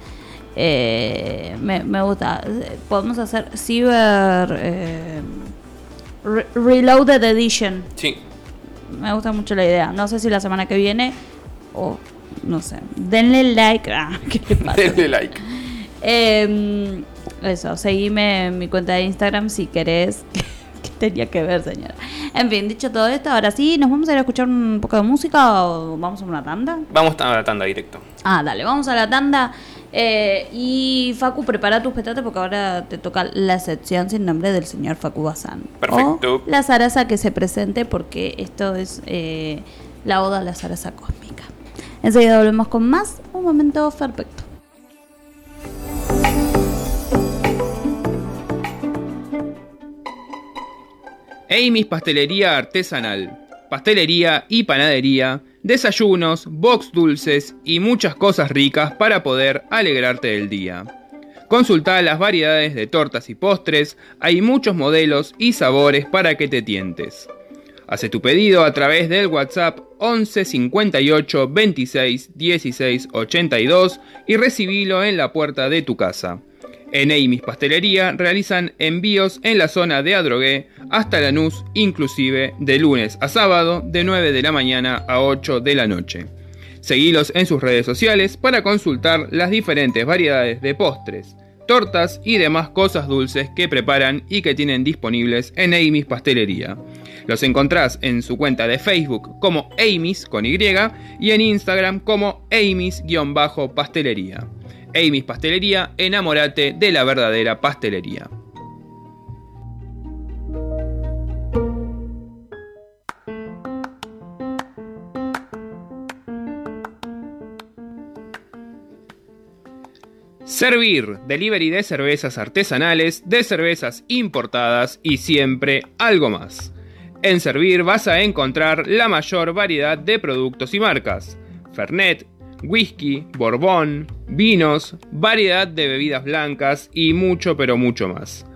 Eh, me, me gusta. Podemos hacer ciber eh, Re- Reloaded Edition. Sí. Me gusta mucho la idea. No sé si la semana que viene o no sé. Denle like. Ah, *laughs* ¿qué? Denle like. Eh, eso, seguime en mi cuenta de Instagram si querés. *laughs* tenía que ver, señora? En fin, dicho todo esto, ahora sí, ¿nos vamos a ir a escuchar un poco de música o vamos a una tanda? Vamos a la tanda directo. Ah, dale, vamos a la tanda. Eh, y Facu, prepara tus petates porque ahora te toca la sección sin nombre del señor Facu Bazán. Perfecto. O la zaraza que se presente porque esto es eh, la oda a la zaraza cósmica. Enseguida volvemos con más. Un momento perfecto. Amy's Pastelería Artesanal. Pastelería y panadería, desayunos, box dulces y muchas cosas ricas para poder alegrarte del día. Consulta las variedades de tortas y postres, hay muchos modelos y sabores para que te tientes. Hace tu pedido a través del WhatsApp 11 58 26 16 82 y recibilo en la puerta de tu casa. En Amy's Pastelería realizan envíos en la zona de Adrogué hasta Lanús, inclusive de lunes a sábado de 9 de la mañana a 8 de la noche. Seguilos en sus redes sociales para consultar las diferentes variedades de postres, tortas y demás cosas dulces que preparan y que tienen disponibles en Amy's Pastelería. Los encontrás en su cuenta de Facebook como Amy's con Y y en Instagram como Amy's-pastelería. Amy's Pastelería, enamórate de la verdadera pastelería. Servir, delivery de cervezas artesanales, de cervezas importadas y siempre algo más. En Servir vas a encontrar la mayor variedad de productos y marcas. Fernet, whisky, borbón, vinos, variedad de bebidas blancas y mucho pero mucho más.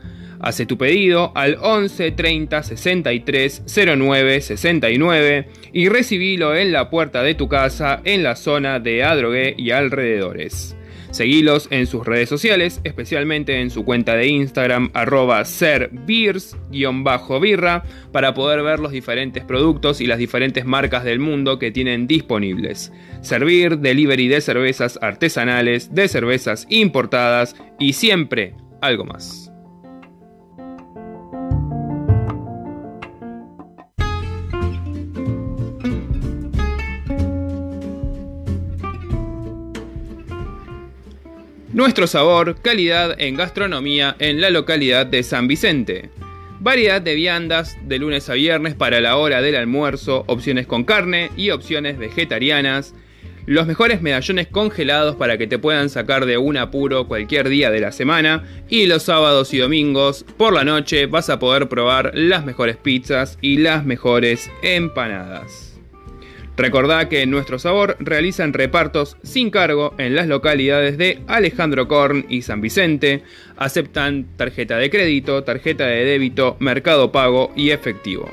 Hace tu pedido al 11 30 63 09 69 y recibilo en la puerta de tu casa en la zona de Adrogué y alrededores. Seguilos en sus redes sociales, especialmente en su cuenta de Instagram arroba serbeers-birra para poder ver los diferentes productos y las diferentes marcas del mundo que tienen disponibles. Servir, delivery de cervezas artesanales, de cervezas importadas y siempre algo más. Nuestro sabor, calidad en gastronomía en la localidad de San Vicente. Variedad de viandas de lunes a viernes para la hora del almuerzo, opciones con carne y opciones vegetarianas. Los mejores medallones congelados para que te puedan sacar de un apuro cualquier día de la semana. Y los sábados y domingos por la noche vas a poder probar las mejores pizzas y las mejores empanadas. Recordá que en Nuestro Sabor realizan repartos sin cargo en las localidades de Alejandro Korn y San Vicente. Aceptan tarjeta de crédito, tarjeta de débito, mercado pago y efectivo.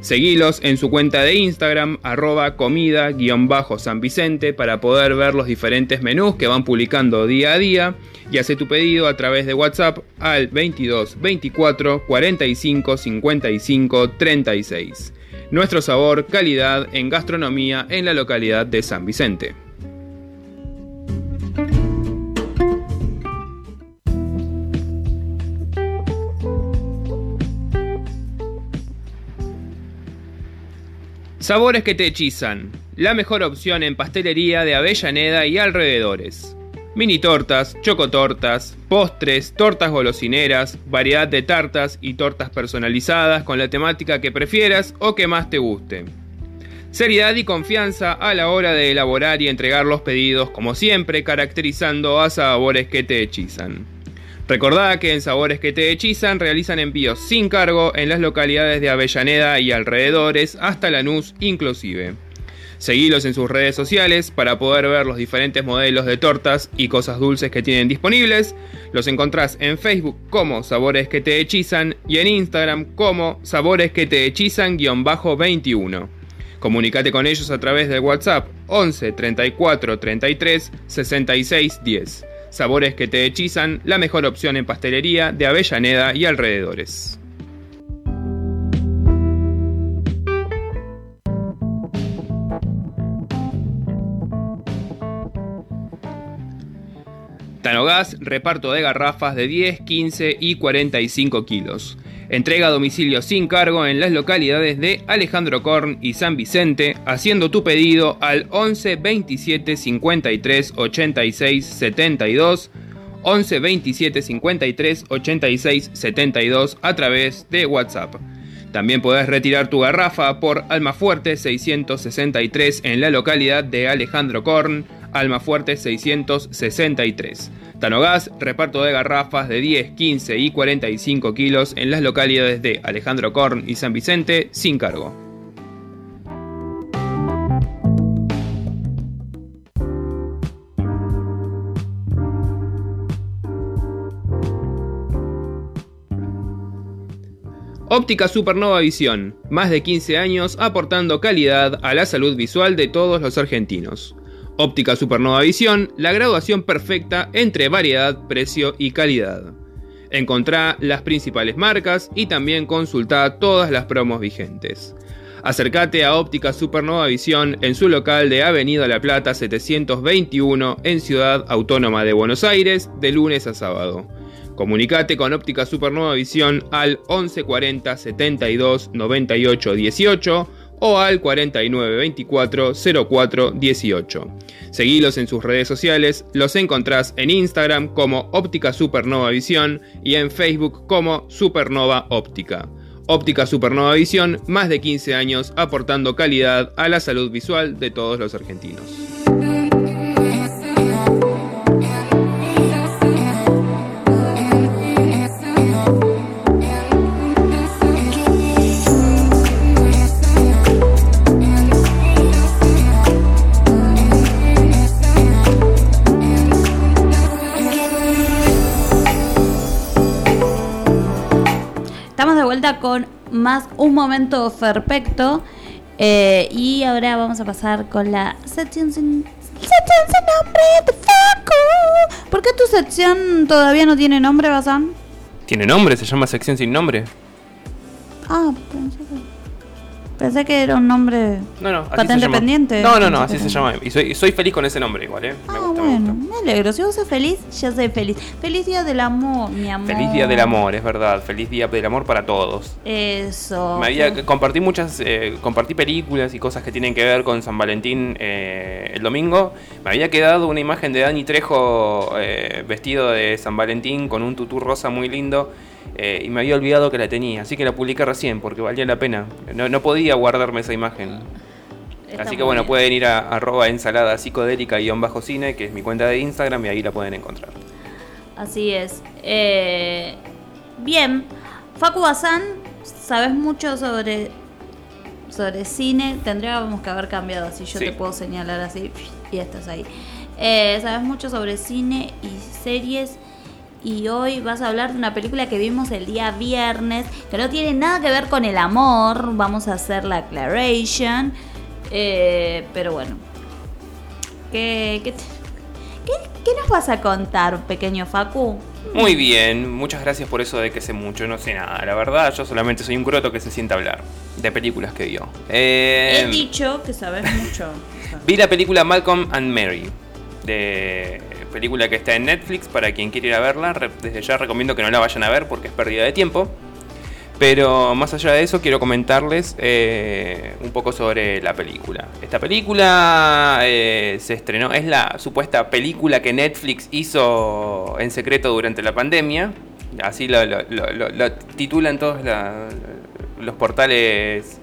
Seguilos en su cuenta de Instagram, arroba comida-san Vicente, para poder ver los diferentes menús que van publicando día a día. Y hace tu pedido a través de WhatsApp al 22 24 45 55 36 nuestro sabor, calidad en gastronomía en la localidad de San Vicente. Sabores que te hechizan. La mejor opción en pastelería de Avellaneda y alrededores mini tortas, chocotortas, postres, tortas golosineras, variedad de tartas y tortas personalizadas con la temática que prefieras o que más te guste. Seriedad y confianza a la hora de elaborar y entregar los pedidos, como siempre, caracterizando a sabores que te hechizan. Recordá que en Sabores que te hechizan realizan envíos sin cargo en las localidades de Avellaneda y alrededores hasta Lanús inclusive. Seguilos en sus redes sociales para poder ver los diferentes modelos de tortas y cosas dulces que tienen disponibles. Los encontrás en Facebook como Sabores que te hechizan y en Instagram como Sabores que te hechizan-21. Comunicate con ellos a través del WhatsApp 11 34 33 66 10. Sabores que te hechizan, la mejor opción en pastelería de Avellaneda y alrededores. Tanogas, reparto de garrafas de 10, 15 y 45 kilos. Entrega a domicilio sin cargo en las localidades de Alejandro Korn y San Vicente, haciendo tu pedido al 11 27 53 86 72, 11 27 53 86 72 a través de WhatsApp. También podés retirar tu garrafa por Almafuerte 663 en la localidad de Alejandro Korn, Almafuerte 663. Tanogas, reparto de garrafas de 10, 15 y 45 kilos en las localidades de Alejandro Korn y San Vicente sin cargo. Óptica Supernova Visión, más de 15 años aportando calidad a la salud visual de todos los argentinos. Óptica Supernova Visión, la graduación perfecta entre variedad, precio y calidad. Encontrá las principales marcas y también consultá todas las promos vigentes. Acércate a Óptica Supernova Visión en su local de Avenida La Plata 721 en Ciudad Autónoma de Buenos Aires de lunes a sábado. Comunicate con Óptica Supernova Visión al 1140 72 98 18 o al 4924 04 18. Seguilos en sus redes sociales, los encontrás en Instagram como Óptica Supernova Visión y en Facebook como Supernova Óptica. Óptica Supernova Visión, más de 15 años aportando calidad a la salud visual de todos los argentinos. Vuelta con más un momento perfecto. eh, y ahora vamos a pasar con la sección sin, sección sin nombre de Facu. ¿Por qué tu sección todavía no tiene nombre, Bazán? ¿Tiene nombre? ¿Se llama sección sin nombre? Ah, pensé pensé que era un nombre No, no. Patente pendiente. No, no, no, así se llama. Y soy, soy feliz con ese nombre igual, ¿eh? Me Ah, gusta, me bueno, gusta. me alegro. Si vos sos feliz, yo soy feliz. Feliz día del amor, mi amor. Feliz Día del Amor, es verdad. Feliz Día del Amor para todos. Eso. Me había, compartí muchas, eh, compartí películas y cosas que tienen que ver con San Valentín eh, el domingo. Me había quedado una imagen de Dani Trejo eh, vestido de San Valentín con un tutú rosa muy lindo eh, y me había olvidado que la tenía, así que la publiqué recién porque valía la pena. No, no podía guardarme esa imagen. Está así que bueno, bien. pueden ir a arroba ensalada psicodélica guion bajo cine, que es mi cuenta de Instagram y ahí la pueden encontrar. Así es. Eh, bien, Facu Bazán, sabes mucho sobre sobre cine. Tendríamos que haber cambiado así. Yo Sí. te puedo señalar así y estás ahí. Eh, sabes mucho sobre cine y series. Y hoy vas a hablar de una película que vimos el día viernes, que no tiene nada que ver con el amor. Vamos a hacer la aclaration. Eh, pero bueno. ¿Qué, qué, qué- qué nos vas a contar, pequeño Facu? Muy bien, muchas gracias por eso de que sé mucho, no sé nada. La verdad, yo solamente soy un croto que se sienta a hablar de películas que vio. Eh, He dicho que sabes mucho. *laughs* Vi la película Malcolm and Mary, de película que está en Netflix para quien quiera ir a verla. Desde ya recomiendo que no la vayan a ver porque es pérdida de tiempo. Pero más allá de eso, quiero comentarles eh, un poco sobre la película. Esta película eh, se estrenó, es la supuesta película que Netflix hizo en secreto durante la pandemia. Así lo, titulan todos los portales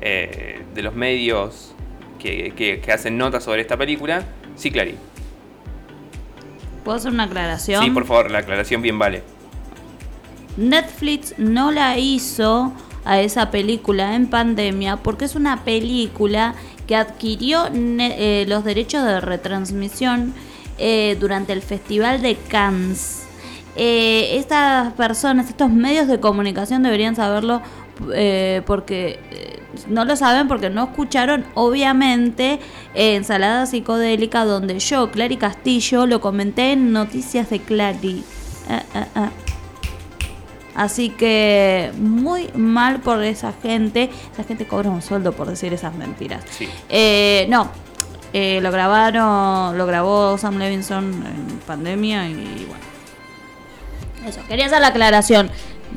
eh, de los medios que, que- hacen notas sobre esta película. Sí, Clary. ¿Puedo hacer una aclaración? Sí, por favor, la aclaración bien vale. Netflix no la hizo a esa película en pandemia porque es una película que adquirió eh, los derechos de retransmisión eh, durante el Festival de Cannes. Eh, estas personas, estos medios de comunicación deberían saberlo eh, porque eh, no lo saben porque no escucharon obviamente eh, Ensalada Psicodélica donde yo, Clary Castillo, lo comenté en Noticias de Clary. Ah, ah, ah. Así que muy mal por esa gente. Esa gente cobra un sueldo por decir esas mentiras. Sí. Eh, no, eh, lo grabaron, lo grabó Sam Levinson en pandemia y bueno. Eso, quería hacer la aclaración.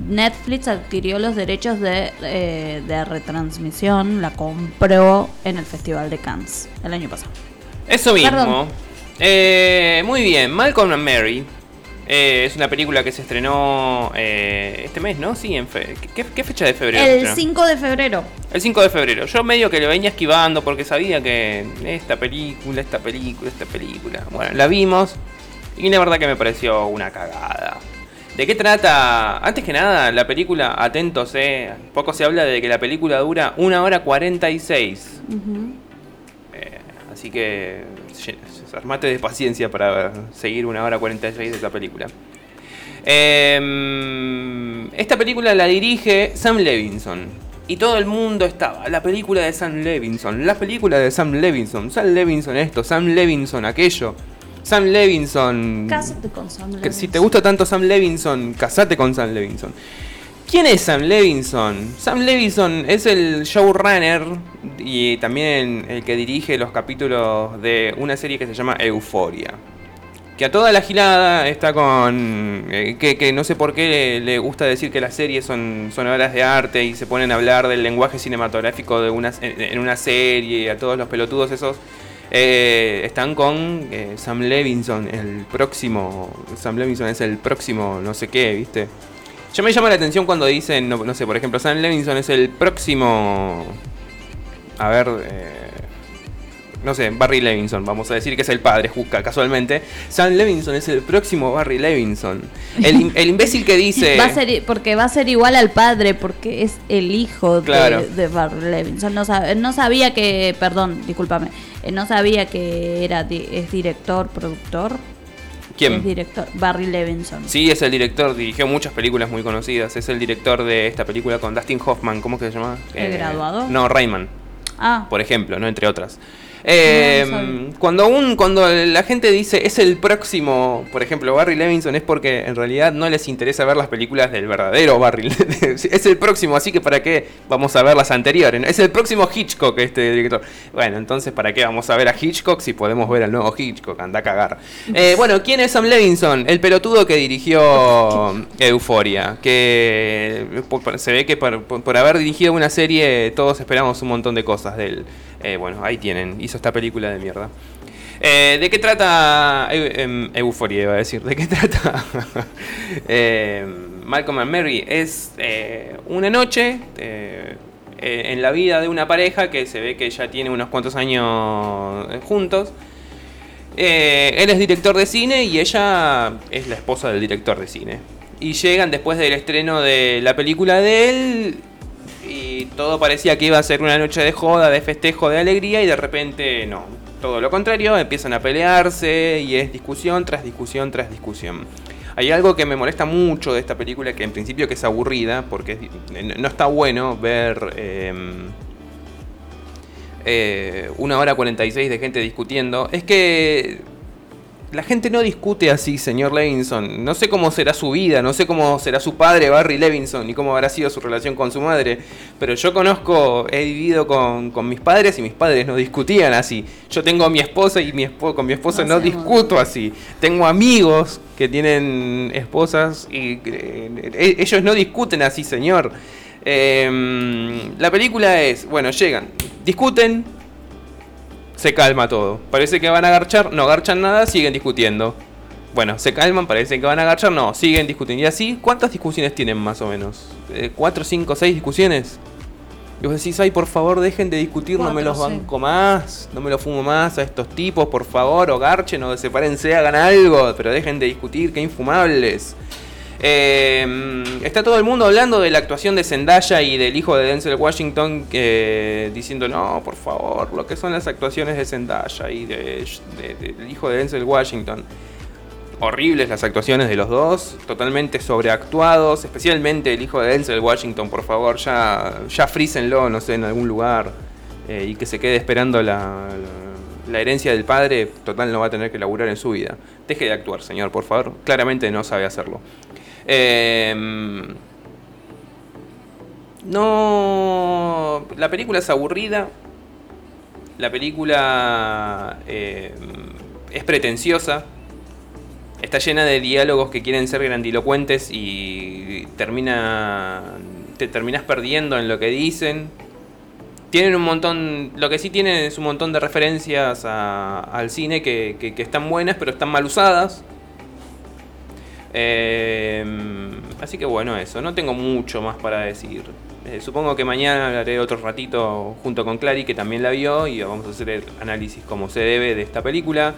Netflix adquirió los derechos de, eh, de retransmisión, la compró en el Festival de Cannes el año pasado. Eso mismo. Eh, muy bien, Malcolm and Mary. eh, es una película que se estrenó eh, este mes, ¿no? Sí, en fe- ¿qué, qué fecha de febrero? El estrenó? 5 de febrero. El 5 de febrero. Yo medio que le venía esquivando porque sabía que esta película, esta película, esta película. Bueno, la vimos y la verdad que me pareció una cagada. ¿De qué trata? Antes que nada, la película, atentos, eh. Poco se habla de que la película dura una hora 46. Eh, así que armate de paciencia para seguir una hora 46 de esa película. Eh, esta película la dirige Sam Levinson. Y todo el mundo estaba. La película de Sam Levinson. La película de Sam Levinson. Sam Levinson esto. Sam Levinson aquello. Sam Levinson. Cásate con Sam Levinson. si te gusta tanto Sam Levinson, casate con Sam Levinson. ¿Quién es Sam Levinson? Sam Levinson es el showrunner y también el que dirige los capítulos de una serie que se llama Euforia. Que a toda la gilada está con... eh, que, que no sé por qué le, gusta decir que las series son, son obras de arte y se ponen a hablar del lenguaje cinematográfico de una, en, en una serie y a todos los pelotudos esos. Eh, están con eh, Sam Levinson, el próximo... Sam Levinson es el próximo no sé qué, ¿viste? Ya me llama la atención cuando dicen, no, no sé, por ejemplo, Sam Levinson es el próximo... A ver... eh, no sé, Barry Levinson, vamos a decir que es el padre, Juca, casualmente. Sam Levinson es el próximo Barry Levinson. El, el imbécil que dice... Va a ser, i- porque va a ser igual al padre, porque es el hijo Claro. de, de Barry Levinson. No, sab- no sabía que, perdón, discúlpame, eh, no sabía que era es director, productor. ¿Quién? Es director, Barry Levinson. Sí, es el director, dirigió muchas películas muy conocidas. Es el director de esta película con Dustin Hoffman, ¿cómo que se llama? ¿El graduado? No, Rayman, Ah, por ejemplo, no entre otras. Eh, No, cuando un, cuando la gente dice es el próximo, por ejemplo, Barry Levinson, es porque en realidad no les interesa ver las películas del verdadero Barry. *laughs* es el próximo, así que para qué vamos a ver las anteriores. Es el próximo Hitchcock este director. Bueno, entonces para qué vamos a ver a Hitchcock si podemos ver al nuevo Hitchcock, anda a cagar. Eh, bueno, ¿quién es Sam Levinson? El pelotudo que dirigió *laughs* Euforia, que se ve que por- por haber dirigido una serie todos esperamos un montón de cosas de él. Eh, bueno, ahí tienen, hizo esta película de mierda. Eh, ¿De qué trata Eu- em, Euforia, iba a decir? ¿De qué *laughs* trata eh, Malcolm and Mary? Es una noche en la vida de una pareja que se ve que ya tiene unos cuantos años juntos. Él es director de cine y ella es la esposa del director de cine. Y llegan después del estreno de la película de él y todo parecía que iba a ser una noche de joda, de festejo, de alegría y de repente no. Todo lo contrario, empiezan a pelearse y es discusión tras discusión tras discusión. Hay algo que me molesta mucho de esta película que en principio que es aburrida porque di- no está bueno ver em, eh, una hora 46 de gente discutiendo. Es que la gente no discute así, señor Levinson. No sé cómo será su vida, no sé cómo será su padre, Barry Levinson, ni cómo habrá sido su relación con su madre. Pero yo conozco, he vivido con, con mis padres y mis padres no discutían así. Yo tengo a mi esposa y mi con mi esposa no, discuto así. Tengo amigos que tienen esposas y eh, e- ellos no discuten así, señor. Em, la película es, bueno, llegan, discuten, se calma todo. Parece que van a agarchar, no agarchan nada, siguen discutiendo. Bueno, se calman, parece que van a agarchar, no, siguen discutiendo. Y así, ¿cuántas discusiones tienen más o menos? Eh, ¿Cuatro, cinco, seis discusiones? Y vos decís, ay, por favor, dejen de discutir, no me los sí. banco más, no me los fumo más a estos tipos, por favor, o garchen, o sepárense, hagan algo, pero dejen de discutir, que infumables. Eh, está todo el mundo hablando de la actuación de Zendaya y del hijo de Denzel Washington diciendo no, por favor, lo que son las actuaciones de Zendaya y de- de- del hijo de Denzel Washington. Horribles las actuaciones de los dos, totalmente sobreactuados, especialmente el hijo de Denzel Washington, por favor, ya, ya frícenlo, no sé, en algún lugar eh, y que se quede esperando la herencia del padre, total no va a tener que laburar en su vida. Deje de actuar, señor, por favor, claramente no sabe hacerlo. Eh, no. La película es aburrida. La película eh, es pretenciosa. Está llena de diálogos que quieren ser grandilocuentes y termina. te terminas perdiendo en lo que dicen. Tienen un montón. Lo que sí tienen es un montón de referencias al cine que están buenas, pero están mal usadas. Eh, así que bueno, eso. No tengo mucho más para decir. Eh, supongo que mañana haré otro ratito junto con Clary, que también la vio, y vamos a hacer el análisis como se debe de esta película.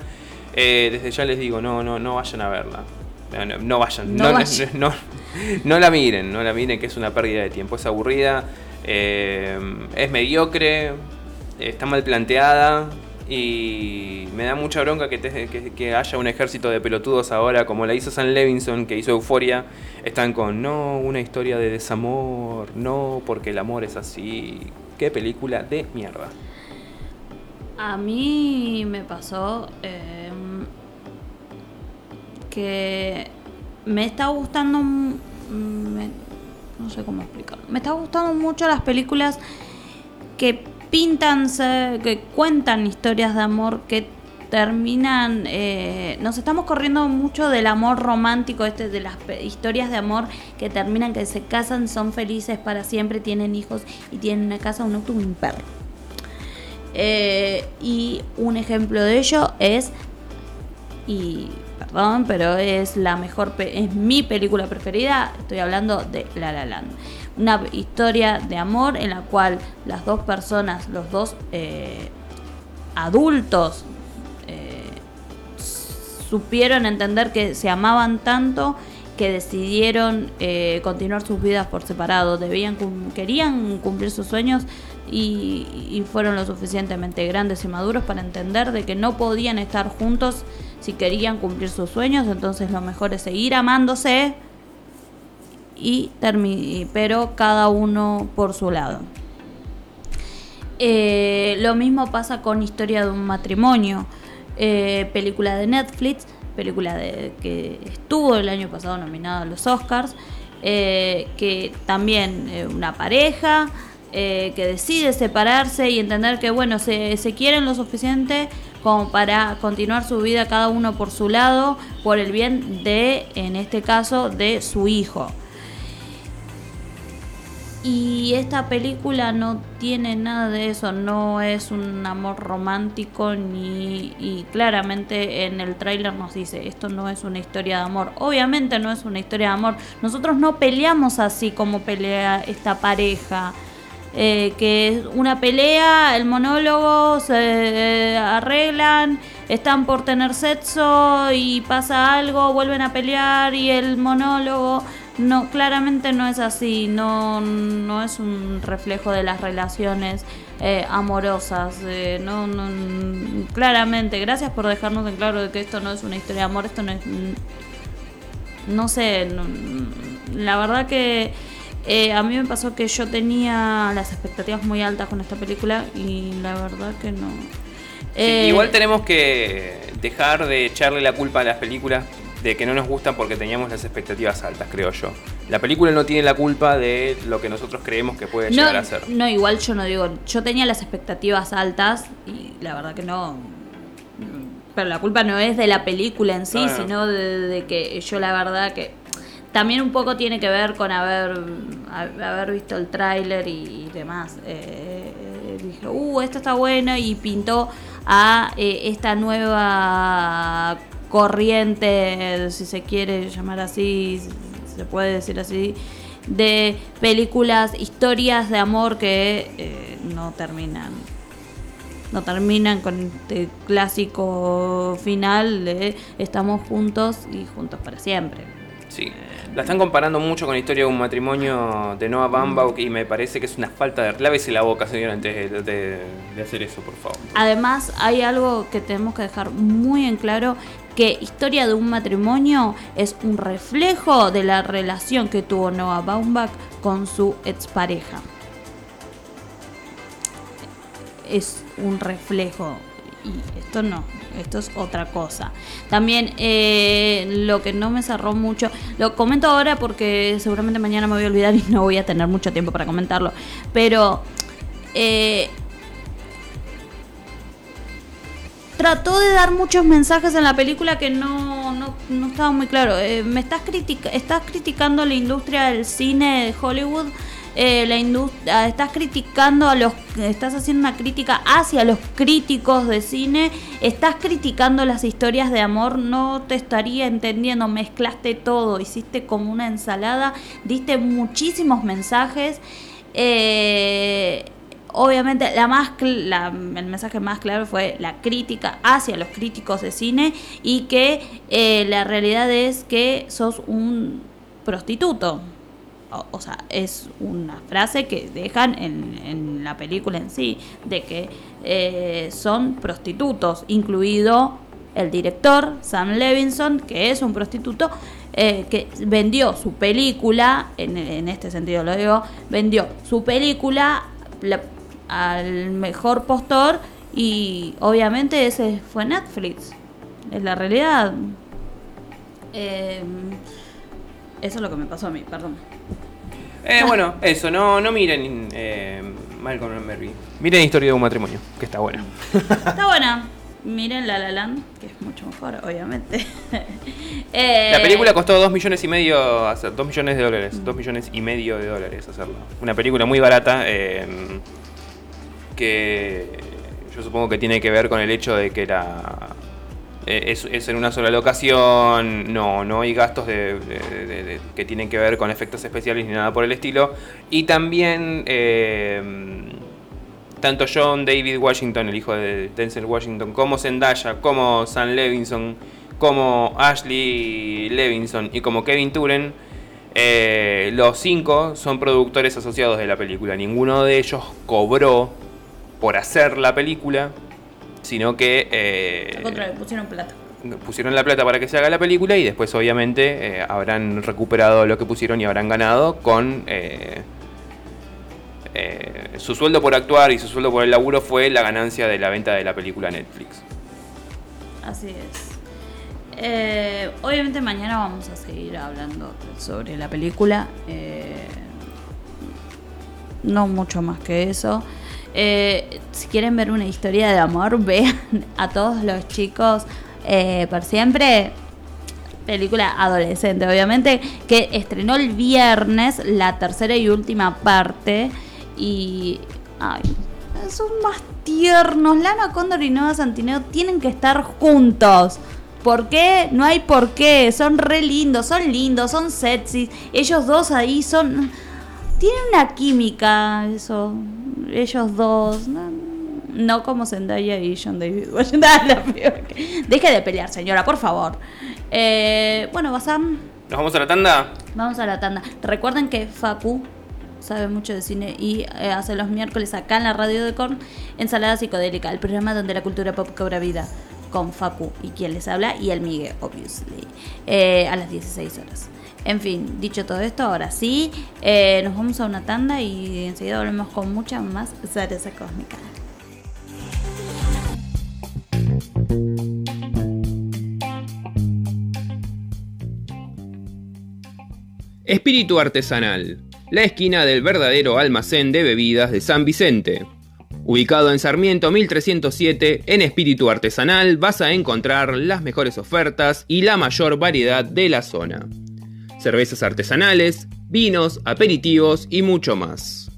Eh, desde ya les digo, no, no, no vayan a verla. No, no, no vayan. No vayan. *laughs* no- no la miren, no la miren, que es una pérdida de tiempo. Es aburrida, eh, es mediocre, está mal planteada. Y me da mucha bronca que, te- que- haya un ejército de pelotudos ahora, como la hizo Sam Levinson, que hizo Euforia. Están con, no, una historia de desamor, no, porque el amor es así. Qué película de mierda. A mí me pasó eh, que me está gustando, me- no sé cómo explicarlo, me está gustando mucho las películas que pintan, que cuentan historias de amor, que terminan, eh, nos estamos corriendo mucho del amor romántico, este de las historias de amor que terminan, que se casan, son felices para siempre, tienen hijos y tienen una casa, un auto un perro. Eh, y un ejemplo de ello es, y perdón, pero es la mejor, es mi película preferida, estoy hablando de La La Land. Una historia de amor en la cual las dos personas, los dos eh, adultos, eh, supieron entender que se amaban tanto que decidieron eh, continuar sus vidas por separado, debían querían cumplir sus sueños y, y fueron lo suficientemente grandes y maduros para entender de que no podían estar juntos si querían cumplir sus sueños, entonces lo mejor es seguir amándose y pero cada uno por su lado. Eh, lo mismo pasa con Historia de un matrimonio, eh, película de Netflix, película de, que estuvo el año pasado nominada a los Oscars, eh, que también una pareja que decide separarse y entender que bueno, se, se quieren lo suficiente como para continuar su vida cada uno por su lado, por el bien de, en este caso, de su hijo. Y esta película no tiene nada de eso, no es un amor romántico ni y claramente en el tráiler nos dice, esto no es una historia de amor. Obviamente no es una historia de amor. Nosotros no peleamos así como pelea esta pareja. Eh, que es una pelea, el monólogo, se eh, arreglan, están por tener sexo y pasa algo, vuelven a pelear y el monólogo no claramente no es así, no, no es un reflejo de las relaciones eh, amorosas, eh, no, no, claramente, gracias por dejarnos en claro de que esto no es una historia de amor, esto no es, no sé, no- la verdad que eh, a mí me pasó que yo tenía las expectativas muy altas con esta película y la verdad que no. Sí, Eh, igual tenemos que dejar de echarle la culpa a las películas de que no nos gustan porque teníamos las expectativas altas, creo yo. La película no tiene la culpa de lo que nosotros creemos que puede no, llegar a ser. no, igual yo no digo, yo tenía las expectativas altas y la verdad que no. Pero la culpa no es de la película en sí, No, no. sino de, de que yo la verdad que también un poco tiene que ver con haber, ha- haber visto el tráiler y, demás. Eh, eh, dije, uh, esto está bueno y pintó a eh, esta nueva corriente, si se quiere llamar así, se puede decir así, de películas, historias de amor que eh, no terminan. No terminan con este clásico final de estamos juntos y juntos para siempre. Sí. La están comparando mucho con la historia de un matrimonio de Noah Baumbach y me parece que es una falta de... Lávese la boca, señor, antes de, de- de hacer eso, por favor. Además, hay algo que tenemos que dejar muy en claro, que Historia de un matrimonio es un reflejo de la relación que tuvo Noah Baumbach con su expareja. Es un reflejo y esto no, esto es otra cosa. También eh, lo que no me cerró mucho, lo comento ahora porque seguramente mañana me voy a olvidar y no voy a tener mucho tiempo para comentarlo, pero eh, trató de dar muchos mensajes en la película que no, no, no estaba muy claro. Eh, me estás, critica estás criticando la industria del cine de Hollywood. eh, la industria, estás criticando a los estás haciendo una crítica hacia los críticos de cine estás criticando las historias de amor no te estaría entendiendo mezclaste todo hiciste como una ensalada diste muchísimos mensajes eh, obviamente la más la- el mensaje más claro fue la crítica hacia los críticos de cine y que eh, la realidad es que sos un prostituto. O, o sea, es una frase que dejan en, en la película en sí, de que eh, son prostitutos, incluido el director Sam Levinson, que es un prostituto, eh, que vendió su película, en, en este sentido lo digo, vendió su película la- al mejor postor y obviamente ese fue Netflix. Es la realidad. Eh, eso es lo que me pasó a mí, perdón. Eh, bueno, eso, no, no miren eh, Malcolm and Mary. Miren Historia de un matrimonio, que está buena. Está buena. Miren La La Land, que es mucho mejor, obviamente. *laughs* Eh, La película costó 2 millones y medio, hacer, 2 millones de dólares, 2 millones y medio de dólares hacerlo. Una película muy barata eh, que yo supongo que tiene que ver con el hecho de que era eh, es, en una sola locación, no, no hay gastos de, que tienen que ver con efectos especiales ni nada por el estilo. Y también eh, tanto John David Washington, el hijo de Denzel Washington, como Zendaya, como Sam Levinson, como Ashley Levinson y como Kevin Turen, eh, los cinco son productores asociados de la película. Ninguno de ellos cobró por hacer la película, sino que eh, Al contrario, pusieron plata. pusieron la plata para que se haga la película y después obviamente eh, habrán recuperado lo que pusieron y habrán ganado con eh, eh, su sueldo por actuar y su sueldo por el laburo fue la ganancia de la venta de la película a Netflix. Así es. Eh, obviamente mañana vamos a seguir hablando sobre la película. eh, no mucho más que eso. Eh, si quieren ver una historia de amor, *laughs* vean a todos los chicos eh, siempre. Película adolescente, obviamente, que estrenó el viernes la tercera y última parte. Y. Ay, son más tiernos. Lana Cóndor y Noah Santineo tienen que estar juntos. ¿Por qué? No hay por qué. Son re lindos, son lindos, son sexy. Ellos dos ahí son. Tienen una química, eso. Ellos dos. No, no como Zendaya y John David *laughs* que- Deje de pelear, señora, por favor. Eh, bueno, Bazán, ¿Nos vamos a la tanda? vamos a la tanda. Recuerden que Facu sabe mucho de cine y eh, hace los miércoles acá en la radio de Korn Ensalada Psicodélica, el programa donde la cultura pop cobra vida con Facu y quien les habla y el Migue, obviously, eh, a las 16 horas. En fin, dicho todo esto, ahora sí, eh, nos vamos a una tanda y enseguida volvemos con mucha más Zareza Cósmica. Espíritu Artesanal, la esquina del verdadero almacén de bebidas de San Vicente. Ubicado en Sarmiento 1307, en Espíritu Artesanal vas a encontrar las mejores ofertas y la mayor variedad de la zona. Cervezas artesanales, vinos, aperitivos y mucho más.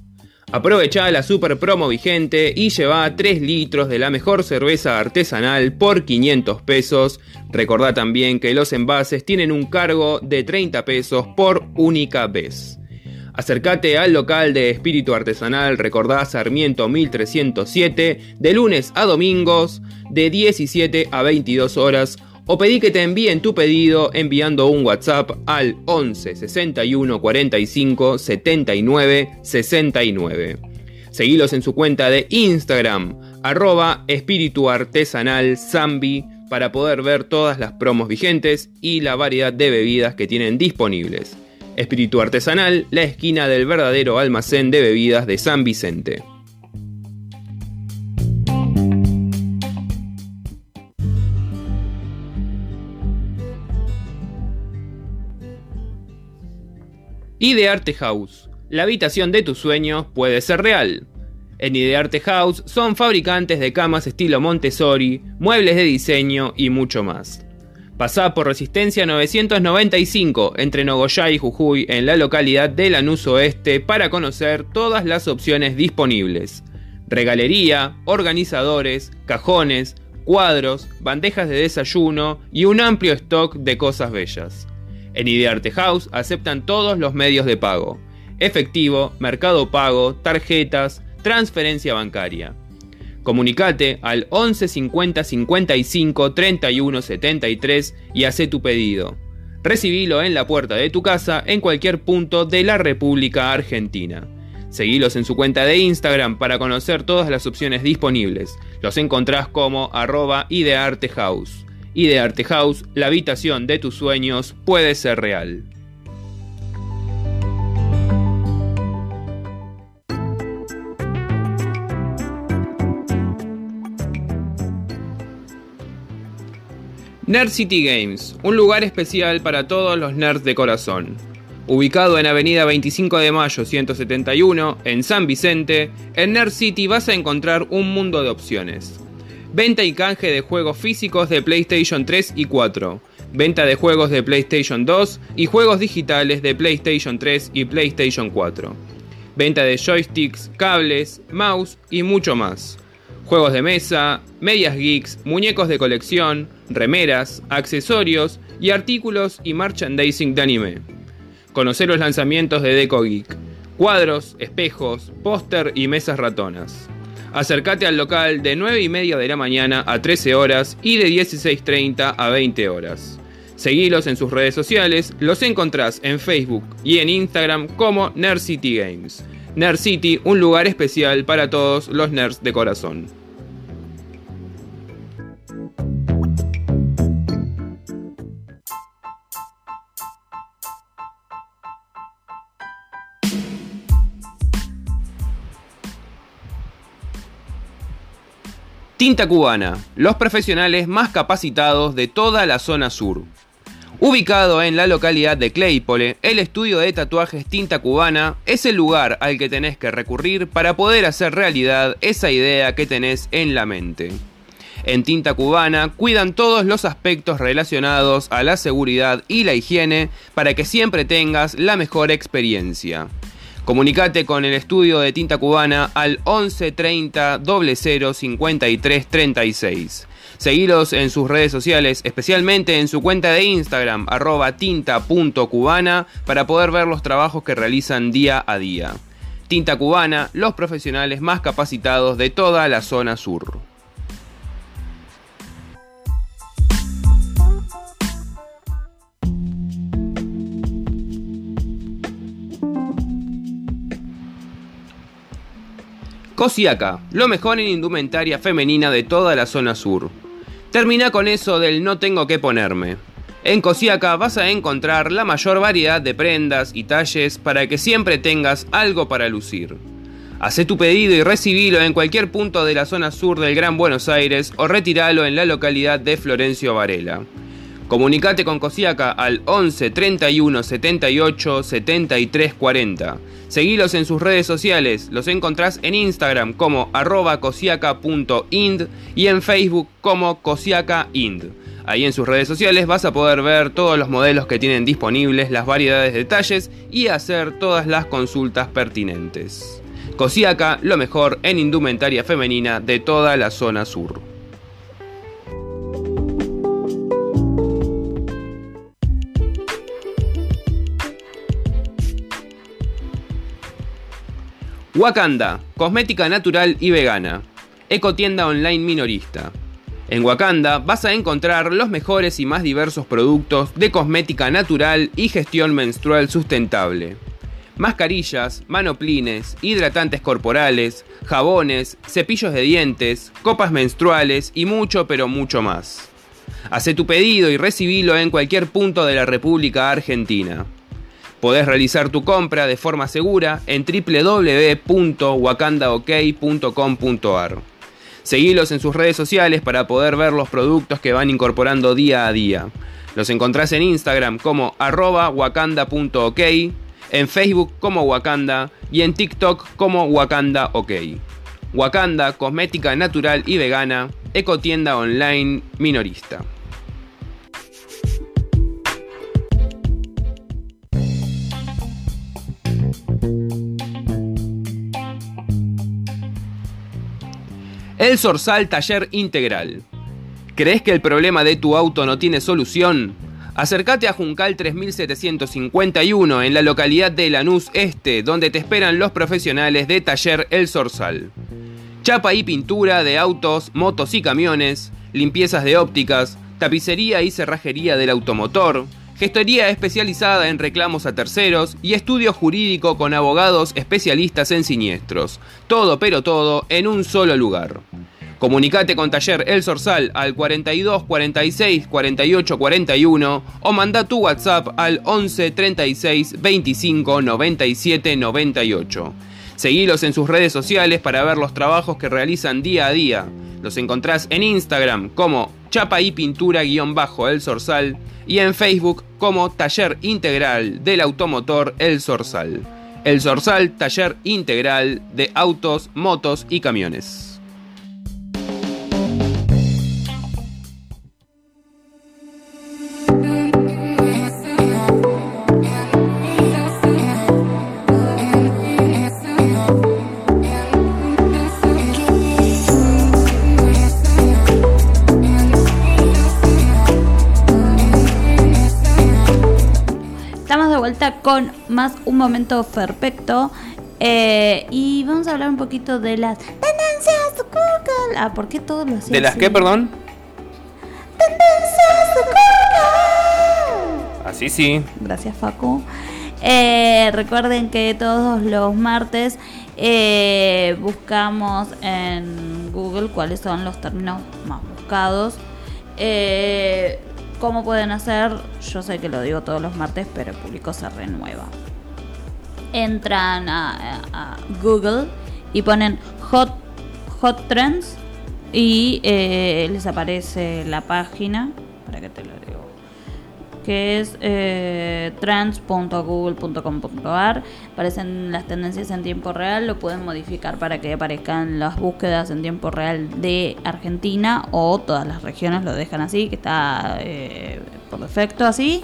Aprovecha la super promo vigente y lleva 3 litros de la mejor cerveza artesanal por 500 pesos. Recordá también que los envases tienen un cargo de 30 pesos por única vez. Acércate al local de Espíritu Artesanal, recordá Sarmiento 1307, de lunes a domingos, de 17 a 22 horas, o pedí que te envíen tu pedido enviando un WhatsApp al 11 61 45 79 69. Seguilos en su cuenta de Instagram, arroba espíritu artesanal zambi, para poder ver todas las promos vigentes y la variedad de bebidas que tienen disponibles. Espíritu Artesanal, la esquina del verdadero almacén de bebidas de San Vicente. Idearte House. La habitación de tus sueños puede ser real. En Idearte House son fabricantes de camas estilo Montessori, muebles de diseño y mucho más. Pasá por Resistencia 995 entre Nogoyá y Jujuy en la localidad de Lanús Oeste para conocer todas las opciones disponibles. Regalería, organizadores, cajones, cuadros, bandejas de desayuno y un amplio stock de cosas bellas. En Idearte House aceptan todos los medios de pago. Efectivo, mercado pago, tarjetas, transferencia bancaria. Comunicate al 11 50 55 31 73 y hace tu pedido. Recibilo en la puerta de tu casa en cualquier punto de la República Argentina. Seguilos en su cuenta de Instagram para conocer todas las opciones disponibles. Los encontrás como arroba ideartehouse. Idearte House, la habitación de tus sueños puede ser real. Nerd City Games, un lugar especial para todos los nerds de corazón. Ubicado en Avenida 25 de Mayo 171, en San Vicente, en Nerd City vas a encontrar un mundo de opciones. Venta y canje de juegos físicos de PlayStation 3 y 4. Venta de juegos de PlayStation 2 y juegos digitales de PlayStation 3 y PlayStation 4. Venta de joysticks, cables, mouse y mucho más. Juegos de mesa, medias geeks, muñecos de colección, remeras, accesorios y artículos y merchandising de anime. Conocer los lanzamientos de Deco Geek. Cuadros, espejos, póster y mesas ratonas. Acércate al local de 9 y media de la mañana a 13 horas y de 16.30 a 20 horas. Seguilos en sus redes sociales, los encontrás en Facebook y en Instagram como Nerd City Games. Nerd City, un lugar especial para todos los nerds de corazón. Tinta Cubana, los profesionales más capacitados de toda la zona sur. Ubicado en la localidad de Claypole, el estudio de tatuajes Tinta Cubana es el lugar al que tenés que recurrir para poder hacer realidad esa idea que tenés en la mente. En Tinta Cubana cuidan todos los aspectos relacionados a la seguridad y la higiene para que siempre tengas la mejor experiencia. Comunicate con el estudio de tinta cubana al 11 30 00 53 36. Seguilos en sus redes sociales, especialmente en su cuenta de Instagram, arroba tinta.cubana, para poder ver los trabajos que realizan día a día. Tinta Cubana, los profesionales más capacitados de toda la zona sur. Cosiaca, lo mejor en indumentaria femenina de toda la zona sur. Termina con eso del no tengo que ponerme. En Cosiaca vas a encontrar la mayor variedad de prendas y talles para que siempre tengas algo para lucir. Hacé tu pedido y recibilo en cualquier punto de la zona sur del Gran Buenos Aires o retíralo en la localidad de Florencio Varela. Comunicate con Cosiaca al 11 31 78 73 40. Seguilos en sus redes sociales, los encontrás en Instagram como arroba cosiaca.ind y en Facebook como cosiaca.ind. Ahí en sus redes sociales vas a poder ver todos los modelos que tienen disponibles, las variedades de detalles y hacer todas las consultas pertinentes. Cosiaca, lo mejor en indumentaria femenina de toda la zona sur. Wakanda, cosmética natural y vegana. Ecotienda online minorista. En Wakanda vas a encontrar los mejores y más diversos productos de cosmética natural y gestión menstrual sustentable. Mascarillas, manoplines, hidratantes corporales, jabones, cepillos de dientes, copas menstruales y mucho pero mucho más. Hace tu pedido y recibilo en cualquier punto de la República Argentina. Podés realizar tu compra de forma segura en www.wakandaok.com.ar. Seguilos en sus redes sociales para poder ver los productos que van incorporando día a día. Los encontrás en Instagram como arroba wakanda.ok, en Facebook como Wakanda y en TikTok como Wakanda OK. Wakanda, cosmética natural y vegana, ecotienda online minorista. El Sorsal Taller Integral. ¿Crees que el problema de tu auto no tiene solución? Acércate a Juncal 3751 en la localidad de Lanús Este, donde te esperan los profesionales de Taller El Sorsal. Chapa y pintura de autos, motos y camiones, limpiezas de ópticas, tapicería y cerrajería del automotor, gestoría especializada en reclamos a terceros y estudio jurídico con abogados especialistas en siniestros. Todo pero todo en un solo lugar. Comunicate con Taller El Sorsal al 42 46 48 41 o manda tu WhatsApp al 11 36 25 97 98. Seguilos en sus redes sociales para ver los trabajos que realizan día a día. Los encontrás en Instagram como Chapa y Pintura-El Sorsal y en Facebook como Taller Integral del Automotor El Sorsal. El Sorsal, taller integral de autos, motos y camiones. Vuelta con más un momento perfecto. eh, y vamos a hablar un poquito de las tendencias Tendencias de Google. Ah, ¿por qué todo lo hacía ¿De las así? qué, perdón? Tendencias de Google. Así sí. Gracias, Facu. Eh, recuerden que todos los martes eh, buscamos en Google cuáles son los términos más buscados. Eh, ¿Cómo pueden hacer? Yo sé que lo digo todos los martes, pero el público se renueva. Entran a, Google y ponen hot, hot trends y eh, les aparece la página. Para que te lo que es eh, trans.google.com.ar. Aparecen las tendencias en tiempo real, lo pueden modificar para que aparezcan las búsquedas en tiempo real de Argentina o todas las regiones lo dejan así, que está eh, por defecto así.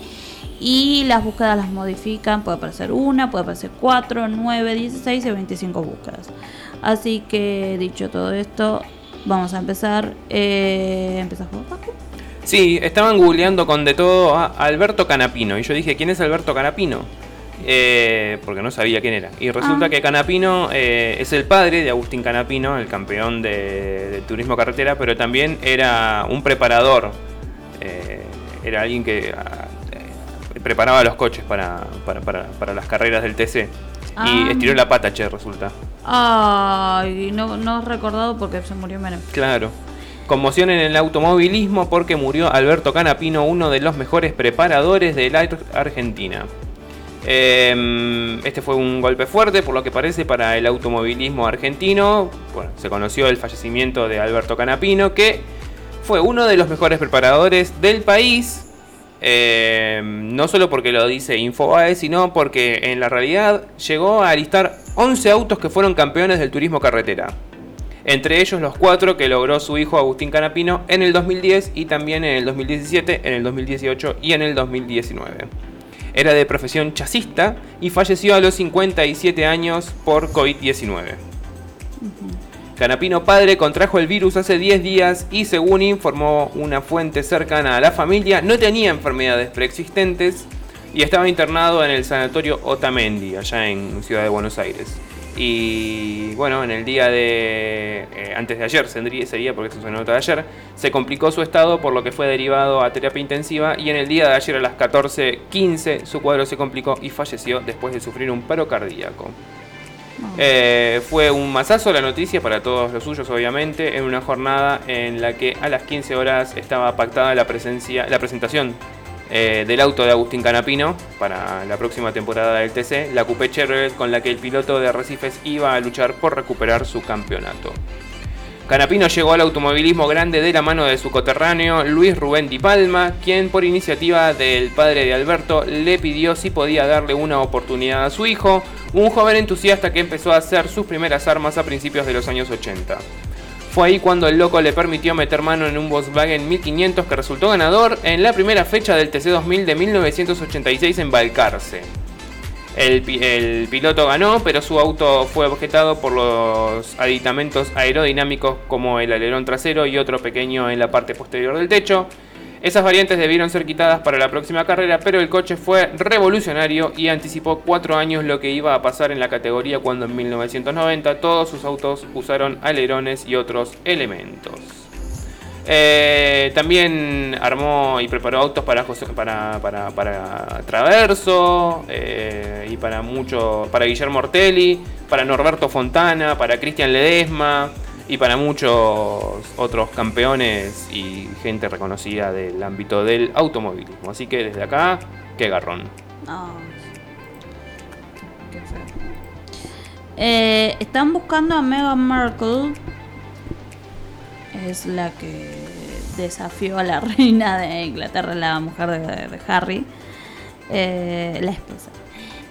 Y las búsquedas las modifican, puede aparecer una, puede aparecer cuatro, nueve, 16 y 25 búsquedas. Así que dicho todo esto, vamos a empezar. Eh, ¿Empezás vos, Paco? Sí, estaban googleando con de todo a Alberto Canapino. Y yo dije, ¿quién es Alberto Canapino? Eh, porque no sabía quién era. Y resulta Ah. que Canapino eh, es el padre de Agustín Canapino, el campeón de, de turismo carretera, pero también era un preparador. Eh, era alguien que ah, eh, preparaba los coches para, para, para- para las carreras del TC. Ah. Y estiró la pata, che, resulta. Ay, no, no he recordado porque se murió Menem. Claro. Conmoción en el automovilismo porque murió Alberto Canapino, uno de los mejores preparadores de la Ar- Argentina. Eh, este fue un golpe fuerte, por lo que parece, para el automovilismo argentino. Bueno, se conoció el fallecimiento de Alberto Canapino, que fue uno de los mejores preparadores del país. Eh, no solo porque lo dice Infobae, sino porque en la realidad llegó a alistar 11 autos que fueron campeones del turismo carretera. Entre ellos los cuatro que logró su hijo Agustín Canapino en el 2010 y también en el 2017, en el 2018 y en el 2019. Era de profesión chasista y falleció a los 57 años por COVID-19. Canapino padre contrajo el virus hace 10 días y según informó una fuente cercana a la familia, no tenía enfermedades preexistentes y estaba internado en el sanatorio Otamendi, allá en Ciudad de Buenos Aires. Y bueno, en el día de... eh, antes de ayer, sería, porque eso es una nota de ayer, se complicó su estado por lo que fue derivado a terapia intensiva y en el día de ayer a las 14.15 su cuadro se complicó y falleció después de sufrir un paro cardíaco. Eh, fue un masazo la noticia para todos los suyos, obviamente, en una jornada en la que a las 15 horas estaba pactada la presencia, la presentación eh, del auto de Agustín Canapino para la próxima temporada del TC, la Coupé Chevrolet con la que el piloto de Arrecifes iba a luchar por recuperar su campeonato. Canapino llegó al automovilismo grande de la mano de su coterráneo Luis Rubén Di Palma, quien por iniciativa del padre de Alberto le pidió si podía darle una oportunidad a su hijo, un joven entusiasta que empezó a hacer sus primeras armas a principios de los años 80. Fue ahí cuando el loco le permitió meter mano en un Volkswagen 1500 que resultó ganador en la primera fecha del TC2000 de 1986 en Balcarce. El, el piloto ganó, pero su auto fue objetado por los aditamentos aerodinámicos como el alerón trasero y otro pequeño en la parte posterior del techo. Esas variantes debieron ser quitadas para la próxima carrera, pero el coche fue revolucionario y anticipó cuatro años lo que iba a pasar en la categoría cuando en 1990 todos sus autos usaron alerones y otros elementos. Eh, también armó y preparó autos para, para, para, para Traverso eh, y para mucho, para Guillermo Ortelli, para Norberto Fontana, para Cristian Ledesma y para muchos otros campeones y gente reconocida del ámbito del automovilismo. Así que desde acá, qué garrón. Eh, están buscando a Meghan Markle. Es la que desafió a la *laughs* reina de Inglaterra, la mujer de, de Harry. Eh, la esposa.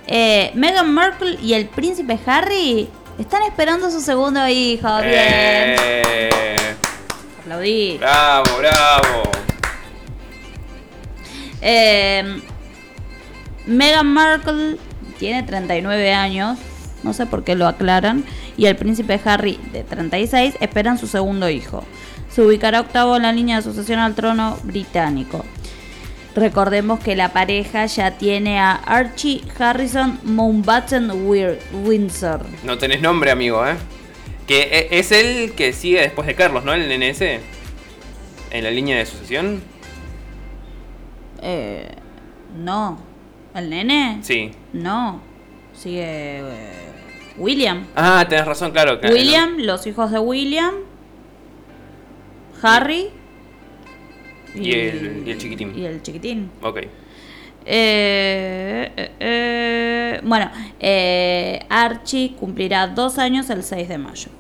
Eh, Meghan Markle y el príncipe Harry están esperando su segundo hijo. Bien. Eh, Aplaudí. bravo, bravo. Eh, Meghan Markle tiene 39 años, no sé por qué lo aclaran, y el príncipe Harry, de 36, esperan su segundo hijo. Se ubicará octavo en la línea de sucesión al trono británico. Recordemos que la pareja ya tiene a Archie Harrison Mountbatten Windsor. No tenés nombre, amigo, ¿eh? Que e- es el que sigue después de Carlos, ¿no? El NNS. En la línea de sucesión. Eh, no. ¿El nene? Sí. No. Sigue eh, William. Ah, tenés razón, claro. que- William, los hijos de William. Harry. Y el, y el chiquitín. Y el chiquitín. Ok. Eh, eh, eh, bueno, Archie cumplirá dos años el 6 de mayo.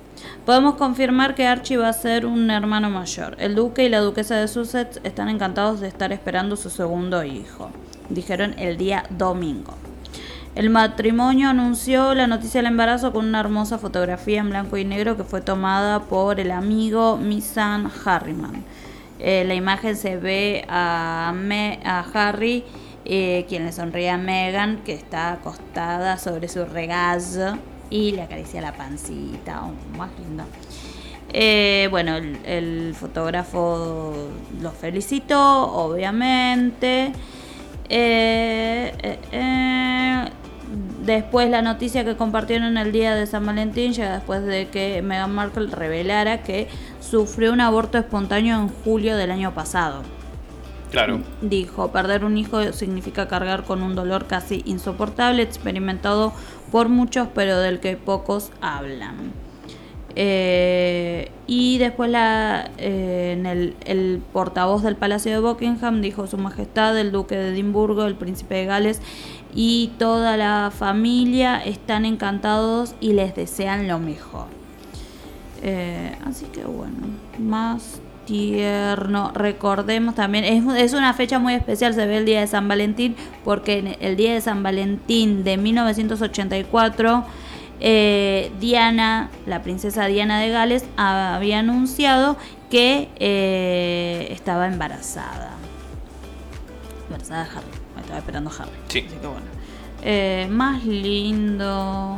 Podemos confirmar que Archie va a ser un hermano mayor. El duque y la duquesa de Sussex están encantados de estar esperando su segundo hijo, dijeron el día domingo. El matrimonio anunció la noticia del embarazo con una hermosa fotografía en blanco y negro que fue tomada por el amigo Misan Harriman. Eh, la imagen se ve a, Harry, eh, quien le sonríe a Meghan, que está acostada sobre su regazo y le acaricia la pancita. Más lindo. Eh, bueno, el, el fotógrafo los felicitó, obviamente. Eh, eh, Después la noticia que compartieron el día de San Valentín llega después de que Meghan Markle revelara que sufrió un aborto espontáneo en julio del año pasado. Claro. Dijo, perder un hijo significa cargar con un dolor casi insoportable, experimentado por muchos, pero del que pocos hablan. Eh, y después la, eh, en el, el portavoz del Palacio de Buckingham dijo Su Majestad, el Duque de Edimburgo, el Príncipe de Gales y toda la familia están encantados y les desean lo mejor. Eh, así que bueno, más tierno. Recordemos también, es, es una fecha muy especial, se ve el día de San Valentín, porque el día de San Valentín de 1984, eh, Diana, la princesa Diana de Gales, había anunciado que eh, estaba embarazada. Embarazada de Harry, estaba esperando Harry. Sí. Así que bueno. Eh, más lindo.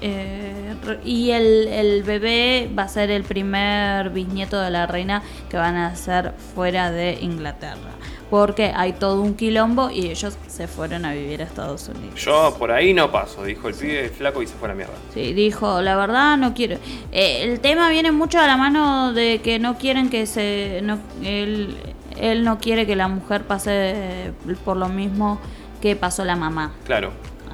Eh, y el, el bebé va a ser el primer bisnieto de la reina que van a hacer fuera de Inglaterra. Porque hay todo un quilombo y ellos se fueron a vivir a Estados Unidos. Yo por ahí no paso, dijo el pibe flaco y se fue a la mierda. Sí, dijo, la verdad no quiero. Eh, el tema viene mucho a la mano de que no quieren que se... No, él, él no quiere que la mujer pase por lo mismo que pasó la mamá. Claro.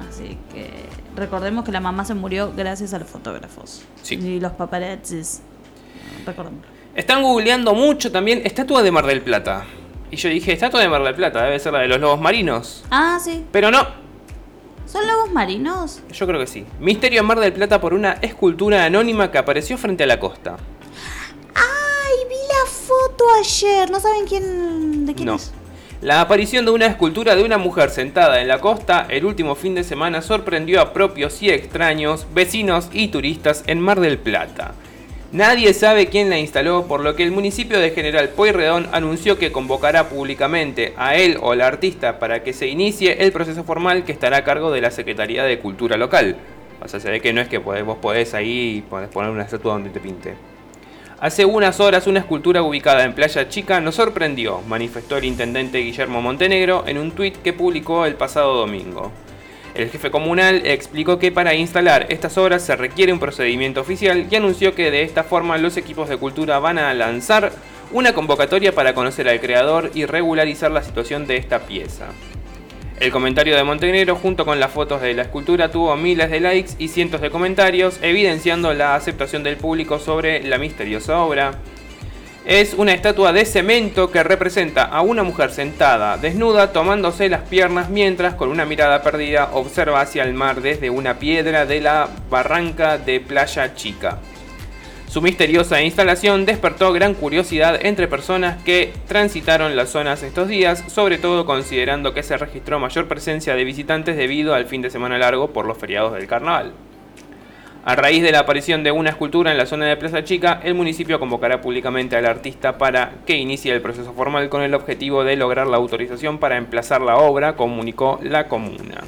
Así que recordemos que la mamá se murió gracias a los fotógrafos. Sí. Y los paparazzis. Recordemos. Están googleando mucho también estatua de Mar del Plata. Y yo dije, estatua de Mar del Plata, debe ser la de los lobos marinos. Ah, sí. Pero no, ¿Son lobos marinos? yo creo que sí. Misterio en Mar del Plata por una escultura anónima que apareció frente a la costa. La foto ayer. ¿No saben quién de quién No. es? La aparición de una escultura de una mujer sentada en la costa el último fin de semana sorprendió a propios y extraños, vecinos y turistas en Mar del Plata. Nadie sabe quién la instaló, por lo que el municipio de General Pueyrredón anunció que convocará públicamente a él o al artista para que se inicie el proceso formal que estará a cargo de la Secretaría de Cultura local. O sea, se ve que no es que podés- vos podés ahí podés poner una estatua donde te pinte. Hace unas horas una escultura ubicada en Playa Chica nos sorprendió, manifestó el intendente Guillermo Montenegro en un tuit que publicó el pasado domingo. El jefe comunal explicó que para instalar estas obras se requiere un procedimiento oficial y anunció que de esta forma los equipos de cultura van a lanzar una convocatoria para conocer al creador y regularizar la situación de esta pieza. El comentario de Montenegro junto con las fotos de la escultura tuvo miles de likes y cientos de comentarios, evidenciando la aceptación del público sobre la misteriosa obra. Es una estatua de cemento que representa a una mujer sentada, desnuda, tomándose las piernas mientras con una mirada perdida observa hacia el mar desde una piedra de la barranca de Playa Chica. Su misteriosa instalación despertó gran curiosidad entre personas que transitaron las zonas estos días, sobre todo considerando que se registró mayor presencia de visitantes debido al fin de semana largo por los feriados del carnaval. A raíz de la aparición de una escultura en la zona de Plaza Chica, el municipio convocará públicamente al artista para que inicie el proceso formal con el objetivo de lograr la autorización para emplazar la obra, comunicó la comuna.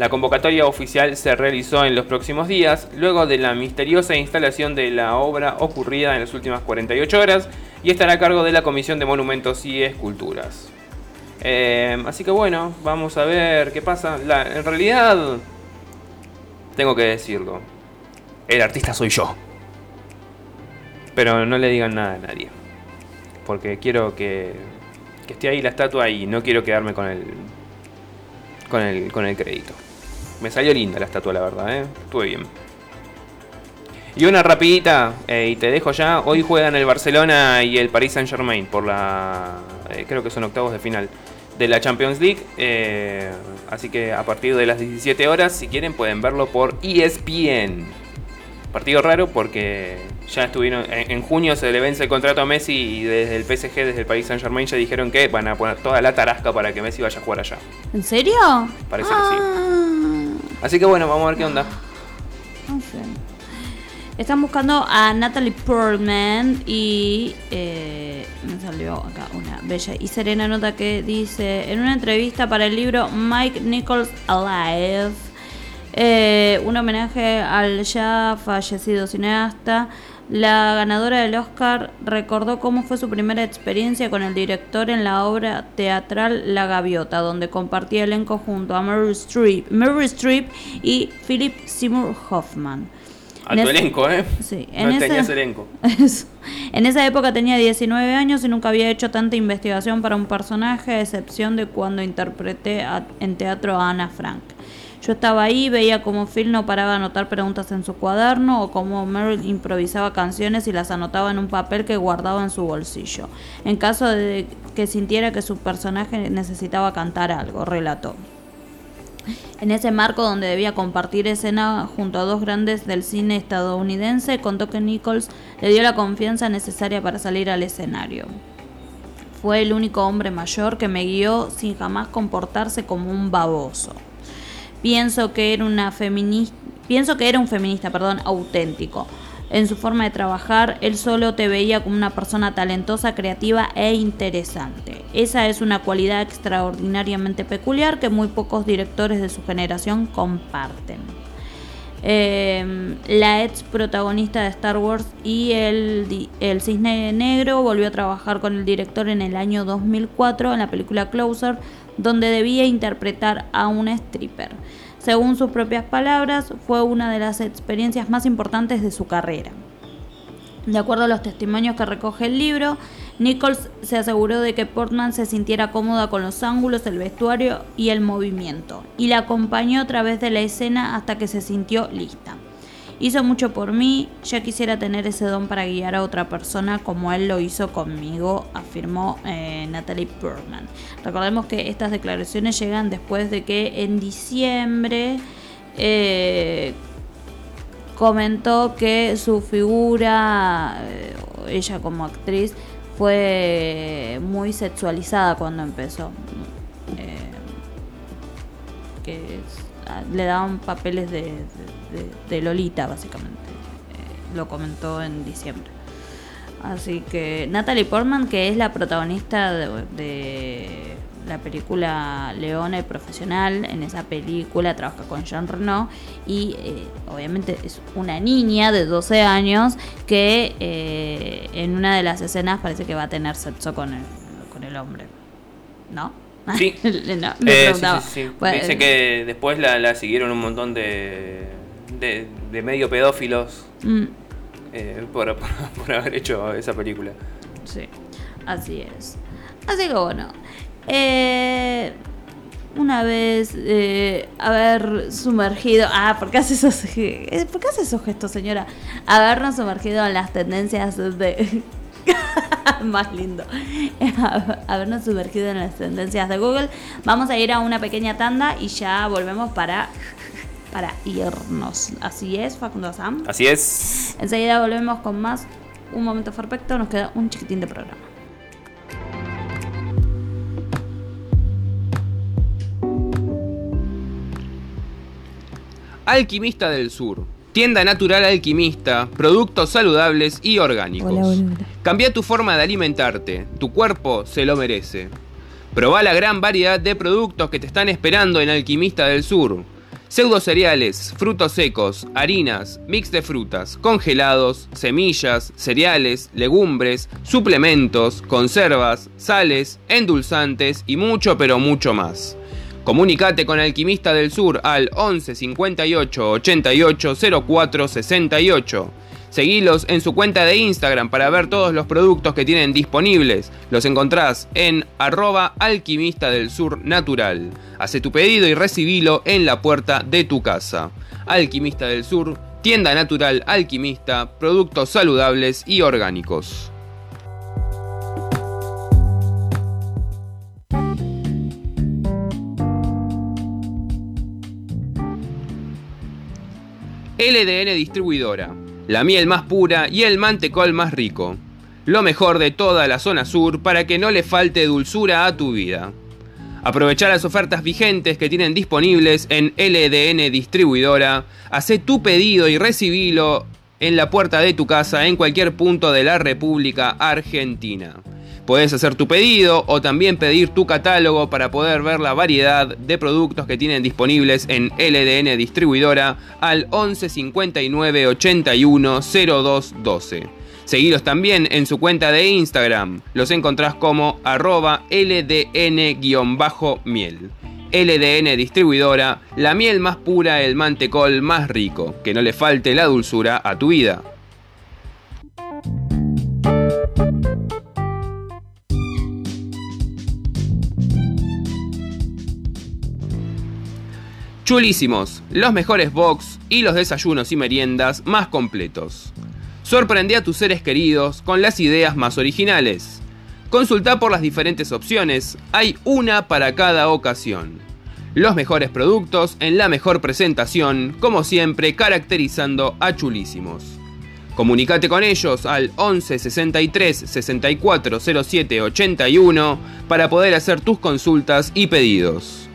La convocatoria oficial se realizó en los próximos días, luego de la misteriosa instalación de la obra ocurrida en las últimas 48 horas, y estará a cargo de la Comisión de Monumentos y Esculturas. Eh, así que bueno, vamos a ver qué pasa. En realidad, tengo que decirlo, el artista soy yo. Pero no le digan nada a nadie. Porque quiero que, que esté ahí la estatua y no quiero quedarme con el, con el, con el crédito. Me salió linda la estatua, la verdad, ¿eh? Estuve bien. Y una rapidita, eh, y te dejo ya. Hoy juegan el Barcelona y el Paris Saint Germain por la... eh, creo que son octavos de final de la Champions League. eh, así que a partir de las 17 horas, si quieren, pueden verlo por ESPN. Partido raro porque ya estuvieron... En, en junio se le vence el contrato a Messi y desde el PSG, desde el Paris Saint Germain, ya dijeron que van a poner toda la tarasca para que Messi vaya a jugar allá. ¿En serio? Parece que sí. Así que bueno, vamos a ver qué onda. Están buscando a Natalie Portman y eh, me salió acá una bella y serena nota que dice en una entrevista para el libro Mike Nichols Alive, eh, un homenaje al ya fallecido cineasta. La ganadora del Oscar recordó cómo fue su primera experiencia con el director en la obra teatral La Gaviota, donde compartía elenco junto a Meryl Streep, Meryl Streep y Philip Seymour Hoffman. En ese- elenco, ¿eh? Sí, no en ese- tenías elenco. *laughs* En esa época tenía 19 años y nunca había hecho tanta investigación para un personaje, a excepción de cuando interpreté a- en teatro a Ana Frank. Yo estaba ahí, veía cómo Phil no paraba de anotar preguntas en su cuaderno o cómo Meryl improvisaba canciones y las anotaba en un papel que guardaba en su bolsillo, en caso de que sintiera que su personaje necesitaba cantar algo, relató. En ese marco donde debía compartir escena junto a dos grandes del cine estadounidense, contó que Nichols le dio la confianza necesaria para salir al escenario. Fue el único hombre mayor que me guió sin jamás comportarse como un baboso. Pienso que era una feminista, pienso que era un feminista, perdón, auténtico. En su forma de trabajar, él solo te veía como una persona talentosa, creativa e interesante. Esa es una cualidad extraordinariamente peculiar que muy pocos directores de su generación comparten. Eh, la ex protagonista de Star Wars y el, el Cisne Negro volvió a trabajar con el director en el año 2004 en la película Closer, donde debía interpretar a una stripper. Según sus propias palabras, fue una de las experiencias más importantes de su carrera. De acuerdo a los testimonios que recoge el libro, Nichols se aseguró de que Portman se sintiera cómoda con los ángulos, el vestuario y el movimiento, y la acompañó a través de la escena hasta que se sintió lista. Hizo mucho por mí, ya quisiera tener ese don para guiar a otra persona como él lo hizo conmigo, afirmó eh, Natalie Portman. Recordemos que estas declaraciones llegan después de que en diciembre eh, comentó que su figura, eh, ella como actriz, fue muy sexualizada cuando empezó. Que ah, le daban papeles de, de- Lolita, básicamente. Eh, lo comentó en diciembre. Así que Natalie Portman, que es la protagonista de, de la película Leona y Profesional, en esa película trabaja con Jean Reno y eh, obviamente es una niña de 12 años que eh, en una de las escenas parece que va a tener sexo con el, con el hombre. ¿No? Sí. *laughs* No, me Eh, sí, sí, sí. Bueno, Dice que después la, la siguieron un montón de, de, de medio pedófilos mm, eh, por, *laughs* por, por haber hecho esa película. Sí, así es. Así que bueno, eh, una vez eh, haber sumergido, ah, ¿por qué hace esos, eh, ¿por qué hace esos gestos, señora? Habernos sumergido en las tendencias de, *laughs* más lindo, *laughs* habernos sumergido en las tendencias de Google. Vamos a ir a una pequeña tanda y ya volvemos para para irnos. Así es, Facundo Sam. Así es. Enseguida volvemos con más. Un momento perfecto, nos queda un chiquitín de programa. Alquimista del Sur. Tienda natural alquimista, productos saludables y orgánicos. Cambia tu forma de alimentarte, tu cuerpo se lo merece. Proba la gran variedad de productos que te están esperando en Alquimista del Sur. Pseudo cereales, frutos secos, harinas, mix de frutas, congelados, semillas, cereales, legumbres, suplementos, conservas, sales, endulzantes y mucho pero mucho más. Comunicate con Alquimista del Sur al 11 58 88 04 68. Seguilos en su cuenta de Instagram para ver todos los productos que tienen disponibles. Los encontrás en arroba alquimista del sur natural. Hace tu pedido y recibilo en la puerta de tu casa. Alquimista del Sur, tienda natural alquimista, productos saludables y orgánicos. LDN Distribuidora, la miel más pura y el mantecol más rico. Lo mejor de toda la zona sur para que no le falte dulzura a tu vida. Aprovecha las ofertas vigentes que tienen disponibles en LDN Distribuidora. Hacé tu pedido y recibilo en la puerta de tu casa en cualquier punto de la República Argentina. Puedes hacer tu pedido o también pedir tu catálogo para poder ver la variedad de productos que tienen disponibles en LDN Distribuidora al 11 59 81 02 12. Seguilos también en su cuenta de Instagram. Los encontrás como arroba LDN-miel. LDN Distribuidora, la miel más pura, el mantecol más rico. Que no le falte la dulzura a tu vida. Chulísimos, los mejores box y los desayunos y meriendas más completos. Sorprende a tus seres queridos con las ideas más originales. Consulta por las diferentes opciones, hay una para cada ocasión. Los mejores productos en la mejor presentación, como siempre caracterizando a Chulísimos. Comunicate con ellos al 11 63 64 07 81 para poder hacer tus consultas y pedidos.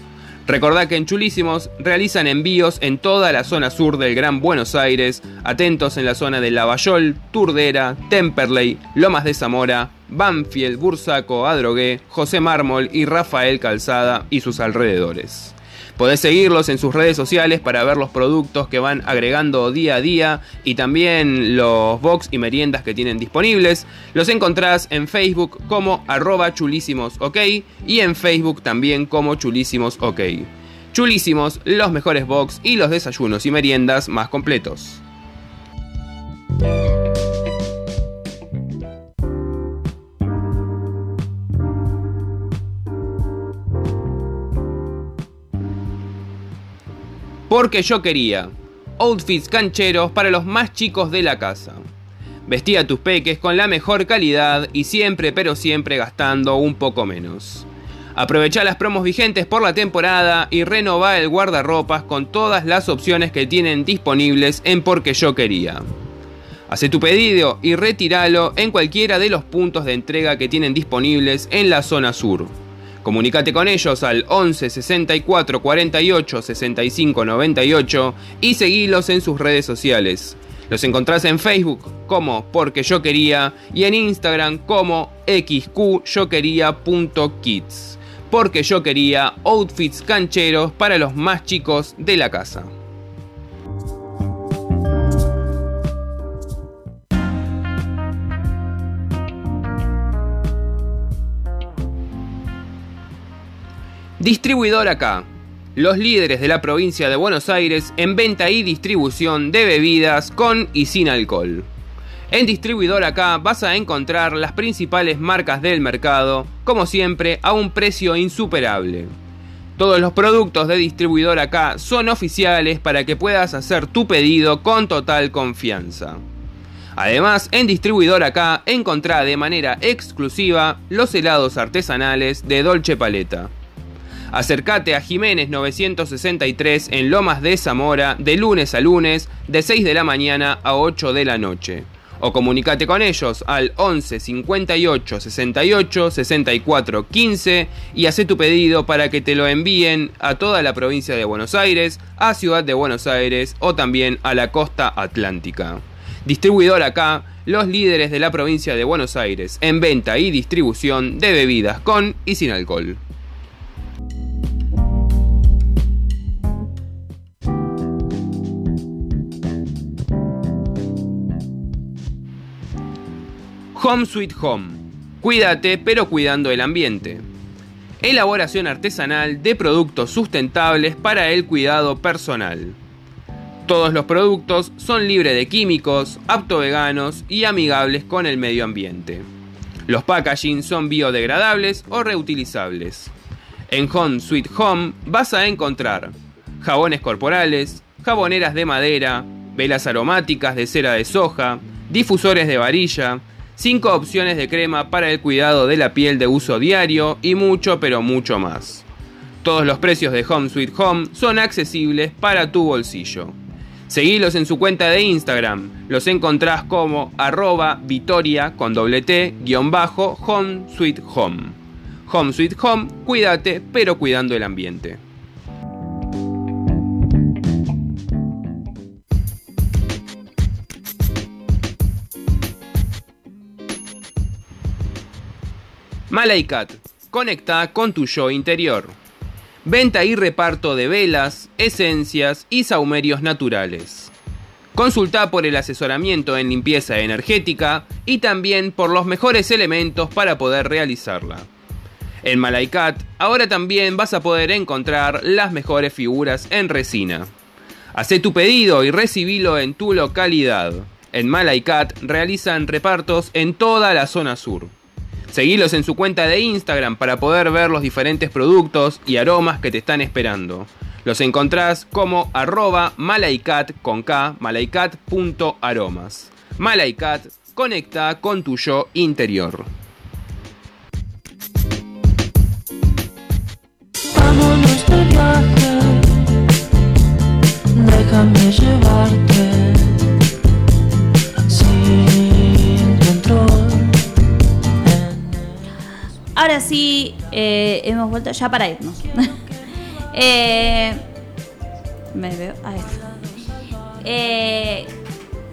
Recordá que en Chulísimos realizan envíos en toda la zona sur del Gran Buenos Aires, atentos en la zona de Lavallol, Turdera, Temperley, Lomas de Zamora, Banfield, Bursaco, Adrogué, José Mármol y Rafael Calzada y sus alrededores. Podés seguirlos en sus redes sociales para ver los productos que van agregando día a día y también los box y meriendas que tienen disponibles. Los encontrás en Facebook como arroba chulísimos ok y en Facebook también como chulísimos ok. Chulísimos, los mejores box y los desayunos y meriendas más completos. Porque yo quería. Outfits cancheros para los más chicos de la casa. Vestía tus peques con la mejor calidad y siempre pero siempre gastando un poco menos. Aprovecha las promos vigentes por la temporada y renova el guardarropas con todas las opciones que tienen disponibles en Porque yo quería. Hace tu pedido y retíralo en cualquiera de los puntos de entrega que tienen disponibles en la zona sur. Comunicate con ellos al 11 64 48 65 98 y seguilos en sus redes sociales. Los encontrás en Facebook como Porque Yo Quería y en Instagram como xqyoquería.kids. Porque Yo Quería outfits cancheros para los más chicos de la casa. Distribuidor acá. Los líderes de la provincia de Buenos Aires en venta y distribución de bebidas con y sin alcohol. En Distribuidor acá vas a encontrar las principales marcas del mercado, como siempre, a un precio insuperable. Todos los productos de Distribuidor acá son oficiales para que puedas hacer tu pedido con total confianza. Además, en Distribuidor acá encontrá de manera exclusiva los helados artesanales de Dolce Paleta. Acércate a Jiménez 963 en Lomas de Zamora de lunes a lunes de 6 de la mañana a 8 de la noche. O comunicate con ellos al 11 58 68 64 15 y haz tu pedido para que te lo envíen a toda la provincia de Buenos Aires, a Ciudad de Buenos Aires o también a la costa atlántica. Distribuidor acá, los líderes de la provincia de Buenos Aires en venta y distribución de bebidas con y sin alcohol. Home Sweet Home. Cuídate, pero cuidando el ambiente. Elaboración artesanal de productos sustentables para el cuidado personal. Todos los productos son libres de químicos, apto veganos y amigables con el medio ambiente. Los packaging son biodegradables o reutilizables. En Home Sweet Home vas a encontrar jabones corporales, jaboneras de madera, velas aromáticas de cera de soja, difusores de varilla, 5 opciones de crema para el cuidado de la piel de uso diario y mucho pero mucho más. Todos los precios de Home Sweet Home son accesibles para tu bolsillo. Seguilos en su cuenta de Instagram, los encontrás como arroba vitoria con doble T guion bajo Home Sweet Home. Home Sweet Home, cuídate pero cuidando el ambiente. Malaikat, conecta con tu yo interior. Venta y reparto de velas, esencias y saumerios naturales. Consulta por el asesoramiento en limpieza energética y también por los mejores elementos para poder realizarla. En Malaikat ahora también vas a poder encontrar las mejores figuras en resina. Hacé tu pedido y recibilo en tu localidad. En Malaikat realizan repartos en toda la zona sur. Seguilos en su cuenta de Instagram para poder ver los diferentes productos y aromas que te están esperando. Los encontrás como arroba malaikat con K, malaikat.aromas. Malaikat, conecta con tu yo interior. Vámonos de viaje, déjame llevarte Ahora sí, eh, hemos vuelto ya para irnos. *laughs* Eh, me veo. Ahí está. Eh,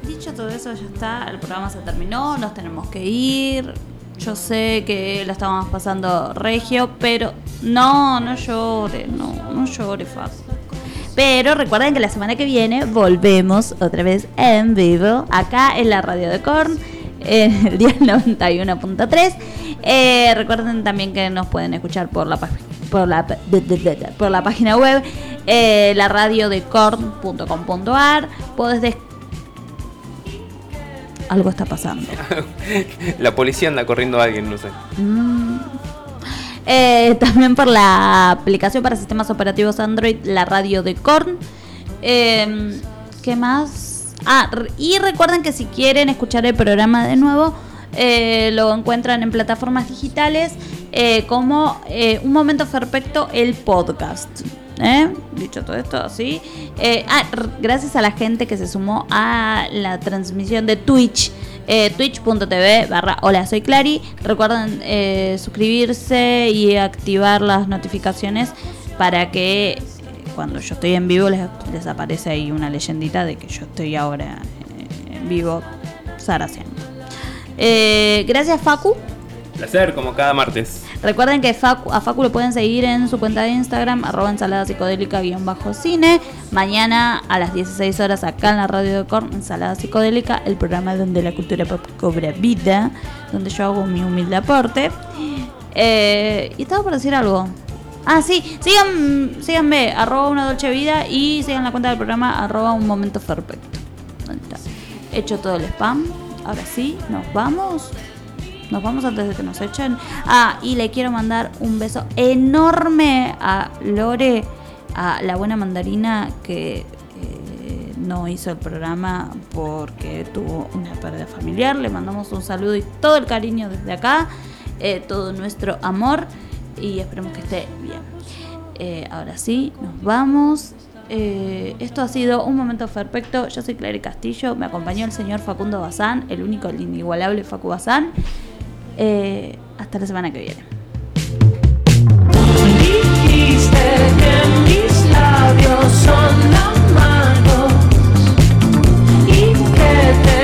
dicho todo eso, ya está. El programa se terminó. Nos tenemos que ir. Yo sé que la estábamos pasando regio, pero no, no llore, no, no llore, Facu. Pero recuerden que la semana que viene volvemos otra vez en vivo acá en la radio de Korn en el día 91.3. Eh, recuerden también que nos pueden escuchar por la página por la, por la página web eh, la radio de corn.com.ar podés des- algo está pasando La policía anda corriendo a alguien, no sé. Mm. Eh, también por la aplicación para sistemas operativos Android, la radio de Korn. Eh, ¿Qué más? Ah, y recuerden que si quieren escuchar el programa de nuevo, eh, lo encuentran en plataformas digitales eh, como eh, Un Momento Perfecto, el podcast. ¿Eh? Dicho todo esto, así. Ah, gracias a la gente que se sumó a la transmisión de Twitch. Twitch.tv barra Hola soy Clary. Recuerden suscribirse y activar las notificaciones para que cuando yo estoy en vivo les, les aparece ahí una leyendita de que yo estoy ahora eh, en vivo saraceando. Eh, gracias Facu. Placer, como cada martes. Recuerden que Facu- a Facu lo pueden seguir en su cuenta de Instagram, arroba ensalada psicodélica guion bajo cine. Mañana a las 16 horas acá en la radio de Korn, Ensalada Psicodélica, el programa donde la cultura pop cobra vida, donde yo hago mi humilde aporte. Eh, y estaba por decir algo. Ah, sí, sigan, síganme, arroba una dolce vida y sigan la cuenta del programa, arroba un momento perfecto. Hecho todo el spam. Ahora sí, nos vamos. Nos vamos antes de que nos echen. Ah, y le quiero mandar un beso enorme a Lore, a la buena mandarina que eh, no hizo el programa porque tuvo una pérdida familiar. Le mandamos un saludo y todo el cariño desde acá, eh, todo nuestro amor y esperemos que esté bien. Eh, ahora sí, nos vamos. Eh, esto ha sido un momento perfecto. Yo soy Claire Castillo, me acompañó el señor Facundo Bazán, el único, el inigualable Facu Bazán. Eh, hasta la semana que viene. Son y que te